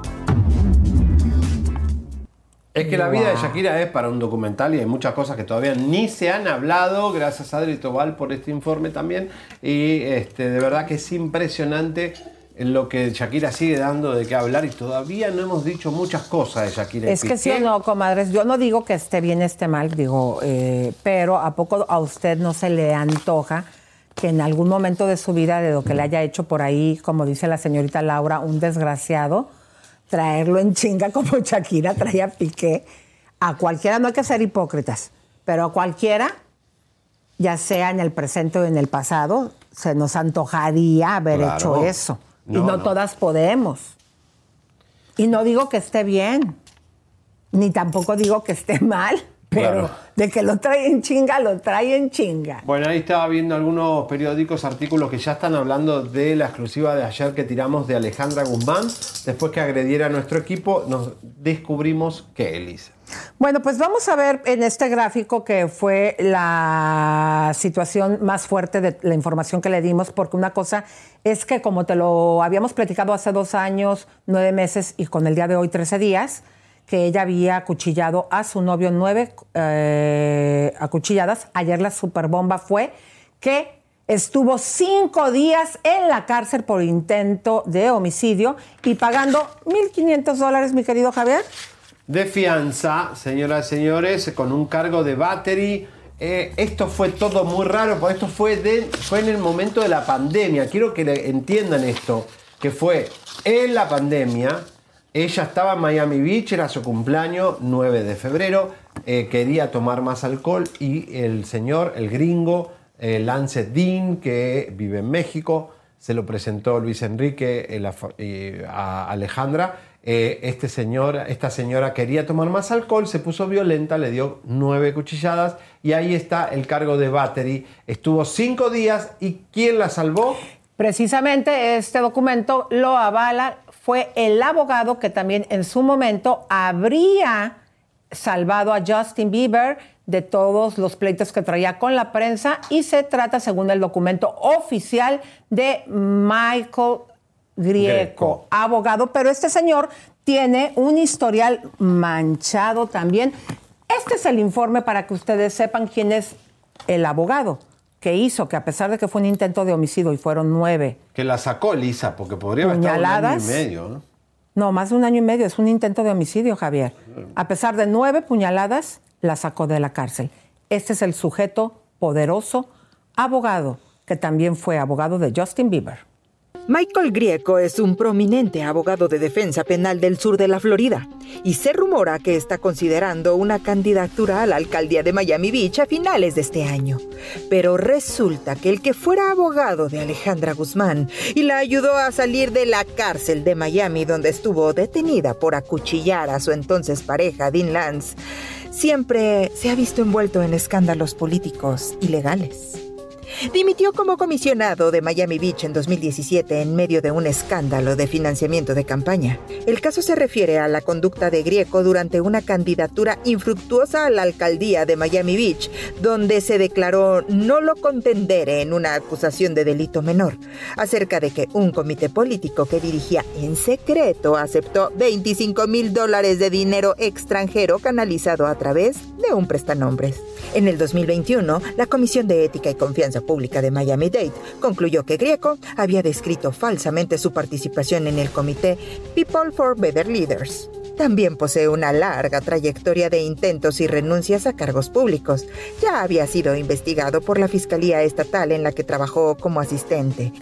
Es que la vida de Shakira es para un documental y hay muchas cosas que todavía ni se han hablado. Gracias a Adri Tobal por este informe también. Y este, de verdad que es impresionante lo que Shakira sigue dando de qué hablar y todavía no hemos dicho muchas cosas de Shakira. Es que sí o no, comadres. Yo no digo que esté bien, esté mal, digo, eh, pero ¿a poco a usted no se le antoja que en algún momento de su vida, de lo que le haya hecho por ahí, como dice la señorita Laura, un desgraciado, traerlo en chinga como Shakira traía Piqué? A cualquiera, no hay que ser hipócritas, pero a cualquiera, ya sea en el presente o en el pasado, se nos antojaría haber Claro. hecho eso. y No, no, no. todas podemos. Y no digo que esté bien, ni tampoco digo que esté mal, pero Claro. De que lo trae en chinga, lo trae en chinga. Bueno, ahí estaba viendo algunos periódicos, artículos que ya están hablando de la exclusiva de ayer que tiramos de Alejandra Guzmán. Después que agrediera a nuestro equipo, nos descubrimos que Elisa. Bueno, pues vamos a ver en este gráfico que fue la situación más fuerte de la información que le dimos, porque una cosa es que como te lo habíamos platicado hace dos años, nueve meses y con el día de hoy, 13 días, que ella había acuchillado a su novio nueve eh, acuchilladas. Ayer la superbomba fue que estuvo cinco días en la cárcel por intento de homicidio y pagando 1.500 dólares, mi querido Javier. De fianza, señoras y señores, con un cargo de battery. Eh, esto fue todo muy raro, porque esto fue, de, fue en el momento de la pandemia. Quiero que entiendan esto, que fue en la pandemia. Ella estaba en Miami Beach, era su cumpleaños, 9 de febrero. eh, quería tomar más alcohol y el señor, el gringo, eh, Lance Dean, que vive en México, se lo presentó Luis Enrique eh, a Alejandra. Este señor, esta señora quería tomar más alcohol, se puso violenta, le dio nueve cuchilladas y ahí está el cargo de battery. Estuvo cinco días y ¿quién la salvó? Precisamente este documento lo avala, fue el abogado que también en su momento habría salvado a Justin Bieber de todos los pleitos que traía con la prensa y se trata, según el documento oficial, de Michael Grieco, Greco. abogado, pero este señor tiene un historial manchado también. Este es el informe para que ustedes sepan quién es el abogado que hizo que a pesar de que fue un intento de homicidio y fueron nueve, Que la sacó Lisa, porque podría haber estado un año y medio. ¿no? no, más de un año y medio, es un intento de homicidio, Javier. A pesar de nueve puñaladas, la sacó de la cárcel. Este es el sujeto poderoso, abogado, que también fue abogado de Justin Bieber. Michael Grieco es un prominente abogado de defensa penal del sur de la Florida y se rumora que está considerando una candidatura a la alcaldía de Miami Beach a finales de este año. Pero resulta que el que fuera abogado de Alejandra Guzmán y la ayudó a salir de la cárcel de Miami donde estuvo detenida por acuchillar a su entonces pareja Dean Lance, siempre se ha visto envuelto en escándalos políticos y legales. Dimitió como comisionado de Miami Beach en 2017 en medio de un escándalo de financiamiento de campaña. El caso se refiere a la conducta de Grieco durante una candidatura infructuosa a la alcaldía de Miami Beach, donde se declaró no lo contendere en una acusación de delito menor, acerca de que un comité político que dirigía en secreto aceptó 25 mil dólares de dinero extranjero canalizado a través de un prestanombres. En el 2021, la Comisión de Ética y Confianza Pública de Miami-Dade concluyó que Grieco había descrito falsamente su participación en el comité People for Better Leaders. También posee una larga trayectoria de intentos y renuncias a cargos públicos. Ya había sido investigado por la Fiscalía Estatal en la que trabajó como asistente.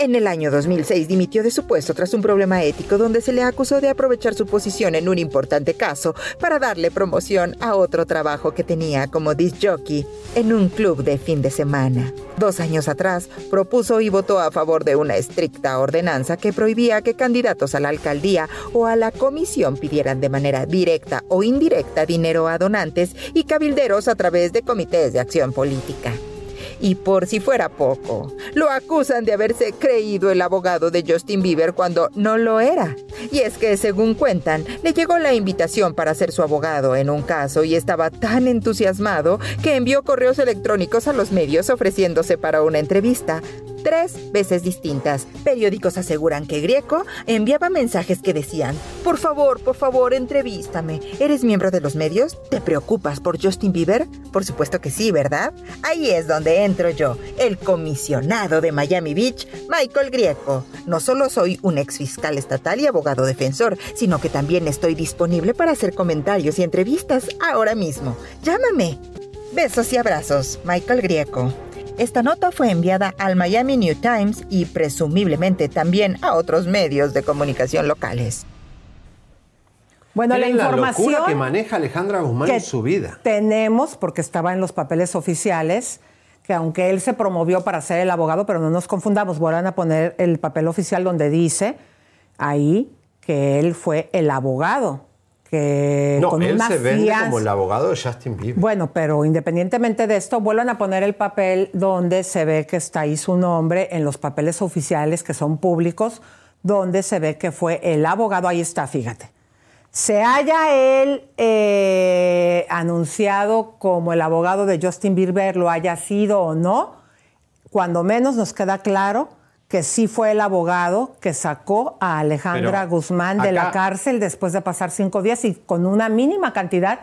En el año 2006 dimitió de su puesto tras un problema ético donde se le acusó de aprovechar su posición en un importante caso para darle promoción a otro trabajo que tenía como disc jockey en un club de fin de semana. Dos años atrás propuso y votó a favor de una estricta ordenanza que prohibía que candidatos a la alcaldía o a la comisión pidieran de manera directa o indirecta dinero a donantes y cabilderos a través de comités de acción política. Y por si fuera poco, lo acusan de haberse creído el abogado de Justin Bieber cuando no lo era. Y es que, según cuentan, le llegó la invitación para ser su abogado en un caso y estaba tan entusiasmado que envió correos electrónicos a los medios ofreciéndose para una entrevista. Tres veces distintas. Periódicos aseguran que Grieco enviaba mensajes que decían, por favor, por favor, entrevístame. ¿Eres miembro de los medios? ¿Te preocupas por Justin Bieber? Por supuesto que sí, ¿verdad? Ahí es donde entro yo, el comisionado de Miami Beach, Michael Grieco. No solo soy un ex fiscal estatal y abogado defensor, sino que también estoy disponible para hacer comentarios y entrevistas ahora mismo. Llámame. Besos y abrazos, Michael Grieco. Esta nota fue enviada al Miami New Times y presumiblemente también a otros medios de comunicación locales. Bueno, la información locura que maneja Alejandra Guzmán que en su vida. tenemos, porque estaba en los papeles oficiales, que aunque él se promovió para ser el abogado, pero no nos confundamos, vuelvan a poner el papel oficial donde dice ahí que él fue el abogado, que No, con él una se vende fianza- como el abogado de Justin Bieber. Bueno, pero independientemente de esto, vuelvan a poner el papel donde se ve que está ahí su nombre en los papeles oficiales que son públicos, donde se ve que fue el abogado, ahí está, fíjate. Se haya él eh, anunciado como el abogado de Justin Bieber, lo haya sido o no, cuando menos nos queda claro que sí fue el abogado que sacó a Alejandra Pero Guzmán de la cárcel después de pasar cinco días y con una mínima cantidad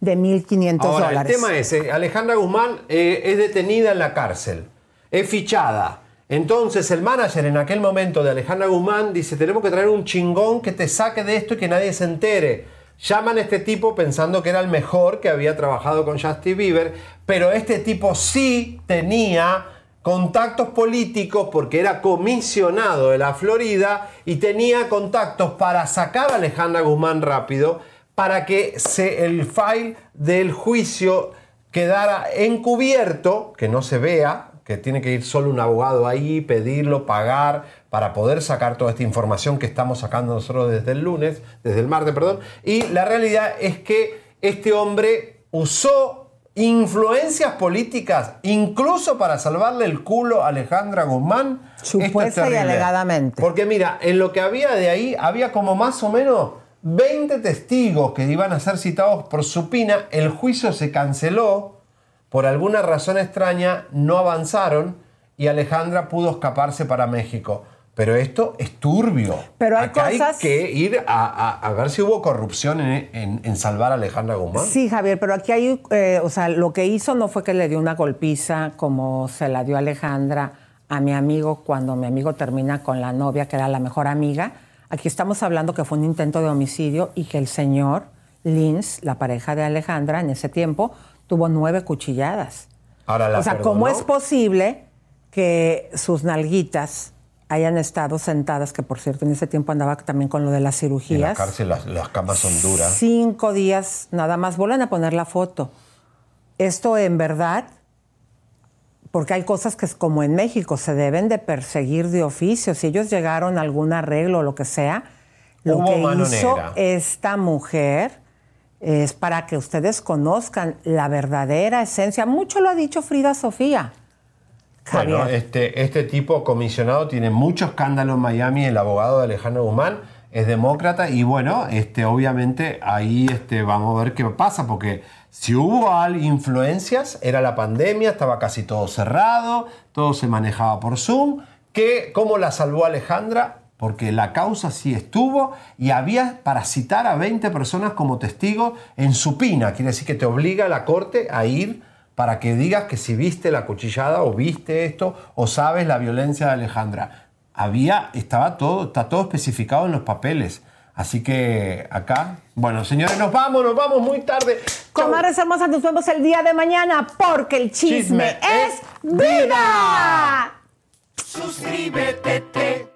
de 1.500 Ahora, dólares. el tema es, eh, Alejandra Guzmán eh, es detenida en la cárcel, es fichada. Entonces el manager en aquel momento de Alejandra Guzmán dice, tenemos que traer un chingón que te saque de esto y que nadie se entere. Llaman a este tipo pensando que era el mejor que había trabajado con Justin Bieber, pero este tipo sí tenía contactos políticos porque era comisionado de la Florida y tenía contactos para sacar a Alejandra Guzmán rápido para que se, el file del juicio quedara encubierto, que no se vea, que tiene que ir solo un abogado ahí, pedirlo, pagar, para poder sacar toda esta información que estamos sacando nosotros desde el lunes, desde el martes, perdón. Y la realidad es que este hombre usó influencias políticas, incluso para salvarle el culo a Alejandra Guzmán. Es Supuesta y alegadamente. Porque mira, en lo que había de ahí, había como más o menos 20 testigos que iban a ser citados por supina. El juicio se canceló. Por alguna razón extraña, no avanzaron y Alejandra pudo escaparse para México. Pero esto es turbio. Pero hay Acá cosas- hay que ir a, a- a ver si hubo corrupción en, en- en salvar a Alejandra Guzmán. Sí, Javier, pero aquí hay, eh, o sea, lo que hizo no fue que le dio una golpiza como se la dio Alejandra a mi amigo cuando mi amigo termina con la novia, que era la mejor amiga. Aquí estamos hablando que fue un intento de homicidio y que el señor Lins, la pareja de Alejandra en ese tiempo, tuvo nueve cuchilladas. Ahora la o sea, ¿cómo es posible que sus nalguitas hayan estado sentadas, que por cierto en ese tiempo andaba también con lo de las En la cirugías? cárcel las, las camas son duras. Cinco días nada más. Vuelven a poner la foto. Esto en verdad, porque hay cosas que es como en México se deben de perseguir de oficio. Si ellos llegaron a algún arreglo o lo que sea, lo Hubo que hizo negra. esta mujer es para que ustedes conozcan la verdadera esencia. Mucho lo ha dicho Frida Sofía. Bueno, este, este tipo comisionado tiene mucho escándalo en Miami, el abogado de Alejandro Guzmán es demócrata y bueno, este, obviamente ahí este, vamos a ver qué pasa, porque si hubo influencias, era la pandemia, estaba casi todo cerrado, todo se manejaba por Zoom, que ¿cómo la salvó Alejandra? Porque la causa sí estuvo y había para citar a 20 personas como testigos en supina, quiere decir que te obliga a la corte a ir para que digas que si viste la cuchillada o viste esto o sabes la violencia de Alejandra. Había, estaba todo, está todo especificado en los papeles. Así que acá, bueno, señores, nos vamos, nos vamos muy tarde. Comadres hermosas, nos vemos el día de mañana porque el chisme, Chisme es vida. Suscríbete,